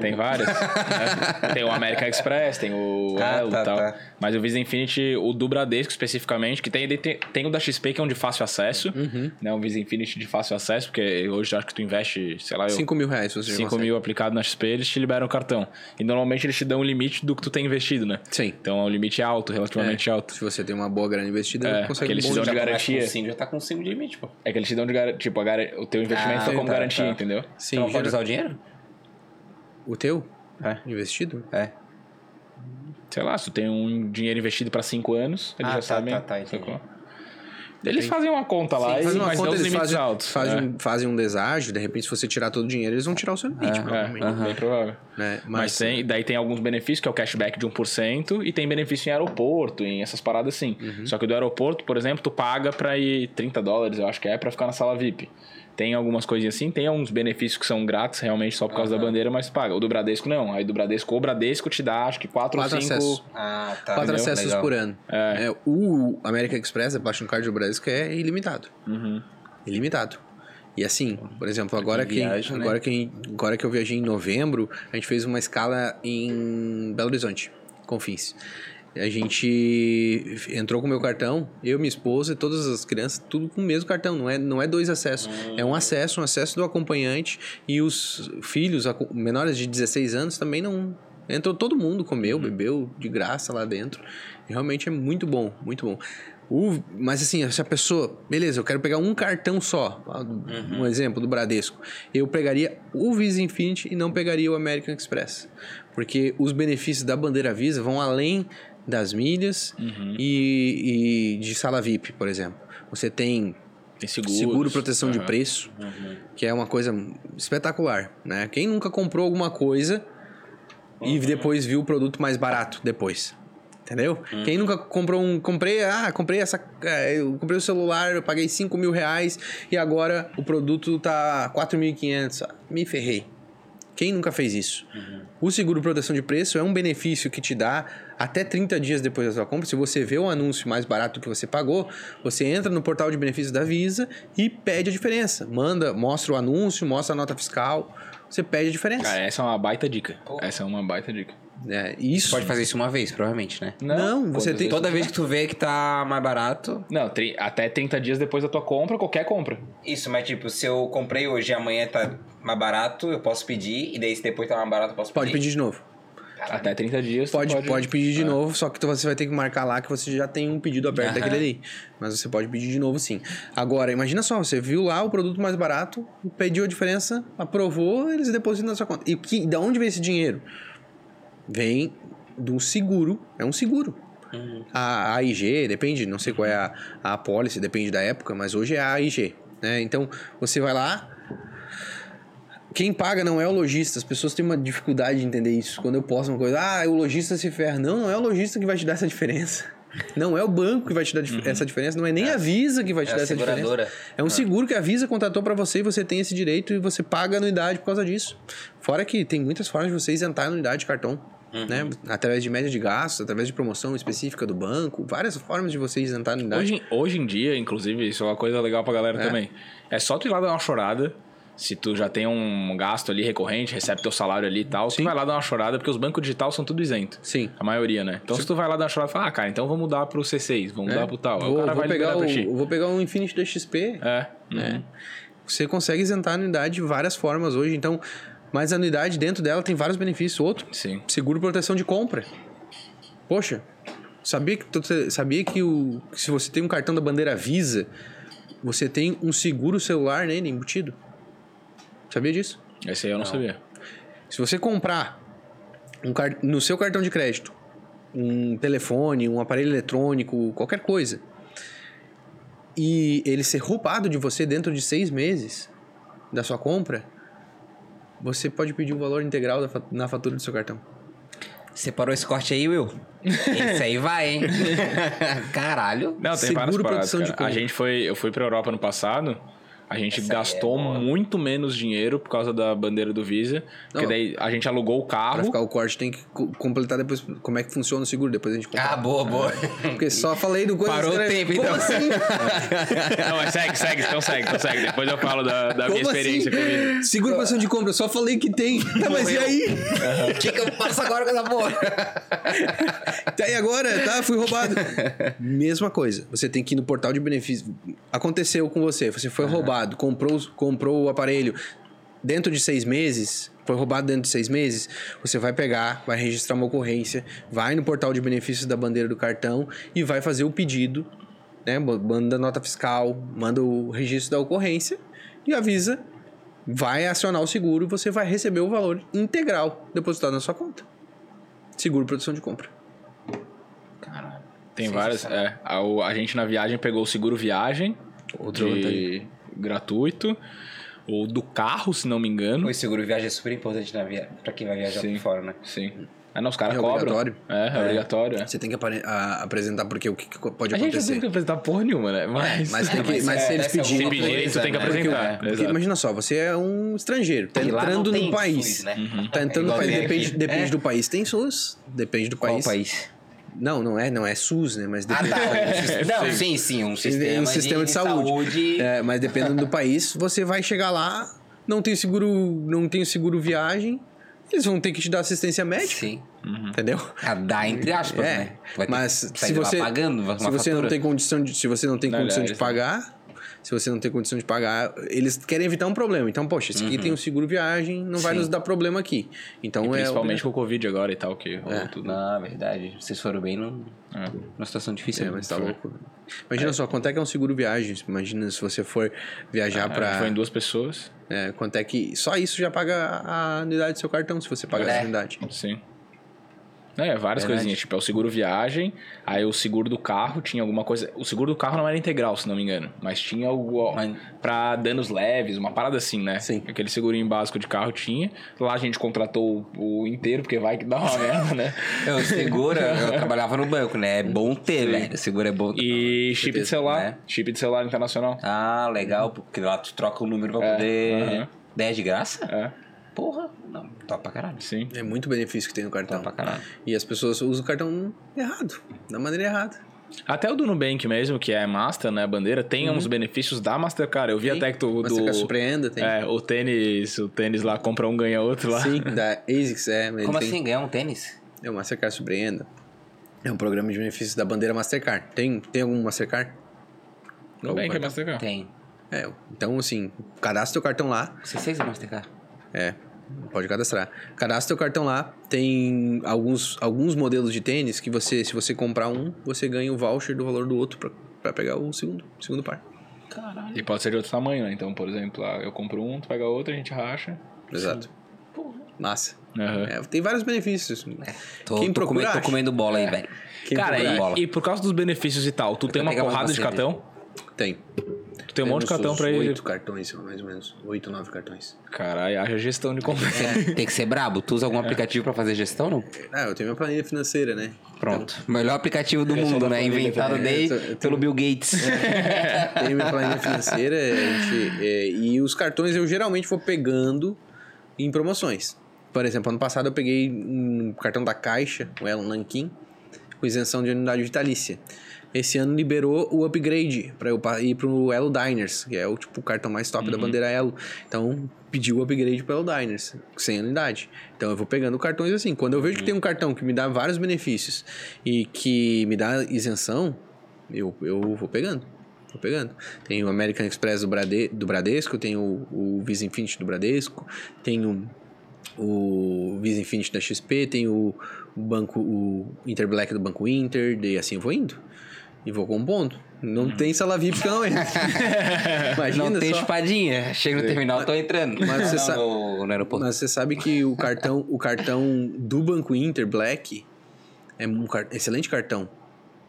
tem vários. né? Tem o American Express, tem o Ah, Elo tá, e tal. tá. Mas o Visa Infinity, o do Bradesco especificamente, que tem, tem, tem o da XP, que é um de fácil acesso. Uhum. Né? Um Visa Infinity de fácil acesso, porque hoje eu acho que tu investe, sei lá, eu, 5 mil reais você já 5 consegue. mil aplicado na XP, eles te liberam o cartão. E normalmente eles te dão o limite do que tu tem investido, né? Sim. Então o limite é alto, relativamente É, alto. Se você tem uma boa grana investida, É, consegue eles um te dão de garantia. com 5, já tá com 5 de limite, pô. É que eles te dão de garantia, tipo, a gar- o teu investimento Ah, tá como tá, garantia, tá. entendeu? Sim, não pode usar o dinheiro? O teu? É. Investido? É. Sei lá, se tu tem um dinheiro investido pra 5 anos, eles Ah, já tá, sabem. tá, tá, entendi. Eles fazem uma conta lá, e, Faz uma mas conta, eles limites fazem, altos. fazem, é. um, fazem um deságio, de repente, se você tirar todo o dinheiro, eles vão tirar o seu limite, É, provavelmente. bem provável. Né? Mas, tem, daí tem alguns benefícios, que é o cashback de 1%, e tem benefício em aeroporto, em essas paradas assim. Uhum. Só que do aeroporto, por exemplo, tu paga pra ir 30 dólares, eu acho que é, pra ficar na sala VIP. Tem algumas coisinhas assim, tem alguns benefícios que são grátis realmente só por causa da bandeira, mas paga. O do Bradesco não. Aí do Bradesco, o Bradesco te dá acho que 4 ou Quatro 5. acessos. Ah, tá. Quatro Entendeu? acessos Legal. por ano. É. É, o American Express, a Platinum Card do Bradesco, é ilimitado. Uhum. Ilimitado. E assim, por exemplo, agora que, viagem, né? agora, que, agora que eu viajei em novembro, a gente fez uma escala em Belo Horizonte, Confins. A gente entrou com o meu cartão, eu, minha esposa e todas as crianças, tudo com o mesmo cartão. Não é, não é dois acessos. É um acesso, um acesso do acompanhante e os filhos menores de 16 anos também não. Entrou todo mundo, comeu, bebeu de graça lá dentro. Realmente é muito bom, muito bom. O- mas assim, se a pessoa, beleza, eu quero pegar um cartão só, um exemplo do Bradesco, eu pegaria o Visa Infinity e não pegaria o American Express, porque os benefícios da bandeira Visa vão além das milhas e, e de sala VIP, por exemplo. Você tem Tem seguros. seguro, proteção de Aham. preço, que é uma coisa espetacular, né? Quem nunca comprou alguma coisa e depois viu o produto mais barato depois? Entendeu? Quem nunca comprou um. Comprei. Ah, comprei essa. é, Eu comprei o celular, eu paguei 5 mil reais e agora o produto tá 4.500. Ah, Me ferrei. Quem nunca fez isso? O seguro proteção de preço é um benefício que te dá até 30 dias depois da sua compra. Se você vê o anúncio mais barato que você pagou, você entra no portal de benefícios da Visa e pede a diferença. Manda, mostra o anúncio, mostra a nota fiscal, você pede a diferença. Cara, essa é uma baita dica. Essa é uma baita dica. É, isso. Pode fazer isso uma vez, provavelmente, né? Não, você quantas tem- Toda vez que tu vê que tá mais barato. Não, tri- até 30 dias depois da tua compra, qualquer compra. Isso, mas tipo, se eu comprei hoje e amanhã tá mais barato, eu posso pedir. E daí se depois tá mais barato, eu posso Pode pedir. pedir de novo. Até 30 dias. tu Pode, pode, pedir de É. novo, só que tu- você vai ter que marcar lá que você já tem um pedido aberto Aham. daquele ali. Mas você pode pedir de novo sim. Agora, imagina só, você viu lá o produto mais barato, pediu a diferença, aprovou, eles depositam na sua conta. E que, da onde vem esse dinheiro? Vem de um seguro, é um seguro. A a AIG, depende, não sei qual é a, a policy, depende da época, mas hoje é a AIG. Né? Então, você vai lá, quem paga não é o lojista. As pessoas têm uma dificuldade de entender isso. Quando eu posto uma coisa, ah, o lojista se ferra. Não, não é o lojista que vai te dar essa diferença. Não é o banco que vai te dar dif- essa diferença, não é nem a Visa que vai te É dar essa diferença. É um seguro que a Visa contratou para você e você tem esse direito e você paga anuidade por causa disso. Fora que tem muitas formas de você isentar a anuidade de cartão. Né? Através de média de gastos, através de promoção específica do banco, várias formas de você isentar a anuidade. Hoje, hoje em dia, inclusive, isso é uma coisa legal pra galera É. também. É só tu ir lá dar uma chorada. Se tu já tem um gasto ali recorrente, recebe teu salário ali e tal, Sim. tu vai lá dar uma chorada, porque os bancos digitais são tudo isento. Sim. A maioria, né? Então se tu vai lá dar uma chorada e fala, ah, cara, então vamos mudar pro C6, vamos mudar pro tal. É. Vou, o cara vou vai pegar o, ti. vou pegar um Infinity da XP. É. né? uhum. Você consegue isentar a anuidade de várias formas hoje. Então, mas a anuidade dentro dela tem vários benefícios. Outro, Sim. seguro proteção de compra. Poxa, sabia que, sabia que, o, que se você tem um cartão da bandeira Visa, você tem um seguro celular nele embutido? Sabia disso? Esse aí eu não, sabia. Se você comprar um no seu cartão de crédito um telefone, um aparelho eletrônico, qualquer coisa, e ele ser roubado de você dentro de seis meses da sua compra, você pode pedir o valor integral na fatura do seu cartão. Separou esse corte aí, Will? Esse aí vai, hein? Caralho. Não, tem Seguro várias paradas, produção de cara. A gente foi... Eu fui pra Europa no passado... A gente Essa aí gastou é muito menos dinheiro por causa da bandeira do Visa. Porque Não. daí a gente alugou o Pra carro. ficar o corte, tem que co- completar depois como é que funciona o seguro, depois a gente compra. Ah, boa, boa. Porque só falei do coisa Parou o tempo, Como então. assim? Não, mas segue, segue, então segue, então segue. Depois eu falo da, da minha Como experiência assim? comigo. Seguro produção de compra, só falei que tem. Tá, mas e aí? O que, que eu faço agora com essa porra? Tá aí agora, tá? Fui roubado. Mesma coisa. Você tem que ir no portal de benefícios. Aconteceu com você, você foi roubado, comprou, comprou o aparelho dentro de seis meses. Foi roubado dentro de seis meses, você vai pegar, vai registrar uma ocorrência, vai no portal de benefícios da bandeira do cartão e vai fazer o pedido, né? Manda a nota fiscal, manda o registro da ocorrência e avisa, vai acionar o seguro e você vai receber o valor integral depositado na sua conta. Seguro produção de compra. Caralho. Tem várias. É, a, o- a gente na viagem pegou o seguro viagem, Outro de gratuito, ou do carro, se não me engano. O seguro viagem é super importante na via... pra quem vai viajar Sim. por fora, né? Sim. Ah, não, os caras É cobram. obrigatório? É, é, obrigatório. É. Você tem que apare- a- apresentar porque o que, que pode A gente não acontecer. tem que apresentar porra nenhuma, né? Mas, Mas, tem que, mas mas é, se eles é pedirem. se uma pedir, coisa, tu tem que né? apresentar. Porque Exato. imagina só, você é um estrangeiro, tá E entrando no país. Né? Tá entrando no país, tem depende, depende É. do país. Tem SUS, depende do Qual país. Não, não é, não é SUS, né? Mas Ah, depende. tá. Não, sim, sim, um sistema, um sistema de, saúde. saúde. É, mas dependendo do país, você vai chegar lá, não tem seguro, não tem seguro viagem, eles vão ter que te dar assistência médica, Sim. entendeu? A dar entre aspas, É, né? Vai ter mas que sair se de você pagando uma se você não fatura. tem condição de se você não tem Não, condição não, de pagar se você não tem condição de pagar eles querem evitar um problema então poxa esse aqui tem um seguro viagem não vai Sim. nos dar problema aqui então E é principalmente com o Covid agora e tal, que rolou É. tudo. Na verdade, vocês foram bem num- É. numa situação difícil. é, né? mas tá louco imagina só quanto é que é um seguro viagem imagina se você for viajar A gente pra foi em duas pessoas. é, quanto é que só isso já paga a anuidade do seu cartão se você pagar É. essa anuidade Sim. É, várias Verdade. coisinhas. Tipo, é o seguro viagem, aí o seguro do carro tinha alguma coisa. O seguro do carro não era integral, se não me engano. Mas tinha algo Mas- pra danos leves, uma parada assim, né? Sim. Aquele segurinho básico de carro tinha. Lá a gente contratou o, inteiro, porque vai que dá uma merda, né? Eu, seguro, eu trabalhava no banco, né? É bom ter, velho. Seguro é bom ter. E chip de celular. né? Chip de celular internacional. Ah, legal, porque lá tu troca o número pra É, poder. aham. 10 de graça? É, Porra, não, top pra caralho. sim. é muito benefício que tem no cartão Top pra caralho. e as pessoas usam o cartão errado da maneira errada Até o do Nubank mesmo, que é Master, né? A bandeira, tem uns benefícios da Mastercard. Eu vi Sim. até que tu. Do, surpreenda tem é, o tênis, o tênis lá, compra um, ganha outro lá. Sim, da ASICS, é. mas Como tem- assim ganhar um tênis? É o Mastercard Surpreenda. É um programa de benefícios da bandeira Mastercard. Tem, tem algum Mastercard? Nubank é? Mastercard. Tem. É, então assim, cadastra teu cartão lá. C6 é Mastercard. É, pode cadastrar. Cadastra teu cartão lá. Tem alguns, alguns modelos de tênis que você, se você comprar um, você ganha o voucher do valor do outro pra, pra pegar o segundo, segundo par. Caralho. E pode ser de outro tamanho, né? Então, por exemplo, ah, eu compro um, tu pega outro, a gente racha. Exato. Massa. Aham. É, tem vários benefícios. Tô, Quem tô, procura, comendo, tô comendo bola aí, velho. Quem Cara, procura, e, bola. e por causa dos benefícios e tal, tu tem uma porrada de cartão? Tem. Tem um monte de cartão pra ele. Oito cartões, mais ou menos. Oito, nove cartões. Caralho, haja gestão de compra. É, tem que ser brabo. Tu usa algum aplicativo pra fazer gestão, não? Ah, eu tenho minha planilha financeira, né? Pronto. Melhor aplicativo do mundo, né? Inventado tô- eu tô- pelo Bill Gates. Tenho minha planilha financeira gente, é, e os cartões eu geralmente vou pegando em promoções. Por exemplo, ano passado eu peguei um cartão da Caixa, o Elon Nankin, com isenção de anuidade vitalícia. Esse ano liberou o upgrade para eu ir pro Elo Diners, que é o tipo o cartão mais top da bandeira Elo. Então, pediu o upgrade pro Elo Diners, sem anuidade. Então, eu vou pegando cartões assim. Quando eu vejo que tem um cartão que me dá vários benefícios e que me dá isenção, eu, eu vou pegando. Vou pegando. Tem o American Express do, Brade, do Bradesco, tem o, o Visa Infinity do Bradesco, tem o, o Visa Infinity da XP, tem o, o banco, o Interblack do Banco Inter, e assim eu vou indo. E vou compondo. Não tem sala VIP que eu não entro. Imagina não tem só. espadinha. Chega no terminal, tô entrando. mas você sabe- no, no aeroporto. Mas você sabe que o cartão, o cartão do Banco Inter Black é um car- excelente cartão.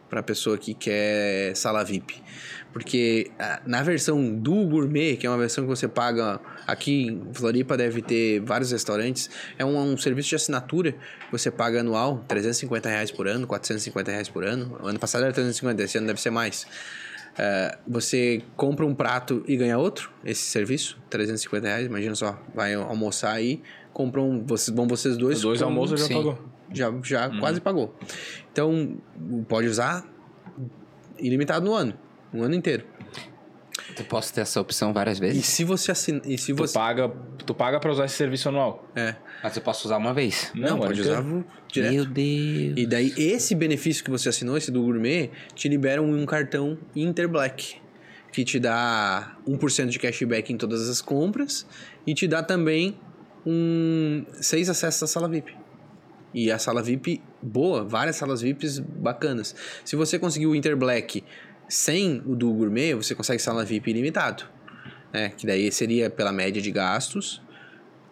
para pessoa que quer sala VIP. Porque ah, na versão do gourmet, que é uma versão que você paga aqui em Floripa, deve ter vários restaurantes, é um, um serviço de assinatura que você paga anual, 350 reais por ano, 450 reais por ano. Ano passado era 350, esse ano deve ser mais. Ah, você compra um prato e ganha outro, esse serviço, 350 reais, imagina só, vai almoçar aí, compram, vocês, vão vocês dois. Os dois almoços já sim. pagou. já, já quase pagou. Então, pode usar ilimitado no ano. Um ano inteiro. Eu posso ter essa opção várias E vezes? se você assina. E se Tu você. paga, tu paga pra usar esse serviço anual. É. Mas eu posso usar uma vez. Não, o pode usar inteiro. direto. Meu Deus. E daí, esse benefício que você assinou, esse do Gourmet, te libera um cartão Interblack. Que te dá 1% de cashback em todas as compras. E te dá também um seis acessos à sala VIP. E a sala VIP boa, várias salas VIPs bacanas. Se você conseguir o Interblack sem o do Gourmet, você consegue sala VIP ilimitado. Né? Que daí seria pela média de gastos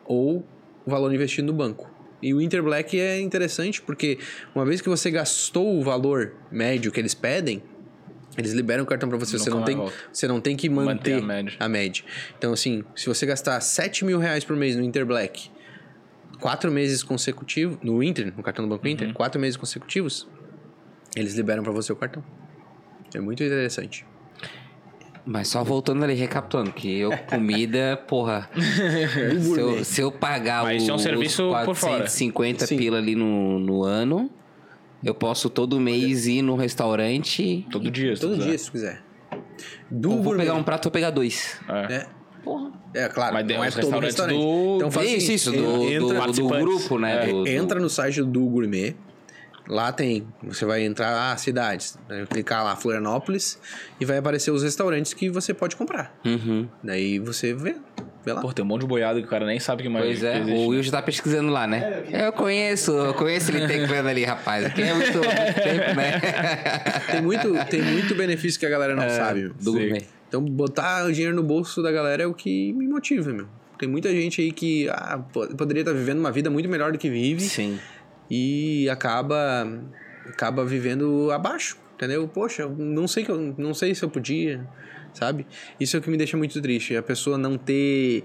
ou o valor investido no banco. E o Interblack é interessante porque uma vez que você gastou o valor médio que eles pedem, eles liberam o cartão para você. Você não, tem, volta. você não tem que Manter manter, a média. a média. Então, assim, se você gastar 7 mil reais por mês no Interblack, quatro meses consecutivos, no Inter, no cartão do Banco Uhum. Inter, quatro meses consecutivos, eles liberam para você o cartão. É muito interessante. Mas só voltando ali, recapitulando, que eu, comida, porra. se, eu, se eu pagar Mas o, isso é um os serviço por fora. 450 Sim. pila ali no, no ano, eu posso todo mês ir no restaurante. Todo dia. se Todo quiser. dia, se quiser. Do Eu vou gourmet. pegar um prato, eu vou pegar dois. É. É, Porra. é claro, Mas não é os todo restaurante. do- Então faz Isso, seguinte, isso, do, do, entra, do grupo, né? É. do- entra no site do Gourmet. Lá tem, você vai entrar, ah, cidades, né? clicar lá Florianópolis e vai aparecer os restaurantes que você pode comprar. Uhum. Daí você vê, vê lá. Pô, tem um monte de boiado que o cara nem sabe que mais Pois é, existe. o Will já tá pesquisando lá, né? Eu conheço, eu conheço ele teclando ali, rapaz. Aqui é muito, muito tempo, né? Tem muito, tem muito benefício que a galera não É. sabe. Do gourmet. Então botar o dinheiro no bolso da galera é o que me motiva, meu. Tem muita gente aí que ah, po- poderia estar vivendo uma vida muito melhor do que vive Sim. E acaba acaba vivendo abaixo, entendeu? Poxa, não sei que eu não sei se eu podia, sabe? Isso é o que me deixa muito triste, a pessoa não ter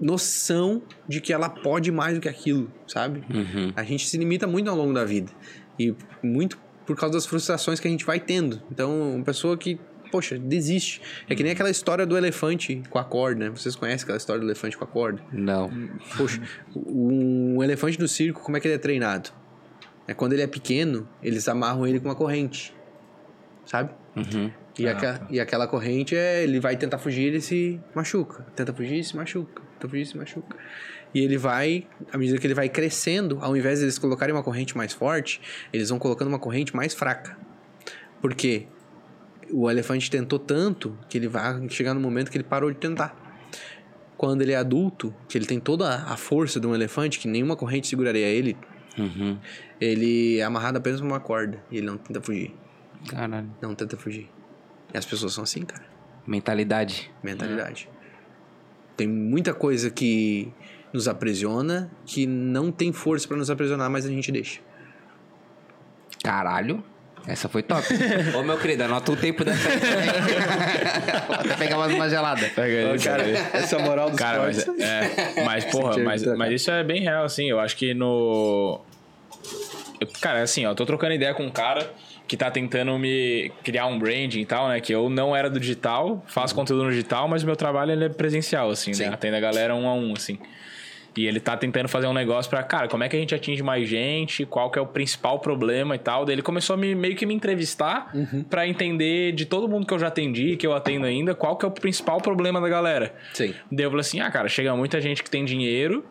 noção de que ela pode mais do que aquilo, sabe? Uhum. A gente se limita muito ao longo da vida e muito por causa das frustrações que a gente vai tendo. Então, uma pessoa que Poxa, desiste. É que nem aquela história do elefante com a corda, né? Vocês conhecem aquela história do elefante com a corda? Não. Poxa, um elefante no circo, como é que ele é treinado? É quando ele é pequeno, eles amarram ele com uma corrente. Sabe? Uhum. E, Ah, aca- tá. e aquela corrente é. Ele vai tentar fugir, ele se machuca. Tenta fugir, se machuca. Tenta fugir, se machuca. E ele vai, à medida que ele vai crescendo, ao invés de eles colocarem uma corrente mais forte, eles vão colocando uma corrente mais fraca. Por quê? O elefante tentou tanto que ele vai chegar no momento que ele parou de tentar. Quando ele é adulto, que ele tem toda a força de um elefante, que nenhuma corrente seguraria ele, Uhum. ele é amarrado apenas por uma corda e ele não tenta fugir. Caralho. Não tenta fugir. E as pessoas são assim, cara. Mentalidade. Mentalidade. Tem muita coisa que nos aprisiona que não tem força pra nos aprisionar, mas a gente deixa. Caralho. Essa foi top. Ô, meu querido, anota o tempo dessa aí. Vou até pegar mais uma gelada. Pega ele. essa moral dos Cara, mas, é, mas porra, mas, trocar. mas isso é bem real, assim. Eu acho que no. cara, assim, ó, eu tô trocando ideia com um cara que tá tentando me criar um branding e tal, né? Que eu não era do digital, faço conteúdo no digital, mas o meu trabalho ele é presencial, assim, Sim. né? Atende a galera um a um, assim. E ele tá tentando fazer um negócio pra, cara, como é que a gente atinge mais gente? Qual que é o principal problema e tal? Daí ele começou a me, meio que me entrevistar pra entender de todo mundo que eu já atendi, que eu atendo ainda, qual que é o principal problema da galera. Sim. Daí eu falei assim: ah, cara, chega muita gente que tem dinheiro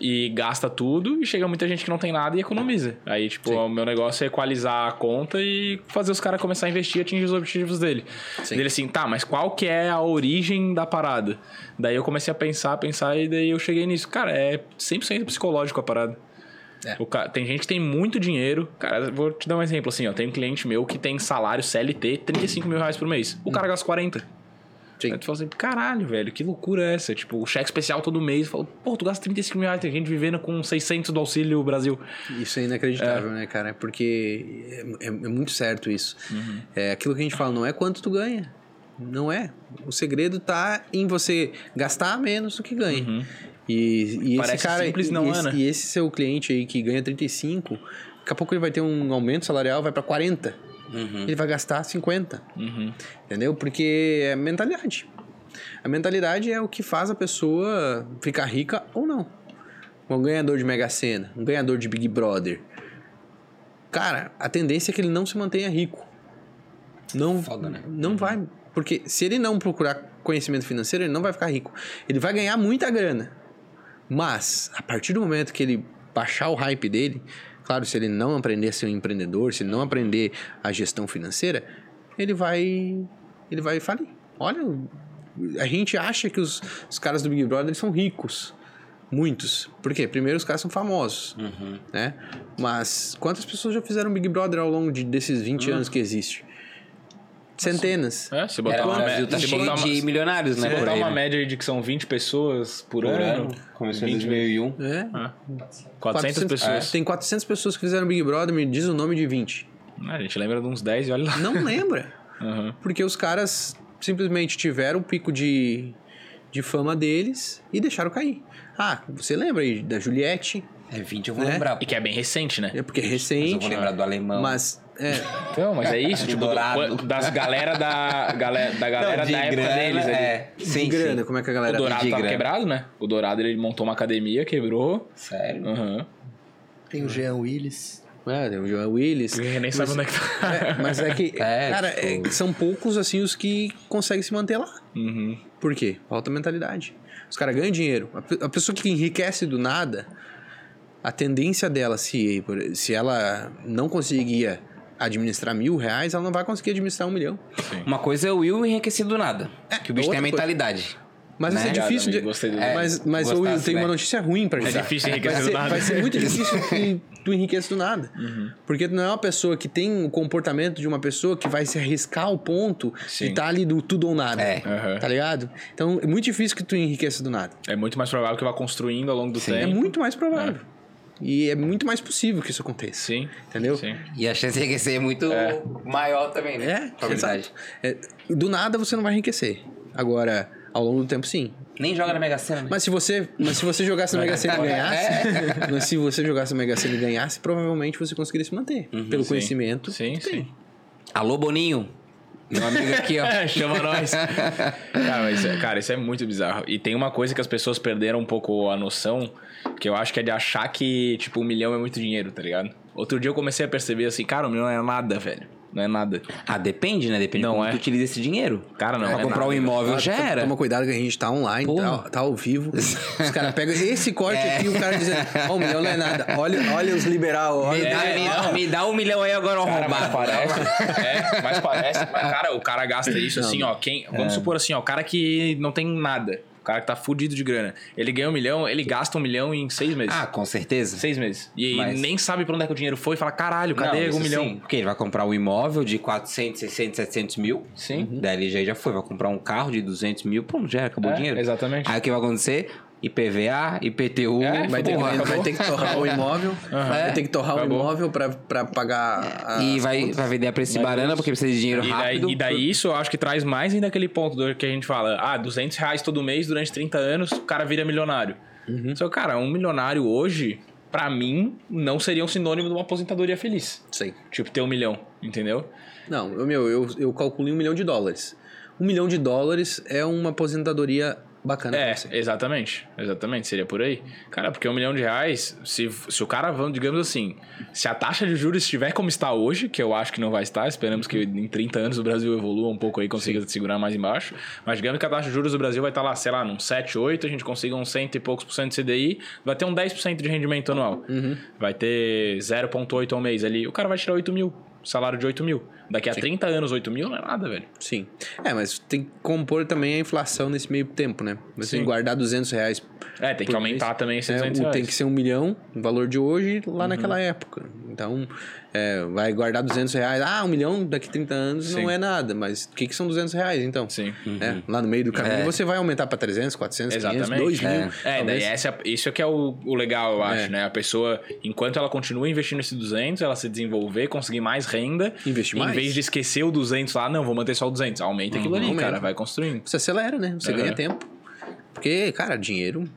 e gasta tudo, e chega muita gente que não tem nada e economiza. Aí, tipo, Sim. o meu negócio é equalizar a conta e fazer os caras começar a investir e atingir os objetivos dele. Sim. Dele assim, tá, mas qual que é a origem da parada? Daí eu comecei a pensar, pensar, e daí eu cheguei nisso. Cara, é 100% psicológico a parada. É. O ca- Tem gente que tem muito dinheiro. Cara, vou te dar um exemplo assim, ó. Tem um cliente meu que tem salário CLT 35 mil reais por mês. O cara gasta 40. Sim. Aí tu fala assim, caralho, velho, que loucura é essa? Tipo, o cheque especial todo mês. Fala, pô, tu gasta 35 mil reais, tem gente vivendo com 600 do Auxílio Brasil. Isso é inacreditável, né, cara? Porque é, é- é muito certo isso. É aquilo que a gente fala, não é quanto tu ganha. Não é. O segredo tá em você gastar menos do que ganha. E, e esse Parece cara. simples, e, não é, esse, né? e esse seu cliente aí que ganha 35, daqui a pouco ele vai ter um aumento salarial, vai pra 40. Ele vai gastar 50. Uhum. Entendeu? Porque é mentalidade. A mentalidade é o que faz a pessoa ficar rica ou não. Um ganhador de Mega Sena, um ganhador de Big Brother. Cara, a tendência é que ele não se mantenha rico. Não, Foda, né? não vai. Porque se ele não procurar conhecimento financeiro, ele não vai ficar rico. Ele vai ganhar muita grana. Mas, a partir do momento que ele baixar o hype dele, claro, se ele não aprender a ser um empreendedor, se ele não aprender a gestão financeira, ele vai. Ele vai falir. Olha, a gente acha que os, os caras do Big Brother são ricos. Muitos. Por quê? Primeiro, os caras são famosos. Né? Mas quantas pessoas já fizeram Big Brother ao longo de, desses 20 anos que existe? Centenas. É, se botar Era, o uma, Brasil média, tá se cheio uma, de milionários, se né? por botar aí, uma né? média aí de que são 20 pessoas por, Por ano. ano. Começou em 20 2001. É. 400 pessoas. É. Tem 400 pessoas que fizeram Big Brother, me diz o nome de 20. Ah, a gente lembra de uns 10 e olha lá. Não lembra. Porque os caras simplesmente tiveram o pico de, de fama deles e deixaram cair. Ah, você lembra aí da Juliette? É 20 eu vou Né? lembrar. E que é bem recente, né? É porque é Mas eu recente. vou lembrar do alemão. Mas, é, Então, mas é isso, De tipo, Dourado. do- das galera da, galera, da galera de da época grana, deles ali. É, de sim, grana, sim. como é que a O galera... Dourado de tava grana. quebrado, né? O Dourado, ele montou uma academia, quebrou. Sério? Aham. Tem o Jean Willis. É, tem o João Willis. Ninguém nem sabe onde é que tá. É, mas é que, É, cara, tipo- é, são poucos assim os que conseguem se manter lá. Uhum. Por quê? Falta mentalidade. Os caras ganham dinheiro. A A pessoa que enriquece do nada, a tendência dela, se, se ela não conseguia administrar mil reais, ela não vai conseguir administrar um milhão. Uma coisa é o Will enriquecido do nada. que o bicho tem a outra coisa. mentalidade. Mas Né? isso é Obrigado, difícil amigo, de. do- É, mas mas Will, gostasse, tem uma né? notícia ruim pra É gente. difícil enriquecer vai do ser, nada. Vai ser muito difícil que tu enriqueça do nada. Porque tu não é uma pessoa que tem o comportamento de uma pessoa que vai se arriscar ao ponto Sim. de estar ali do tudo ou nada. É. Aham. Tá ligado? Então é muito difícil que tu enriqueça do nada. É muito mais provável que vá construindo ao longo do Sim. tempo. É muito mais provável. E é muito mais possível que isso aconteça. Sim. Entendeu? Sim. E a chance de enriquecer é muito maior também, né? É, exato. É, do nada você não vai enriquecer. Agora, ao longo do tempo, sim. Nem joga na Mega Sena, né? Mas se você, mas se você jogasse na Mega Sena e ganhasse, mas se você jogasse na Mega Sena e ganhasse, provavelmente você conseguiria se manter. pelo Sim. conhecimento. Sim, que tem. sim. Alô, Boninho. Meu amigo aqui, ó. Chama nós. cara, mas, cara, isso é muito bizarro. E tem uma coisa que as pessoas perderam um pouco a noção, que eu acho que é de achar que, tipo, um milhão é muito dinheiro, tá ligado? Outro dia eu comecei a perceber assim, cara, um milhão não é nada, velho. Não é nada. Ah, depende, né? Depende Não de como é. tu utiliza esse dinheiro. Cara, não. pra é comprar nada, um imóvel Ah, já era. Toma cuidado que a gente tá online, tá, tá ao vivo. Os caras pegam esse corte aqui e o cara dizendo, ó, um milhão não é nada. Olha, olha os liberal, Me olha. dá, É, me, não. me dá um milhão aí agora, Cara, mas parece. é, mas parece. Mas, cara, o cara gasta isso assim, ó. Quem, vamos supor assim, ó, o cara que não tem nada. O cara que tá fudido de grana. Ele ganha um milhão, ele gasta um milhão em seis meses. Ah, com certeza. Seis meses. E Mas- nem sabe pra onde é que o dinheiro foi e fala, caralho, cadê isso um milhão? sim, porque ele vai comprar um imóvel de 400, 600, 700 mil. Sim. Daí ele já, já foi. Vai comprar um carro de 200 mil. Pô, já acabou É, o dinheiro. exatamente. Aí o que vai acontecer? IPVA, IPTU. É, Vai ter, porra, vai ter que torrar o imóvel. Vai ter que torrar o Acabou. imóvel pra, pra pagar. as E vai, contas. vai vender a preço de banana porque precisa de dinheiro E daí, rápido. e daí isso eu acho que traz mais ainda aquele ponto do que a gente fala, ah, 200 reais todo mês durante 30 anos, o cara vira milionário. Só, cara, um milionário hoje, pra mim, não seria um sinônimo de uma aposentadoria feliz. Sei. Tipo, ter um milhão, entendeu? Não, eu- meu, eu, eu calculo em um milhão de dólares. Um milhão de dólares é uma aposentadoria bacana É, exatamente. Exatamente, seria por aí. Cara, porque um milhão de reais, se, se o cara, vamos, digamos assim, se a taxa de juros estiver como está hoje, que eu acho que não vai estar, esperamos que em 30 anos o Brasil evolua um pouco aí, consiga segurar mais embaixo. Mas digamos que a taxa de juros do Brasil vai estar lá, sei lá, num 7, 8, a gente consiga uns cento e poucos por cento de CDI, vai ter um 10% de rendimento anual. Vai ter 0,8 ao mês ali. O cara vai tirar 8 mil, salário de 8 mil. Daqui a 30 anos, 8 mil não é nada, velho. Sim. É, mas tem que compor também a inflação nesse meio tempo, né? Você tem Sim. que guardar 200 reais. É, tem que aumentar mês. também esses É, 200 o- reais. tem que ser um milhão, o valor de hoje, lá naquela época. Então, é, vai guardar 200 reais. Ah, um milhão daqui a 30 anos Sim. não é nada. Mas o que, que são 200 reais, então? Sim. É, lá no meio do caminho É. você vai aumentar para 300, 400, 500, Exatamente. 2 mil. É, daí talvez. essa, isso é que é o, o legal, eu acho, É. né? A pessoa, enquanto ela continua investindo esses 200, ela se desenvolver, conseguir mais renda. Investir mais. Vez de esquecer o 200 lá, não, vou manter só o 200. Aumenta aquilo ali, Aumenta. cara, vai construindo. Você acelera, né? Você Uhum. ganha tempo. Porque, cara, dinheiro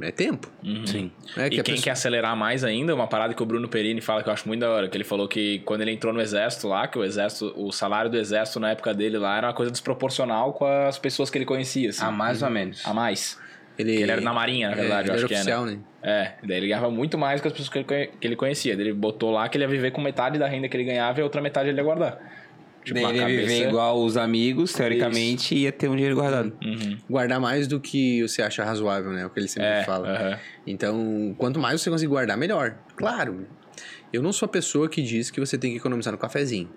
é tempo. Sim. É e que a quem pessoa- quer acelerar mais ainda, uma parada que o Bruno Perini fala que eu acho muito da hora, que ele falou que quando ele entrou no exército lá, que o exército, o salário do exército na época dele lá era uma coisa desproporcional com as pessoas que ele conhecia, assim. A mais ou menos. A mais. Ele, Ele era na marinha, na verdade, é, eu ele acho que era é, né? oficial, né? É, daí ele ganhava muito mais que as pessoas que ele, conhecia. Daí ele botou lá que ele ia viver com metade da renda que ele ganhava e a outra metade ele ia guardar. Tipo, Daí ele ia cabeça... viver igual os amigos, teoricamente, e ia ter um dinheiro guardado. Uhum. Guardar mais do que você acha razoável, né? O que ele sempre É, fala. aham. Então, quanto mais você conseguir guardar, melhor. Claro, eu não sou a pessoa que diz que você tem que economizar no cafezinho.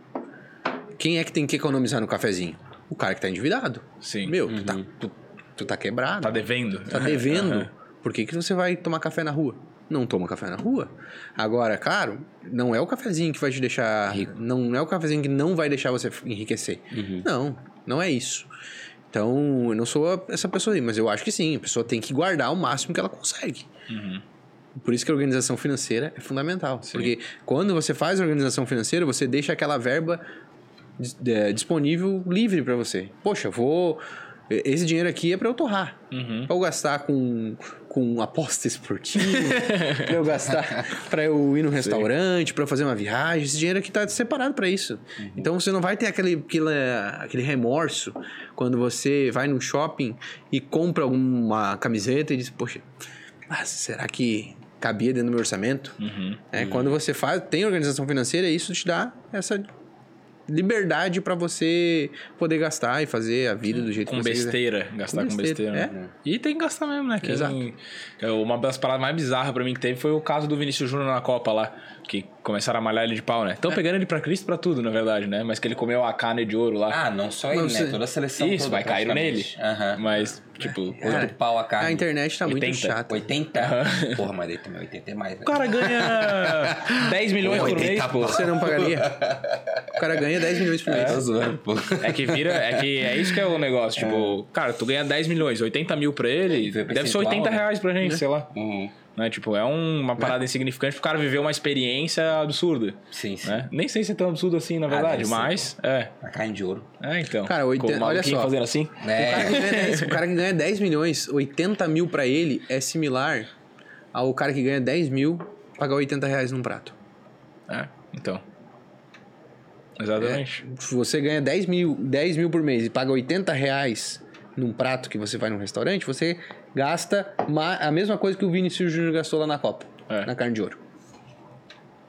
Quem é que tem que economizar no cafezinho? O cara que tá endividado. Sim. Meu, tu, tá, tu, tá quebrado. Tá devendo. Tá devendo. Por que, que você vai tomar café na rua? Não toma café na rua. Agora, claro, não é o cafezinho que vai te deixar. Rico. Não é o cafezinho que não vai deixar você enriquecer. Não, não é isso. Então, eu não sou essa pessoa aí, mas eu acho que sim. A pessoa tem que guardar o máximo que ela consegue. Uhum. Por isso que a organização financeira é fundamental. Porque quando você faz a organização financeira, você deixa aquela verba é, disponível livre para você. Poxa, vou. Esse dinheiro aqui é para eu torrar. Uhum. Pra eu gastar com, com aposta esportiva, pra eu gastar pra eu ir no restaurante, eu fazer uma viagem. Esse dinheiro aqui tá separado pra isso. Então você não vai ter aquele, aquele, aquele remorso quando você vai num shopping e compra alguma camiseta e diz, poxa, ah, será que cabia dentro do meu orçamento? Uhum. É, Quando você faz, tem organização financeira, isso te dá essa liberdade pra você poder gastar e fazer a vida do jeito Com que você quiser. besteira, gastar com Com besteira. besteira, né? E tem que gastar mesmo, né? Quem- Exato. é, Uma das paradas mais bizarras pra mim que teve foi o caso do Vinícius Júnior na Copa lá, que começaram a malhar ele de pau, né? É. Estão pegando ele pra Cristo pra tudo, na verdade, né? Mas que ele comeu a carne de ouro lá. Ah, não só ele, Não, né? Toda a seleção Isso, toda, vai cair nele. Aham. Mas, tipo, Oito pau a carne. A internet tá muito 80. chata. 80? Porra, mas daí também 80 é mais, né? o cara ganha 10 milhões por 80 mês, pô. Você não pagaria? O cara ganha 10 milhões por mês. Tô zoando, pô. É que vira, é que é isso que é o negócio. Tipo, cara, tu ganha 10 milhões, 80 mil pra ele, deve ser percentual, 80 né? reais pra gente, sei lá. Uhum. Né? Tipo, é um- uma parada insignificante pro cara viver uma experiência absurda. Sim, sim. Né? Nem sei se é tão absurdo assim, na verdade, deve ser, mas é. A carne de ouro. É, então. Cara, Com o 80 olha só. fazendo assim. O, cara que É. ganha 10, o cara que ganha 10 milhões, 80 mil pra ele é similar ao cara que ganha 10 mil pagar 80 reais num prato. É, então. Exatamente. Se você ganha 10 mil, 10 mil por mês e paga 80 reais num prato que você vai num restaurante, você gasta a mesma coisa que o Vinicius Júnior gastou lá na Copa, É. na carne de ouro.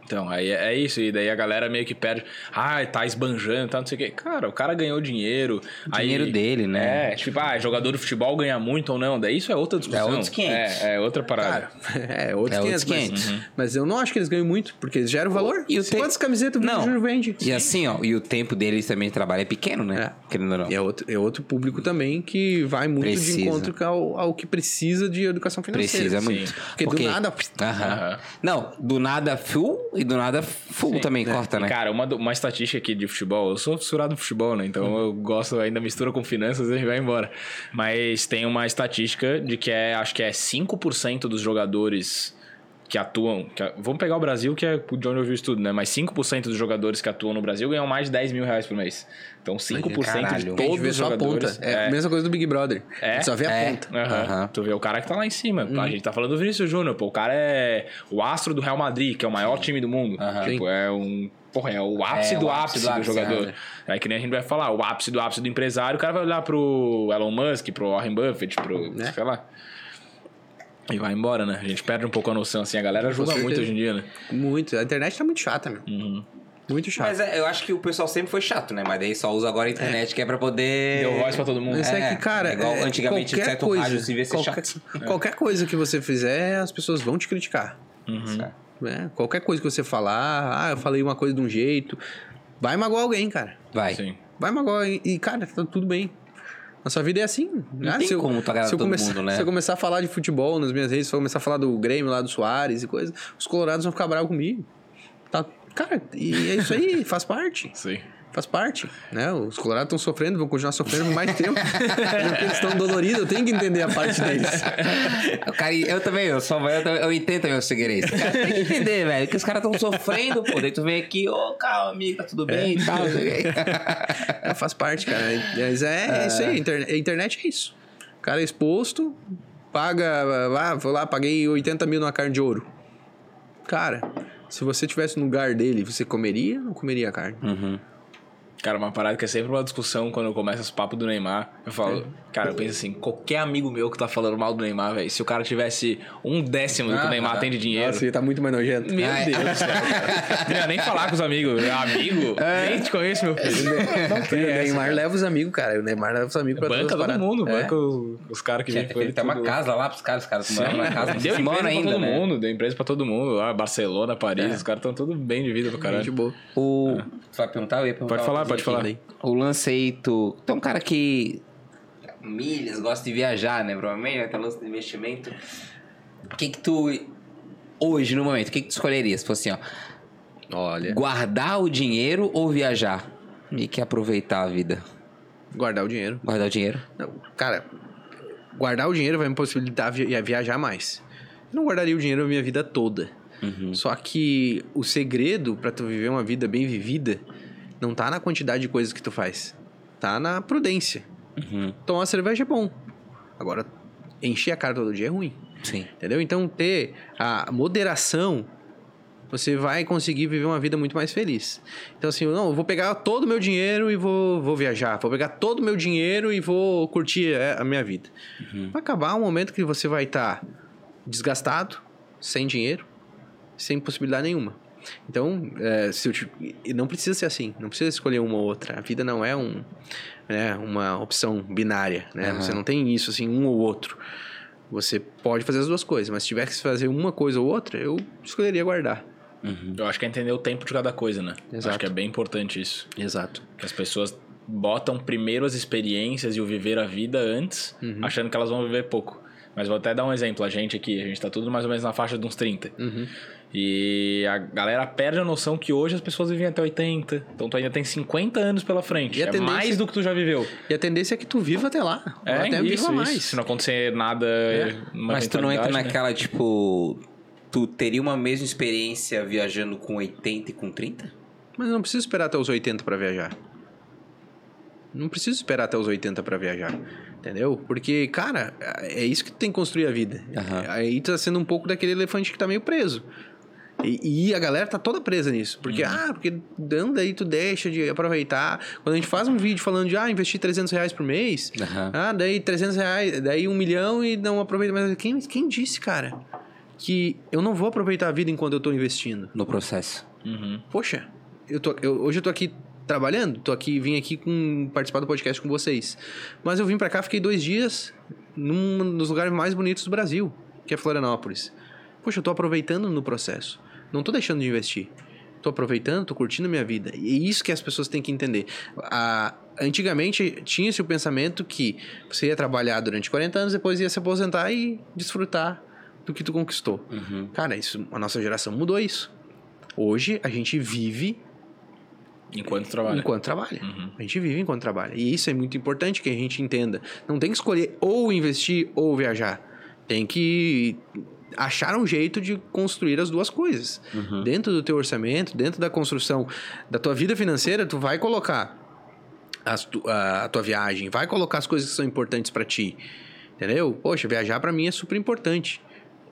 Então, aí é é isso. E daí a galera meio que perde. Ah, tá esbanjando, tá não sei o quê. Cara, o cara ganhou dinheiro. Dinheiro aí, dele, né? É, tipo, ah, jogador de futebol ganha muito ou não. Daí isso é outra discussão. É outros 500. É, é outra parada. Cara, é, outros É 500, outros 500. Mas, mas eu não acho que eles ganham muito, porque eles geram valor. E o te- Quantas camisetas o Não. Júnior vende? E assim, ó, e o tempo deles também de trabalho é pequeno, né? É. Querendo ou não. E é outro, é outro público também que vai muito Precisa. de encontro ao, ao que precisa de educação financeira. Precisa muito. Porque, do nada. Aham. Aham. Não, do nada full e do nada full também corta, E, né? Cara, uma, uma estatística aqui de futebol, eu sou fissurado do futebol, né? Então eu gosto ainda mistura com finanças e vai embora. Mas tem uma estatística de que é, acho que é 5% dos jogadores que atuam. que vamos pegar o Brasil, que é de onde eu vi o estudo, né? Mas 5% dos jogadores que atuam no Brasil ganham mais de 10 mil reais por mês. Então 5% Caralho. de A gente todos vê os só a jogadores. ponta. É, a mesma coisa do Big Brother. É? A gente só vê a É. ponta. Aham. Aham. Tu vê o cara que tá lá em cima. A gente tá falando do Vinícius Júnior, pô. O cara é o astro do Real Madrid, que é o maior time do mundo. Tipo, é um. Porra, é o ápice É, do o ápice, ápice do do, ápice, jogador. É que nem a gente vai falar, o ápice do ápice do empresário, o cara vai olhar pro Elon Musk, pro Warren Buffett, pro. Né? sei lá. E vai embora, né? A gente perde um pouco a noção, assim. A galera julga muito hoje em dia, né? Muito. A internet tá muito chata, meu. Uhum. Muito chata. Mas é, eu acho que o pessoal sempre foi chato, né? Mas daí só usa agora a internet que é pra poder. Deu voz pra todo mundo. Mas é, É, que, cara. é igual é, antigamente, qualquer certo coisa, rádio se vê ser qualquer, chato. qualquer coisa que você fizer, as pessoas vão te criticar. Né? Qualquer coisa que você falar, ah, eu falei uma coisa de um jeito, vai magoar alguém, cara. Vai. Sim. Vai magoar e, e, cara, tá tudo bem. Nossa vida é assim. Não tem como tu agradar eu todo começar, mundo, né? Se eu começar a falar de futebol nas minhas redes, se eu começar a falar do Grêmio lá do Soares e coisa, os colorados vão ficar bravos comigo. Tá Cara, e é isso aí, faz parte. Sim. Faz parte, né? Os colorados estão sofrendo, vão continuar sofrendo por mais tempo. porque eles estão doloridos, eu tenho que entender a parte deles. Cara, eu também, eu só eu, também- eu entendo também o. Cara, tem que entender, velho, que os caras estão sofrendo, pô. Daí tu vem aqui, ô, calma, amigo, tá tudo bem e tal. o quê. É, faz parte, cara. Mas é, é isso aí, a internet, internet é isso. O cara é exposto, paga, ah, vou lá, paguei 80 mil numa carne de ouro. Cara, se você tivesse no lugar dele, você comeria ou não comeria a carne? Cara, uma parada que é sempre uma discussão quando eu começo os papos do Neymar. Eu falo, cara, eu penso assim, qualquer amigo meu que tá falando mal do Neymar, velho, se o cara tivesse um décimo do que o Ah, Neymar tá. tem de dinheiro. Nossa, ele tá muito mais nojento. Meu Ah, é. Deus do céu, cara. Não ia nem falar com os amigos. Amigo? Nem te conheço, meu filho. Não tem o Neymar leva os amigos, cara. O Neymar leva os amigos pra Banca todo mundo, É. banca o- os caras que vêm com ele. Ele tem uma casa lá pros caras, os caras moram na casa. deu empresa pra ainda, todo né? mundo, deu empresa pra todo mundo. Lá, Barcelona, Paris, os caras estão tudo bem de vida do Gente caralho. boa. O... Tu vai perguntar? Eu ia perguntar Pode falar, pode falar. O lance aí, tu... Tu é um cara que... Milhas, gosta de viajar, né? Provavelmente, vai ter lance de investimento. O que que tu... Hoje, no momento, o que que tu escolheria? Se fosse assim, ó... Olha, Guardar o dinheiro ou viajar? E que aproveitar a vida. guardar o dinheiro. Guardar o dinheiro? Não, cara, guardar o dinheiro vai me possibilitar via- viajar mais. Eu não guardaria o dinheiro a minha vida toda. Só que o segredo pra tu viver uma vida bem vivida não tá na quantidade de coisas que tu faz. Tá na prudência. Uhum. Tomar cerveja é bom. Agora, encher a cara todo dia é ruim. Sim. Entendeu? Então, ter a moderação, você vai conseguir viver uma vida muito mais feliz. Então, assim, não, eu vou pegar todo o meu dinheiro e vou, vou viajar. Vou pegar todo o meu dinheiro e vou curtir é, a minha vida. Vai acabar um momento que você vai estar desgastado, sem dinheiro, sem possibilidade nenhuma. Então, é, se eu não precisa ser assim. Não precisa escolher uma ou outra. A vida não é um, né, uma opção binária. Né? Aham. Você não tem isso, assim, um ou outro. Você pode fazer as duas coisas, mas se tiver que fazer uma coisa ou outra, eu escolheria guardar. Eu acho que é entender o tempo de cada coisa, né? Exato. Acho que é bem importante isso. Exato. Que as pessoas botam primeiro as experiências e o viver a vida antes, Uhum. achando que elas vão viver pouco. Mas vou até dar um exemplo. A gente aqui, a gente tá tudo mais ou menos na faixa de uns 30. Uhum. E a galera perde a noção que hoje as pessoas vivem até 80. Então tu ainda tem 50 anos pela frente. E é mais do que tu já viveu. E a tendência é que tu viva até lá. É, até isso, viva isso. mais. Se não acontecer nada... uma Mas tu não entra né? naquela, tipo... Tu teria uma mesma experiência viajando com 80 e com 30? Mas não precisa esperar até os 80 pra viajar. Não precisa esperar até os 80 pra viajar. Entendeu? Porque, cara, é isso que tu tem que construir a vida. Aham. Aí tu tá sendo um pouco daquele elefante que tá meio preso. E, e a galera tá toda presa nisso. Porque, Uhum. ah, porque anda aí, tu deixa de aproveitar. Quando a gente faz um vídeo falando de, ah, investir 300 reais por mês. Aham. Ah, daí 300 reais, daí um milhão e não aproveita mais. Quem, quem disse, cara, que eu não vou aproveitar a vida enquanto eu tô investindo? No processo. Uhum. Poxa, eu tô, eu- hoje eu tô aqui trabalhando, tô aqui, vim aqui com, participar do podcast com vocês. Mas eu vim pra cá, fiquei dois dias num dos lugares mais bonitos do Brasil, que é Florianópolis. Poxa, eu tô aproveitando no processo. Não tô deixando de investir. Tô aproveitando, tô curtindo a minha vida. E é isso que as pessoas têm que entender. A- antigamente tinha-se o pensamento que você ia trabalhar durante 40 anos, depois ia se aposentar e desfrutar do que tu conquistou. Uhum. Cara, isso, a nossa geração mudou isso. Hoje a gente vive Enquanto trabalha. enquanto trabalha. Uhum. A gente vive enquanto trabalha. E isso é muito importante que a gente entenda. Não tem que escolher ou investir ou viajar. Tem que achar um jeito de construir as duas coisas. Dentro do teu orçamento, dentro da construção da tua vida financeira, tu vai colocar as tu- a, a tua viagem, vai colocar as coisas que são importantes pra ti. Entendeu? Poxa, viajar pra mim é super importante.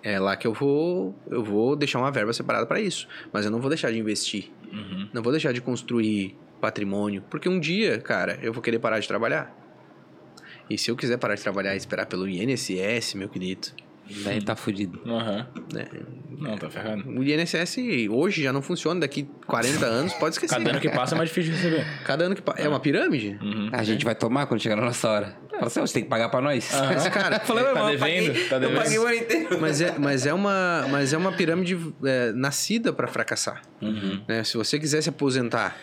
É lá que eu vou, eu vou deixar uma verba separada pra isso, mas eu não vou deixar de investir. Uhum. Não vou deixar de construir patrimônio, porque um dia, cara, eu vou querer parar de trabalhar. E se eu quiser parar de trabalhar e esperar pelo INSS, meu querido, Daí tá fudido. Aham. né? Não, tá ferrado. O INSS hoje já não funciona, daqui 40 anos pode esquecer. Cada ano que passa é mais difícil de receber. Cada ano que passa. É uma pirâmide? Uhum. A gente vai tomar quando chegar na nossa hora. Fala assim, você tem que pagar pra nós. Mas, cara, Falei, Tá eu devendo, paguei- tá Eu devendo. paguei o ano inteiro. mas é, mas é, uma, mas é uma pirâmide é, nascida para fracassar. Uhum. né? Se você quiser se aposentar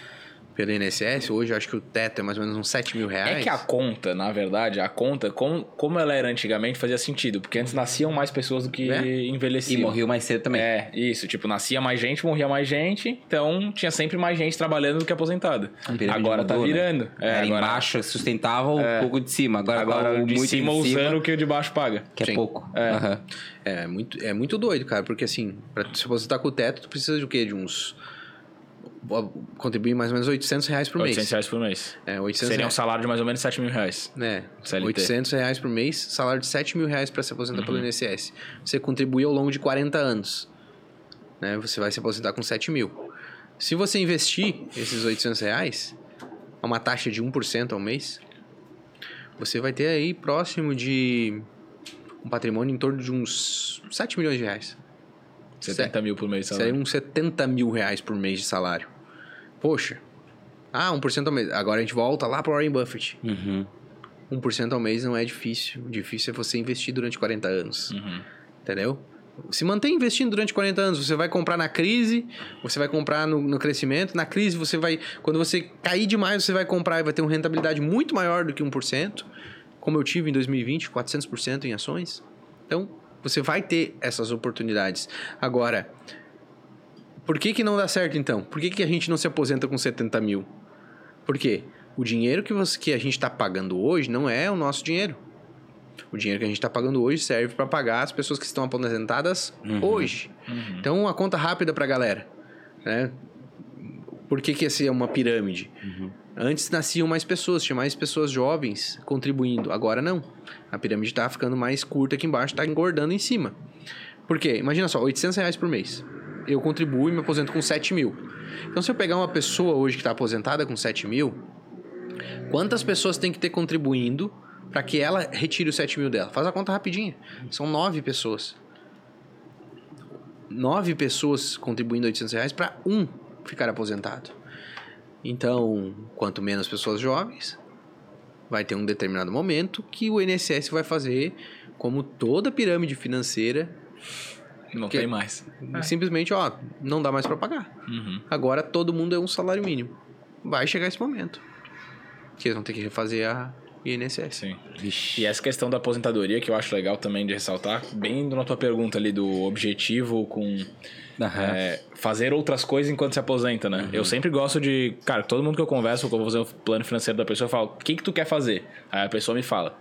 pelo INSS, hoje eu acho que o teto é mais ou menos uns 7 mil reais. É que a conta, na verdade, a conta, como, como ela era antigamente, fazia sentido. Porque antes nasciam mais pessoas do que É. E envelheciam. morreu mais cedo também. É, isso. Tipo, nascia mais gente, morria mais gente. Então, tinha sempre mais gente trabalhando do que aposentado. pirâmide Agora tá mudou, né? virando. É, Era agora, embaixo, sustentava um pouco de cima. Agora, agora tá o de muito cima em usando o que o de baixo paga. que é Sim. pouco. É. Aham. É muito, é muito doido, cara, porque assim, pra se você tá com o teto, tu precisa de o quê? De uns. Contribuir mais ou menos 800 reais por 800 mês. reais por mês. É, 800 Seria um reais. salário de mais ou menos 7 mil reais. É, CLT. 800 reais por mês, salário de 7 mil reais para se aposentar Uhum. pelo INSS. Você contribui ao longo de 40 anos. Né? Você vai se aposentar com 7 mil. Se você investir esses 800 reais a uma taxa de 1% ao mês, você vai ter aí próximo de um patrimônio em torno de uns 7 milhões de reais. 70 mil por mês. Seria Salário. uns 70 mil reais por mês de salário. Poxa. Ah, 1% ao mês. Agora a gente volta lá para Warren Buffett. Uhum. 1% ao mês não é difícil. O difícil é você investir durante 40 anos. Uhum. Entendeu? Se mantém investindo durante 40 anos. Você vai comprar na crise, você vai comprar no, no crescimento. Na crise, você vai. Quando você cair demais, você vai comprar e vai ter uma rentabilidade muito maior do que 1%. Como eu tive em 2020, 400% em ações. Então, você vai ter essas oportunidades. Agora, por que, que não dá certo então? Por que, que a gente não se aposenta com 70 mil? Por quê? O dinheiro que, você, que a gente está pagando hoje não é o nosso dinheiro. O dinheiro que a gente está pagando hoje serve para pagar as pessoas que estão aposentadas hoje. Então, uma conta rápida para a galera. Né? Por que, que essa é uma pirâmide? Antes nasciam mais pessoas, tinha mais pessoas jovens contribuindo. Agora não. A pirâmide está ficando mais curta aqui embaixo, está engordando em cima. Por quê? Imagina só, 800 reais por mês. Eu contribuo e me aposento com 7 mil. Então, se eu pegar uma pessoa hoje que está aposentada com 7 mil, quantas pessoas tem que ter contribuindo para que ela retire os 7 mil dela? Faz a conta rapidinha. São 9 pessoas. 9 pessoas contribuindo 800 reais para um ficar aposentado. Então, quanto menos pessoas jovens, vai ter um determinado momento que o INSS vai fazer como toda pirâmide financeira, Não Que- tem mais. simplesmente, ó, não dá mais para pagar. Uhum. Agora todo mundo é um salário mínimo. Vai chegar esse momento. Que eles vão ter que refazer a INSS. Sim. Vixe. E essa questão da aposentadoria, que eu acho legal também de ressaltar, bem na tua pergunta ali do objetivo com é, fazer outras coisas enquanto se aposenta, né? Eu sempre gosto de. Cara, todo mundo que eu converso, que eu vou fazer o plano financeiro da pessoa, eu falo: o que, que tu quer fazer? Aí a pessoa me fala.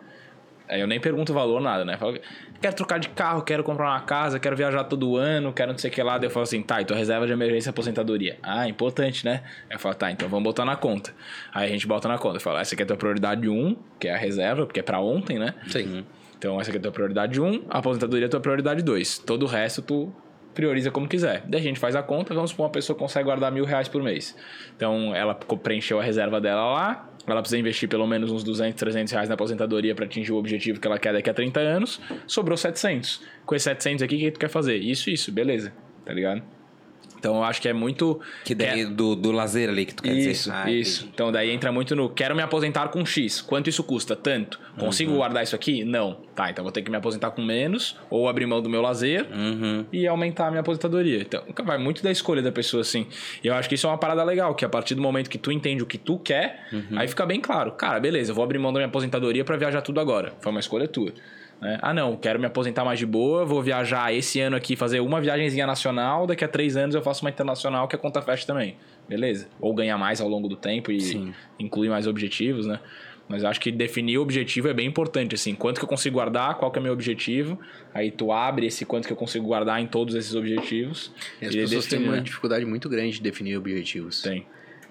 Aí eu nem pergunto o valor, nada, né? Eu falo, quero trocar de carro, quero comprar uma casa, quero viajar todo ano, quero não sei o que lá. Daí eu falo assim, tá, então reserva de emergência e aposentadoria. Ah, importante, né? Aí eu falo, tá, então vamos botar na conta. Aí a gente bota na conta. Eu falo, essa aqui é a tua prioridade 1, que é a reserva, porque é pra ontem, né? Sim. Então essa aqui é a tua prioridade 1, a aposentadoria é a tua prioridade 2. Todo o resto tu prioriza como quiser. Daí a gente faz a conta, vamos supor uma pessoa consegue guardar mil reais por mês. Então ela preencheu a reserva dela lá, ela precisa investir pelo menos uns 200, 300 reais na aposentadoria para atingir o objetivo que ela quer daqui a 30 anos, sobrou 700. Com esses 700 aqui, o que tu quer fazer? Isso, isso, beleza, tá ligado? Então eu acho que é muito... Que daí do, do lazer ali que tu quer Isso, dizer. Ah, isso. Então daí entra muito no quero me aposentar com X. Quanto isso custa? Tanto. Consigo guardar isso aqui? Não. Tá, então vou ter que me aposentar com menos, ou abrir mão do meu lazer Uhum. e aumentar a minha aposentadoria. Então, vai muito da escolha da pessoa, assim. E eu acho que isso é uma parada legal, que a partir do momento que tu entende o que tu quer, aí fica bem claro. Cara, beleza, eu vou abrir mão da minha aposentadoria pra viajar tudo agora. Foi uma escolha tua. Né? Ah, não, quero me aposentar mais de boa, vou viajar esse ano aqui, fazer uma viagenzinha nacional, daqui a três anos eu faço uma internacional que a conta fecha também. Beleza. Ou ganhar mais ao longo do tempo e Sim. incluir mais objetivos, né? Mas eu acho que definir o objetivo é bem importante, assim. Quanto que eu consigo guardar, qual que é meu objetivo. Aí tu abre esse quanto que eu consigo guardar em todos esses objetivos. E as e pessoas têm define, uma né? dificuldade muito grande de definir objetivos. Tem.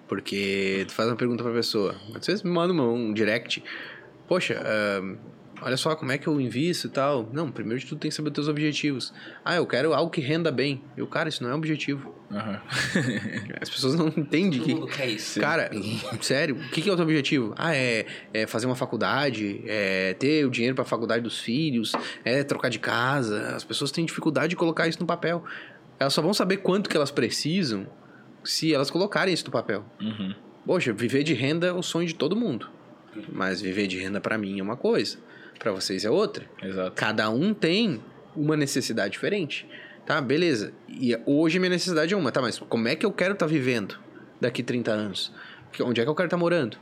Porque tu faz uma pergunta pra pessoa. Às vezes me manda um direct. Poxa, ahn, olha só como é que eu invisto e tal. Não, primeiro de tudo tem que saber os teus objetivos. Ah, eu quero algo que renda bem. Eu, cara, isso não é objetivo. Aham. As pessoas não entendem Todo que. quer isso. Cara, sério, o que que é o teu objetivo? Ah, é, é fazer uma faculdade, é ter o dinheiro pra faculdade dos filhos, é trocar de casa. As pessoas têm dificuldade de colocar isso no papel. Elas só vão saber quanto que elas precisam se elas colocarem isso no papel. Uhum. Poxa, viver de renda é o sonho de todo mundo. Mas viver de renda pra mim é uma coisa, Pra vocês é outra. Exato. Cada um tem uma necessidade diferente. Tá, beleza. E hoje minha necessidade é uma, tá? Mas como é que eu quero estar vivendo daqui 30 anos? onde é que eu quero estar morando?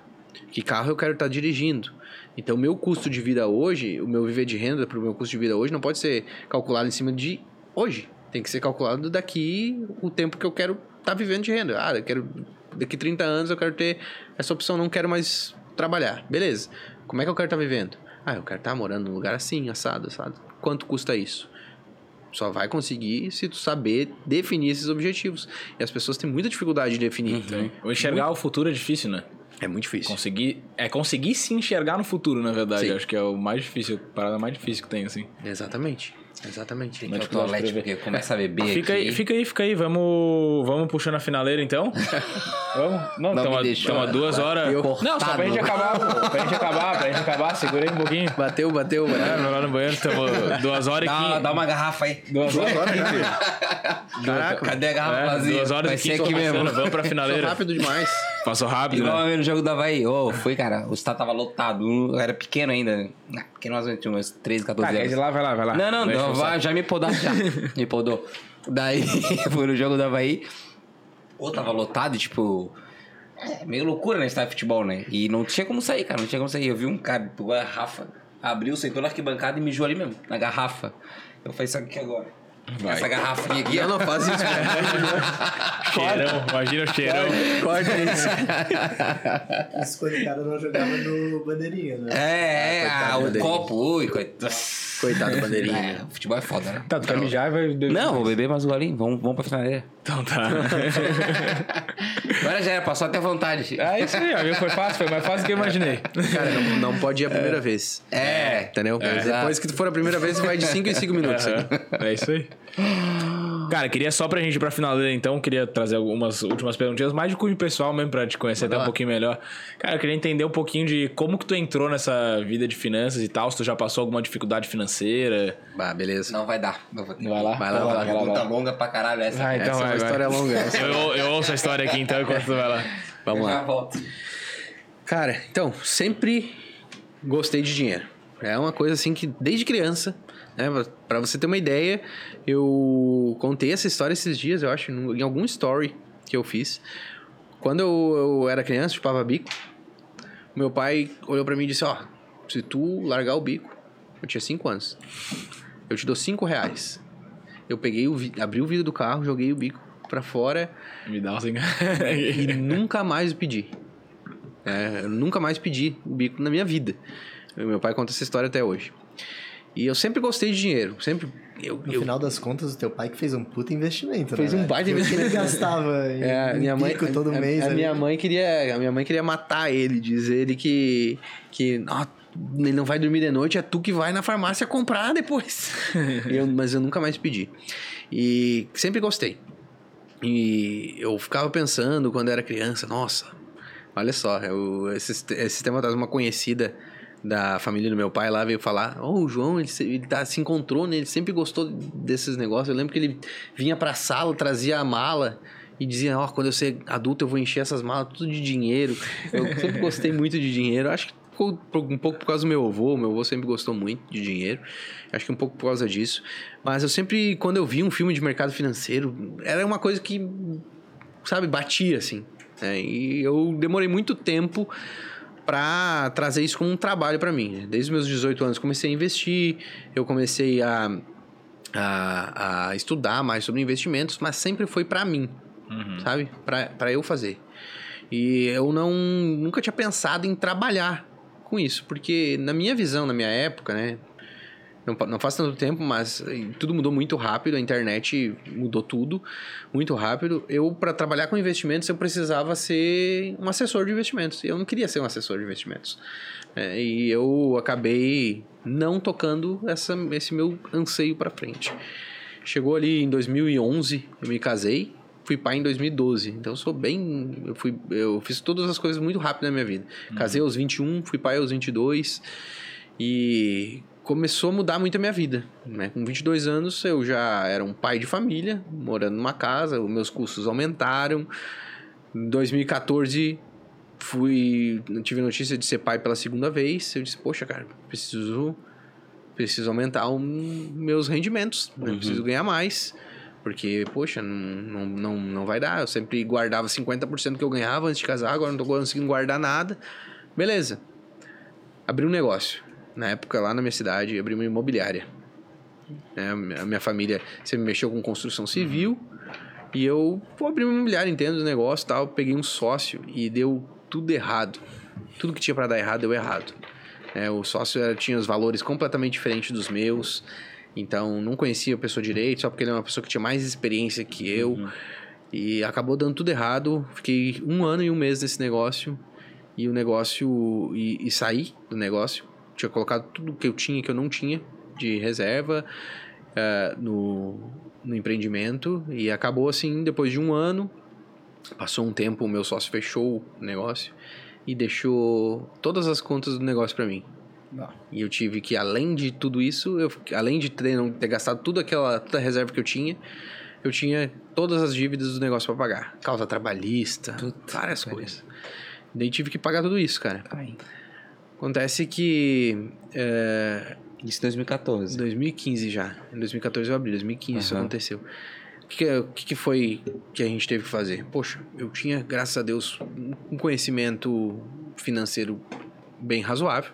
Que carro eu quero estar dirigindo? Então, o meu custo de vida hoje, o meu viver de renda para o meu custo de vida hoje, não pode ser calculado em cima de hoje. Tem que ser calculado daqui o tempo que eu quero estar vivendo de renda. Ah, eu quero daqui 30 anos eu quero ter essa opção, não quero mais trabalhar. Beleza. Como é que eu quero estar vivendo? Ah, eu quero estar morando num lugar assim, assado, assado. Quanto custa isso? Só vai conseguir se tu saber definir esses objetivos. E as pessoas têm muita dificuldade de definir. Uhum. Enxergar o futuro é difícil, né? É muito difícil. Conseguir, é conseguir se enxergar no futuro, na verdade. Sim. Acho que é o mais difícil, a parada mais difícil que tem, assim. Exatamente. Exatamente. Tem que ir ao toalete, porque começa a beber Fica aqui. aí, fica aí, fica aí. Vamos, vamos puxando a finaleira, então? vamos? Não, Não estamos me a- deixou. tamo a duas horas. Eu- Não, só pra gente acabar, pô. Pra gente acabar, pra gente acabar. Segura aí um pouquinho. Bateu, bateu. É, bateu. vai lá no banheiro, estamos duas horas e Dá, quinze. dá uma garrafa aí. Duas horas Agora, e quinze. Caraca, Cadê a garrafa É, vazia? duas horas Vai e ser quinze aqui passando. mesmo. Vamos pra finaleira. rápido demais. Passou rápido, Igual né? no jogo da Havaí. Ô, foi, cara. O estado tava lotado. Eu era pequeno ainda. Ah, Pequeno, nós tinha uns 13, 14 Tá, quer ir anos. lá, vai lá, vai lá. Não, não, não eu vai, já me podou já. me podou. Daí, foi no jogo da Havaí. Ou tava lotado, e, tipo. É meio loucura, né? Estar de futebol, né? E não tinha como sair, cara. Não tinha como sair. Eu vi um cara pegou a garrafa, abriu, sentou na arquibancada e mijou ali mesmo, na garrafa. Eu falei, sabe o que agora? Vai. Essa garrafinha aqui, Não, faz isso. Cheirão, imagina o cheirão. Corta isso. Isso quando o cara não jogava no bandeirinha, né? É, é, coitado ah, o copo, ui, coitado. Coitado do bandeirinha. É, o futebol é foda, né? Tá, tu quer mijar e vai beber. Não, vou beber mais um golinho. Vamos, vamos pra finaleira. Então tá. Agora já era, passou até vontade. É isso aí, amigo. Foi fácil, foi mais fácil do que eu imaginei. Cara, não, não pode ir a primeira vez. É. Entendeu? É. Depois que tu for a primeira vez, vai de 5 em 5 minutos. É isso aí. Cara, queria só pra gente ir pra finaleira, então, queria trazer algumas últimas perguntinhas, mais de cunho pessoal mesmo, pra te conhecer até um lá. pouquinho melhor. Cara, eu queria entender um pouquinho de como que tu entrou nessa vida de finanças e tal, se tu já passou alguma dificuldade financeira. Bah, beleza. Não vai dar. Não vou ter. Vai lá? Vai lá, vai lá, vai lá, Pergunta vai lá. longa pra caralho essa. Vai, então Essa é vai, uma vai. história longa. essa. Eu, eu ouço a história aqui, então, enquanto tu vai lá. Vamos Eu já lá. volto. Cara, então, sempre gostei de dinheiro. É uma coisa assim que desde criança, né? Pra você ter uma ideia, eu contei essa história esses dias, eu acho, em algum story que eu fiz. Quando eu, eu era criança, chupava bico, meu pai olhou pra mim e disse: Ó, se tu largar o bico, eu tinha 5 anos, eu te dou 5 reais. Eu peguei, o abri o vidro do carro, joguei o bico pra fora Me dá um assim. e nunca mais pedi. É, eu nunca mais pedi o bico na minha vida. Meu pai conta essa história até hoje. E eu sempre gostei de dinheiro. Sempre. Eu, No eu- final das contas, o teu pai que fez um puta investimento, Fez né? um baita investimento. ele gastava em, É, a minha mãe, todo a, mês. a, ali. minha mãe queria, a minha mãe queria matar ele, dizer ele que que ó, ele não vai dormir de noite, é tu que vai na farmácia comprar depois. Eu- mas eu nunca mais pedi. E sempre gostei. E eu ficava pensando quando era criança, nossa, olha só, eu, esse, esse tema atrás, uma conhecida da família do meu pai lá veio falar, oh, o João, ele, se, ele tá- se encontrou, né? Ele sempre gostou desses negócios. Eu lembro que ele vinha pra sala, trazia a mala e dizia, ó, quando eu ser adulto eu vou encher essas malas tudo de dinheiro. Eu sempre gostei muito de dinheiro. Acho que um pouco por causa do meu avô. Meu avô sempre gostou muito de dinheiro. Acho que um pouco por causa disso. Mas eu sempre, quando eu vi um filme de mercado financeiro, era uma coisa que, sabe, batia assim. né? E eu demorei muito tempo para trazer isso como um trabalho para mim. Desde os meus 18 anos comecei a investir, eu comecei a, a, a estudar mais sobre investimentos, mas sempre foi para mim, sabe? Para eu fazer. E eu não nunca tinha pensado em trabalhar com isso, porque na minha visão, na minha época, né? Não, não faz tanto tempo, mas tudo mudou muito rápido, a internet mudou tudo muito rápido. Eu, para trabalhar com investimentos, eu precisava ser um assessor de investimentos. Eu não queria ser um assessor de investimentos. É, e eu acabei não tocando essa, esse meu anseio para frente. Chegou ali em 2011, eu me casei, fui pai em 2012. Então sou bem, eu fui, eu fiz todas as coisas muito rápido na minha vida. Casei aos 21, fui pai aos 22 e começou a mudar muito a minha vida. Né? Com 22 anos eu já era um pai de família, morando numa casa, os meus custos aumentaram. Em 2014 fui, tive notícia de ser pai pela segunda vez. Eu disse, poxa, cara, preciso preciso aumentar os meus rendimentos, né? preciso ganhar mais, Porque, poxa, não, não, não, não vai dar. Eu sempre guardava 50% do que eu ganhava antes de casar, agora não tô conseguindo guardar nada. Beleza. Abri um negócio. Na época, lá na minha cidade, abri uma imobiliária. É, a minha família sempre mexeu com construção civil. E eu vou abrir uma imobiliária, entendo do negócio tal. Peguei um sócio e deu tudo errado. Tudo que tinha para dar errado deu errado. É, o sócio era, tinha os valores completamente diferentes dos meus. Então, não conhecia a pessoa direito, só porque ele é uma pessoa que tinha mais experiência que eu. Uhum. E acabou dando tudo errado. Fiquei um ano e um mês nesse negócio. E o negócio. E, e saí do negócio. Tinha colocado tudo que eu tinha que eu não tinha de reserva uh, no, no empreendimento. E acabou assim, depois de um ano. Passou um tempo, o meu sócio fechou o negócio e deixou todas as contas do negócio para mim. Não. E eu tive que, além de tudo isso, eu, além de ter, não ter gastado toda aquela toda a reserva que eu tinha, eu tinha todas as dívidas do negócio para pagar. Causa trabalhista, várias coisas. Daí tive que pagar tudo isso, cara. Ai. Acontece que. É, isso em 2014. 2015 já. Em 2014 eu abri, 2015 uhum. isso aconteceu. O que, que, que foi que a gente teve que fazer? Poxa, eu tinha, graças a Deus, um conhecimento financeiro bem razoável.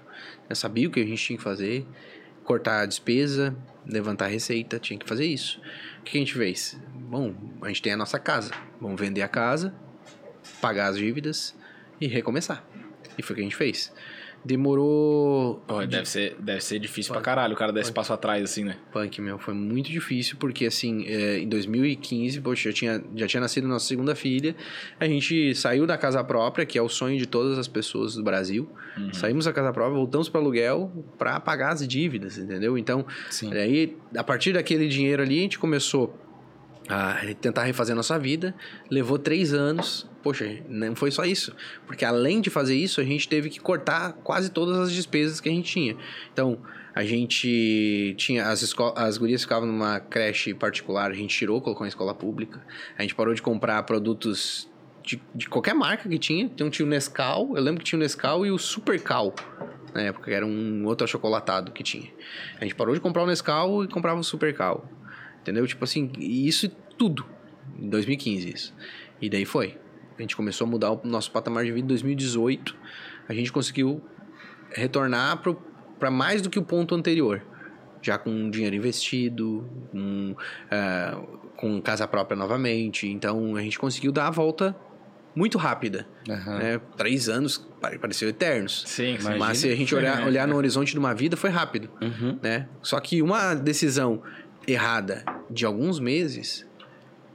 Eu sabia o que a gente tinha que fazer, cortar a despesa, levantar a receita, tinha que fazer isso. O que a gente fez? Bom, a gente tem a nossa casa, vamos vender a casa, pagar as dívidas e recomeçar. E foi o que a gente fez. Demorou. De... deve, ser, deve ser difícil Punk. pra caralho o cara dar esse passo atrás, assim, né? Punk, meu, foi muito difícil, porque assim, é, em 2015, poxa, já tinha, já tinha nascido nossa segunda filha. A gente saiu da casa própria, que é o sonho de todas as pessoas do Brasil. Uhum. Saímos da casa própria, voltamos para aluguel para pagar as dívidas, entendeu? Então, Sim. aí, a partir daquele dinheiro ali, a gente começou a tentar refazer a nossa vida. Levou três anos. Poxa, não foi só isso. Porque além de fazer isso, a gente teve que cortar quase todas as despesas que a gente tinha. Então, a gente tinha. As, as gurias ficavam numa creche particular, a gente tirou, colocou em escola pública. A gente parou de comprar produtos de, de qualquer marca que tinha. Então tinha o Nescau, eu lembro que tinha o Nescau e o Super Cal. Na época, que era um outro achocolatado que tinha. A gente parou de comprar o Nescau e comprava o Super Cal. Entendeu? Tipo assim, isso tudo. Em 2015 isso. E daí foi. A gente começou a mudar o nosso patamar de vida em 2018. A gente conseguiu retornar para mais do que o ponto anterior. Já com dinheiro investido, com, uh, com casa própria novamente. Então a gente conseguiu dar a volta muito rápida. Uhum. Né? Três anos pareceu eternos. Sim, Mas se a gente olhar, olhar no horizonte de uma vida, foi rápido. Uhum. Né? Só que uma decisão errada de alguns meses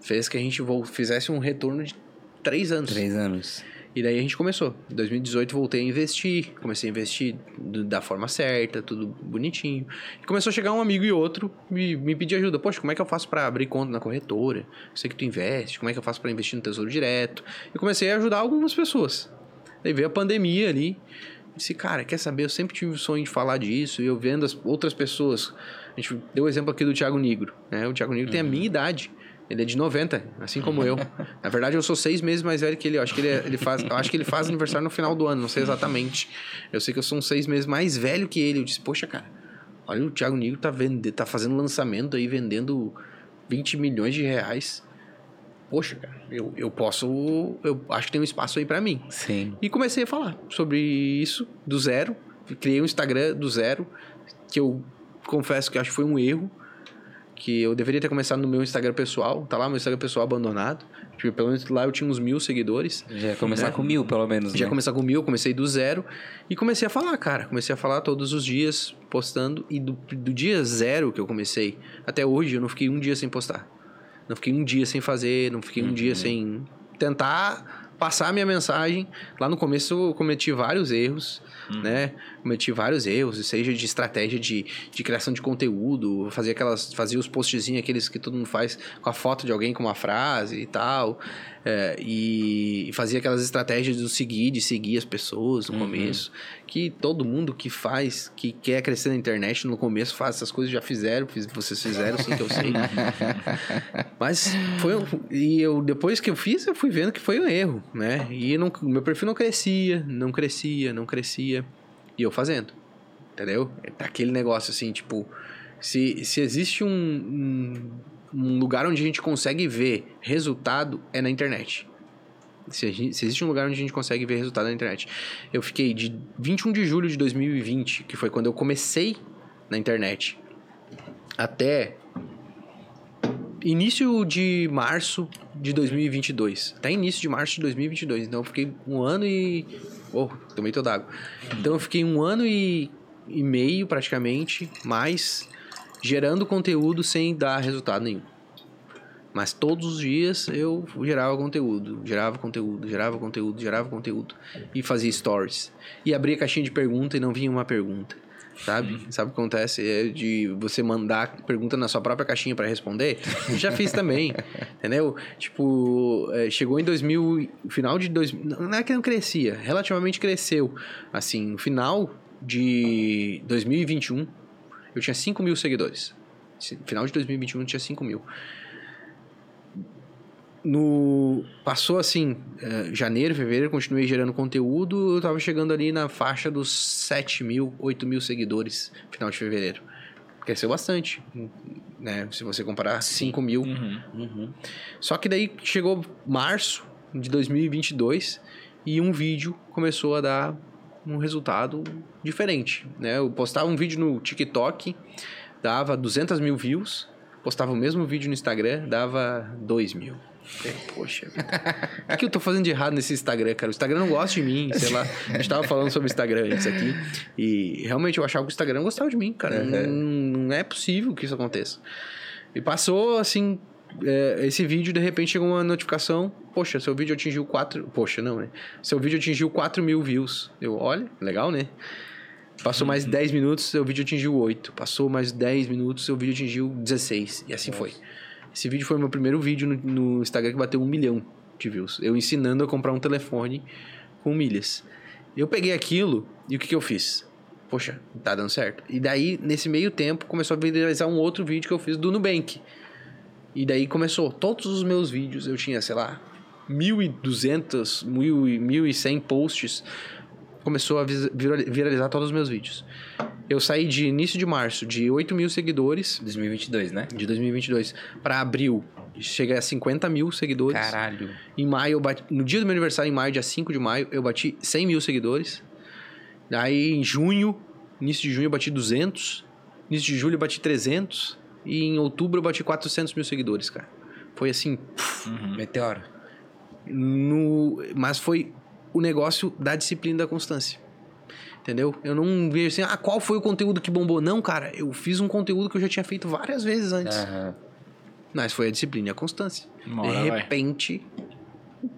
fez que a gente fizesse um retorno de três anos. Três anos. E daí a gente começou. Em 2018 voltei a investir, comecei a investir da forma certa, tudo bonitinho. E começou a chegar um amigo e outro me, me pedir ajuda. Poxa, como é que eu faço para abrir conta na corretora? Eu sei que tu investe, como é que eu faço para investir no Tesouro Direto? E comecei a ajudar algumas pessoas. Daí veio a pandemia ali. Disse, cara, quer saber? Eu sempre tive o sonho de falar disso. E eu vendo as outras pessoas a gente deu o exemplo aqui do Thiago Negro. Né? O Thiago Negro uhum. tem a minha idade. Ele é de 90, assim como eu. Na verdade, eu sou seis meses mais velho que ele. Eu acho que ele, é, ele faz, acho que ele faz aniversário no final do ano, não sei exatamente. Eu sei que eu sou uns seis meses mais velho que ele. Eu disse, poxa, cara, olha o Thiago Negro tá, vende, tá fazendo lançamento aí, vendendo 20 milhões de reais. Poxa, cara, eu, eu posso. Eu acho que tem um espaço aí para mim. Sim. E comecei a falar sobre isso do zero. Criei um Instagram do zero, que eu confesso que acho que foi um erro. Que eu deveria ter começado no meu Instagram pessoal. Tá lá meu Instagram pessoal abandonado. Tipo, pelo menos lá eu tinha uns mil seguidores. Já ia começar né? com mil, pelo menos. Já né? começar com mil, comecei do zero. E comecei a falar, cara. Comecei a falar todos os dias, postando. E do, do dia zero que eu comecei até hoje, eu não fiquei um dia sem postar. Não fiquei um dia sem fazer, não fiquei um dia uhum. sem tentar passar a minha mensagem. Lá no começo eu cometi vários erros, uhum. né? Cometi vários erros, seja de estratégia de, de criação de conteúdo, fazer aquelas, fazer os postzinhos aqueles que todo mundo faz com a foto de alguém com uma frase e tal. É, e, fazia aquelas estratégias do seguir, de seguir as pessoas no uhum. começo. Que todo mundo que faz, que quer crescer na internet no começo, faz essas coisas, já fizeram, vocês fizeram, sim que eu sei. Mas foi. E eu, depois que eu fiz, eu fui vendo que foi um erro, né? E não, meu perfil não crescia, não crescia, não crescia. E eu fazendo. Entendeu? Tá aquele negócio assim, tipo. Se, se existe um, um um lugar onde a gente consegue ver resultado é na internet. Se, gente, se, existe um lugar onde a gente consegue ver resultado na internet. Eu fiquei de 21 de julho de 2020, que foi quando eu comecei na internet, até início de março de 2022. Até início de março de 2022. Então eu fiquei um ano e. Oh, tomei toda água. Então eu fiquei um ano e, e meio praticamente, mais gerando conteúdo sem dar resultado nenhum. Mas todos os dias eu gerava conteúdo, gerava conteúdo, gerava conteúdo, gerava conteúdo. E fazia stories. E abria caixinha de pergunta e não vinha uma pergunta. Sabe? Uhum. Sabe o que acontece? É de você mandar pergunta na sua própria caixinha para responder. Eu já fiz também. entendeu? Tipo, é, chegou em 2000, final de 2000. Não é que não crescia, relativamente cresceu. Assim, no final de 2021, eu tinha 5 mil seguidores. Final de 2021 eu tinha 5 mil no passou assim, uh, janeiro, fevereiro, continuei gerando conteúdo, eu tava chegando ali na faixa dos 7 mil, 8 mil seguidores final de fevereiro. Cresceu bastante, né? Se você comparar 5 mil. Uhum. Uhum. Só que daí chegou março de 2022 e um vídeo começou a dar um resultado diferente, né? Eu postava um vídeo no TikTok, dava 200 mil views, postava o mesmo vídeo no Instagram, dava 2 mil. Poxa, o que eu tô fazendo de errado nesse Instagram, cara? O Instagram não gosta de mim, sei lá. A gente tava falando sobre o Instagram antes aqui. E realmente eu achava que o Instagram gostava de mim, cara. Uhum. Não, não, é possível que isso aconteça. E passou, assim, é, esse vídeo, de repente chegou uma notificação. Poxa, seu vídeo atingiu 4. Poxa, não, né? Seu vídeo atingiu 4 mil views. Eu, olha, legal, né? Passou mais 10 uhum. minutos, seu vídeo atingiu 8. Passou mais 10 minutos, seu vídeo atingiu 16. E assim Nossa. foi. Esse vídeo foi meu primeiro vídeo no, no, Instagram que bateu um milhão de views. Eu ensinando a comprar um telefone com milhas. Eu peguei aquilo e o que, que eu fiz? Poxa, tá dando certo. E daí, nesse meio tempo, começou a viralizar um outro vídeo que eu fiz do Nubank. E daí começou. Todos os meus vídeos, eu tinha, sei lá, 1.200, 1.100 posts. Começou a viralizar todos os meus vídeos. Eu saí de início de março de 8 mil seguidores. 2022, né? De 2022. Para abril, cheguei a 50 mil seguidores. Caralho. Em maio, eu bati, no dia do meu aniversário, em maio, dia 5 de maio, eu bati 100 mil seguidores. Daí, em junho, início de junho, eu bati 200. Início de julho, eu bati 300. E em outubro, eu bati 400 mil seguidores, cara. Foi assim... Uhum. Meteoro. No, mas foi o negócio da disciplina e da constância. Entendeu? Eu não vejo assim, ah, qual foi o conteúdo que bombou? Não, cara, eu fiz um conteúdo que eu já tinha feito várias vezes antes. Uhum. Mas foi a disciplina e a constância. Uma de repente. Vai.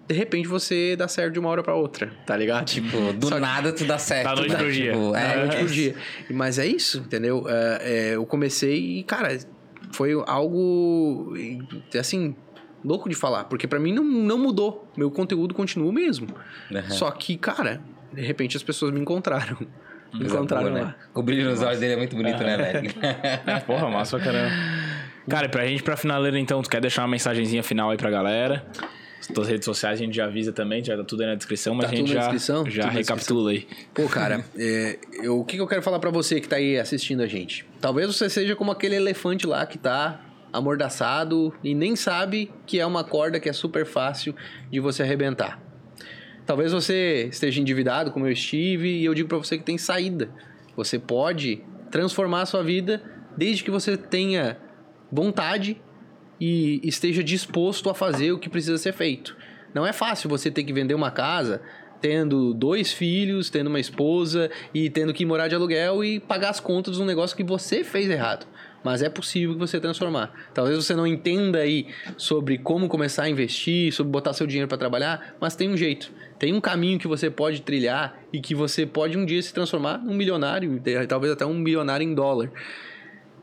De repente você dá certo de uma hora para outra, tá ligado? Tipo, do Só nada tu dá certo. Da noite pro dia. Tipo, é, da noite pro dia. Mas é isso, entendeu? É, é, eu comecei e, cara, foi algo, assim, louco de falar. Porque para mim não, não mudou. Meu conteúdo continua o mesmo. Uhum. Só que, cara, de repente as pessoas me encontraram. Me encontraram boa, lá. Né? O brilho nos olhos dele é muito bonito, né, velho? é, porra, massa pra caramba. Cara, pra gente, pra finaleira, então, tu quer deixar uma mensagenzinha final aí pra galera? As tuas redes sociais a gente já avisa também, já tá tudo aí na descrição, mas tá a gente já, já recapitula aí. Pô, cara, é, eu, o que, que eu quero falar para você que tá aí assistindo a gente? Talvez você seja como aquele elefante lá que tá amordaçado e nem sabe que é uma corda que é super fácil de você arrebentar. Talvez você esteja endividado, como eu estive, e eu digo para você que tem saída. Você pode transformar a sua vida desde que você tenha vontade e esteja disposto a fazer o que precisa ser feito. Não é fácil você ter que vender uma casa tendo dois filhos, tendo uma esposa e tendo que morar de aluguel e pagar as contas de um negócio que você fez errado mas é possível que você transformar. Talvez você não entenda aí sobre como começar a investir, sobre botar seu dinheiro para trabalhar, mas tem um jeito. Tem um caminho que você pode trilhar e que você pode um dia se transformar num milionário, talvez até um milionário em dólar.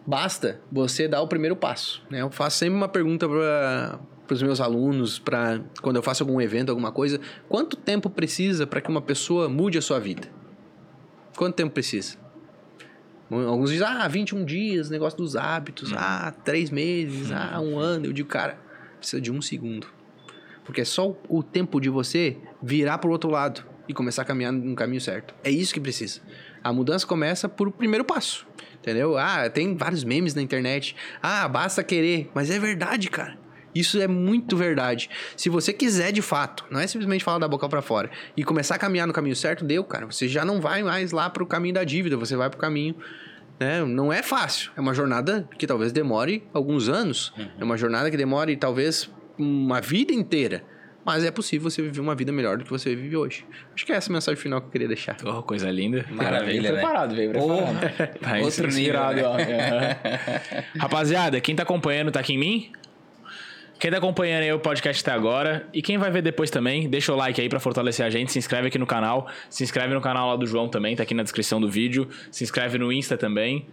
Basta você dar o primeiro passo. Né? Eu faço sempre uma pergunta para os meus alunos, para quando eu faço algum evento, alguma coisa, quanto tempo precisa para que uma pessoa mude a sua vida? Quanto tempo precisa? Alguns dizem, ah, 21 dias, negócio dos hábitos, hum. ah, três meses, hum. ah, um ano. Eu digo, cara, precisa de um segundo. Porque é só o tempo de você virar pro outro lado e começar a caminhar no caminho certo. É isso que precisa. A mudança começa por o primeiro passo. Entendeu? Ah, tem vários memes na internet. Ah, basta querer. Mas é verdade, cara. Isso é muito verdade. Se você quiser de fato, não é simplesmente falar da boca para fora e começar a caminhar no caminho certo, deu, cara. Você já não vai mais lá pro caminho da dívida, você vai pro caminho né? Não é fácil. É uma jornada que talvez demore alguns anos. Uhum. É uma jornada que demore talvez uma vida inteira. Mas é possível você viver uma vida melhor do que você vive hoje. Acho que é essa a mensagem final que eu queria deixar. Oh, coisa linda. Maravilha, veio preparado, veio preparado. Tá Outro nível, né? ó. Rapaziada, quem tá acompanhando tá aqui em mim? Quem tá acompanhando aí o podcast até agora e quem vai ver depois também, deixa o like aí para fortalecer a gente, se inscreve aqui no canal, se inscreve no canal lá do João também, tá aqui na descrição do vídeo, se inscreve no Insta também.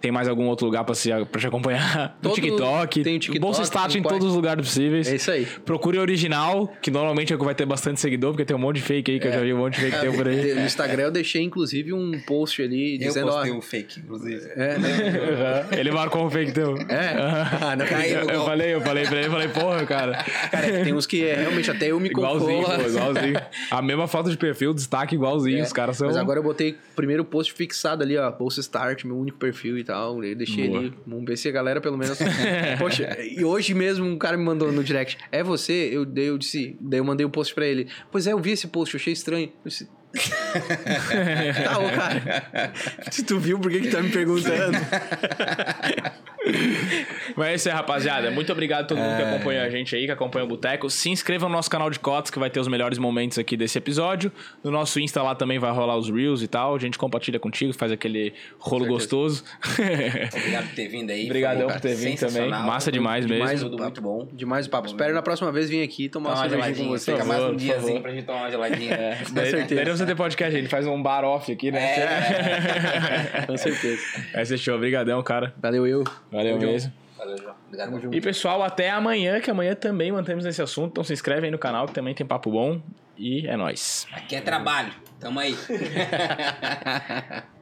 Tem mais algum outro lugar pra, se, pra te acompanhar? No TikTok. Tem o TikTok. Bolsa Status em todos os lugares possíveis. É isso aí. Procure o original, que normalmente é o que vai ter bastante seguidor, porque tem um monte de fake aí, que é. eu já vi um monte de fake é, tem por aí. No Instagram eu deixei, inclusive, um post ali dizendo... Eu postei ó, um fake, inclusive. É, né? Ele marcou um fake teu. É? Ah, não Caiu eu, eu falei, eu falei pra ele, eu falei, porra, cara. Cara, tem uns que é, realmente até eu me Igualzinho, pô, igualzinho. A mesma foto de perfil, destaque igualzinho, é. os caras são... Mas agora eu botei o primeiro post fixado ali, ó, Bolsa Start, meu único perfil e tal, eu deixei Boa. ali. Vamos ver se a galera pelo menos. Poxa, e hoje mesmo um cara me mandou no direct. É você? Eu, eu disse. Daí eu mandei o um post pra ele. Pois é, eu vi esse post, eu achei estranho. Eu disse, tá, ô cara. Se tu viu, por que, que tá me perguntando? Mas é isso aí, rapaziada. Muito obrigado a todo mundo que é. acompanha a gente aí, que acompanha o Boteco. Se inscreva no nosso canal de cotas, que vai ter os melhores momentos aqui desse episódio. No nosso Insta lá também vai rolar os Reels e tal. A gente compartilha contigo, faz aquele rolo gostoso. Obrigado por ter vindo aí. Obrigadão por ter vindo também. Massa demais mesmo. Demais, tudo muito bom. Demais o papo. Espero na próxima vez vir aqui tomar uma cervejinha com você. Fica mais um diazinho pra gente tomar uma geladinha. É, com certeza. você ter podcast, a gente faz um bar off aqui, né? É. com certeza. Vai ser show. Obrigadão, cara. Valeu eu. Valeu mesmo. Valeu, João. Obrigado. E pessoal, até amanhã, que amanhã também mantemos esse assunto. Então se inscreve aí no canal que também tem papo bom. E é nóis. Aqui é trabalho. Tamo aí.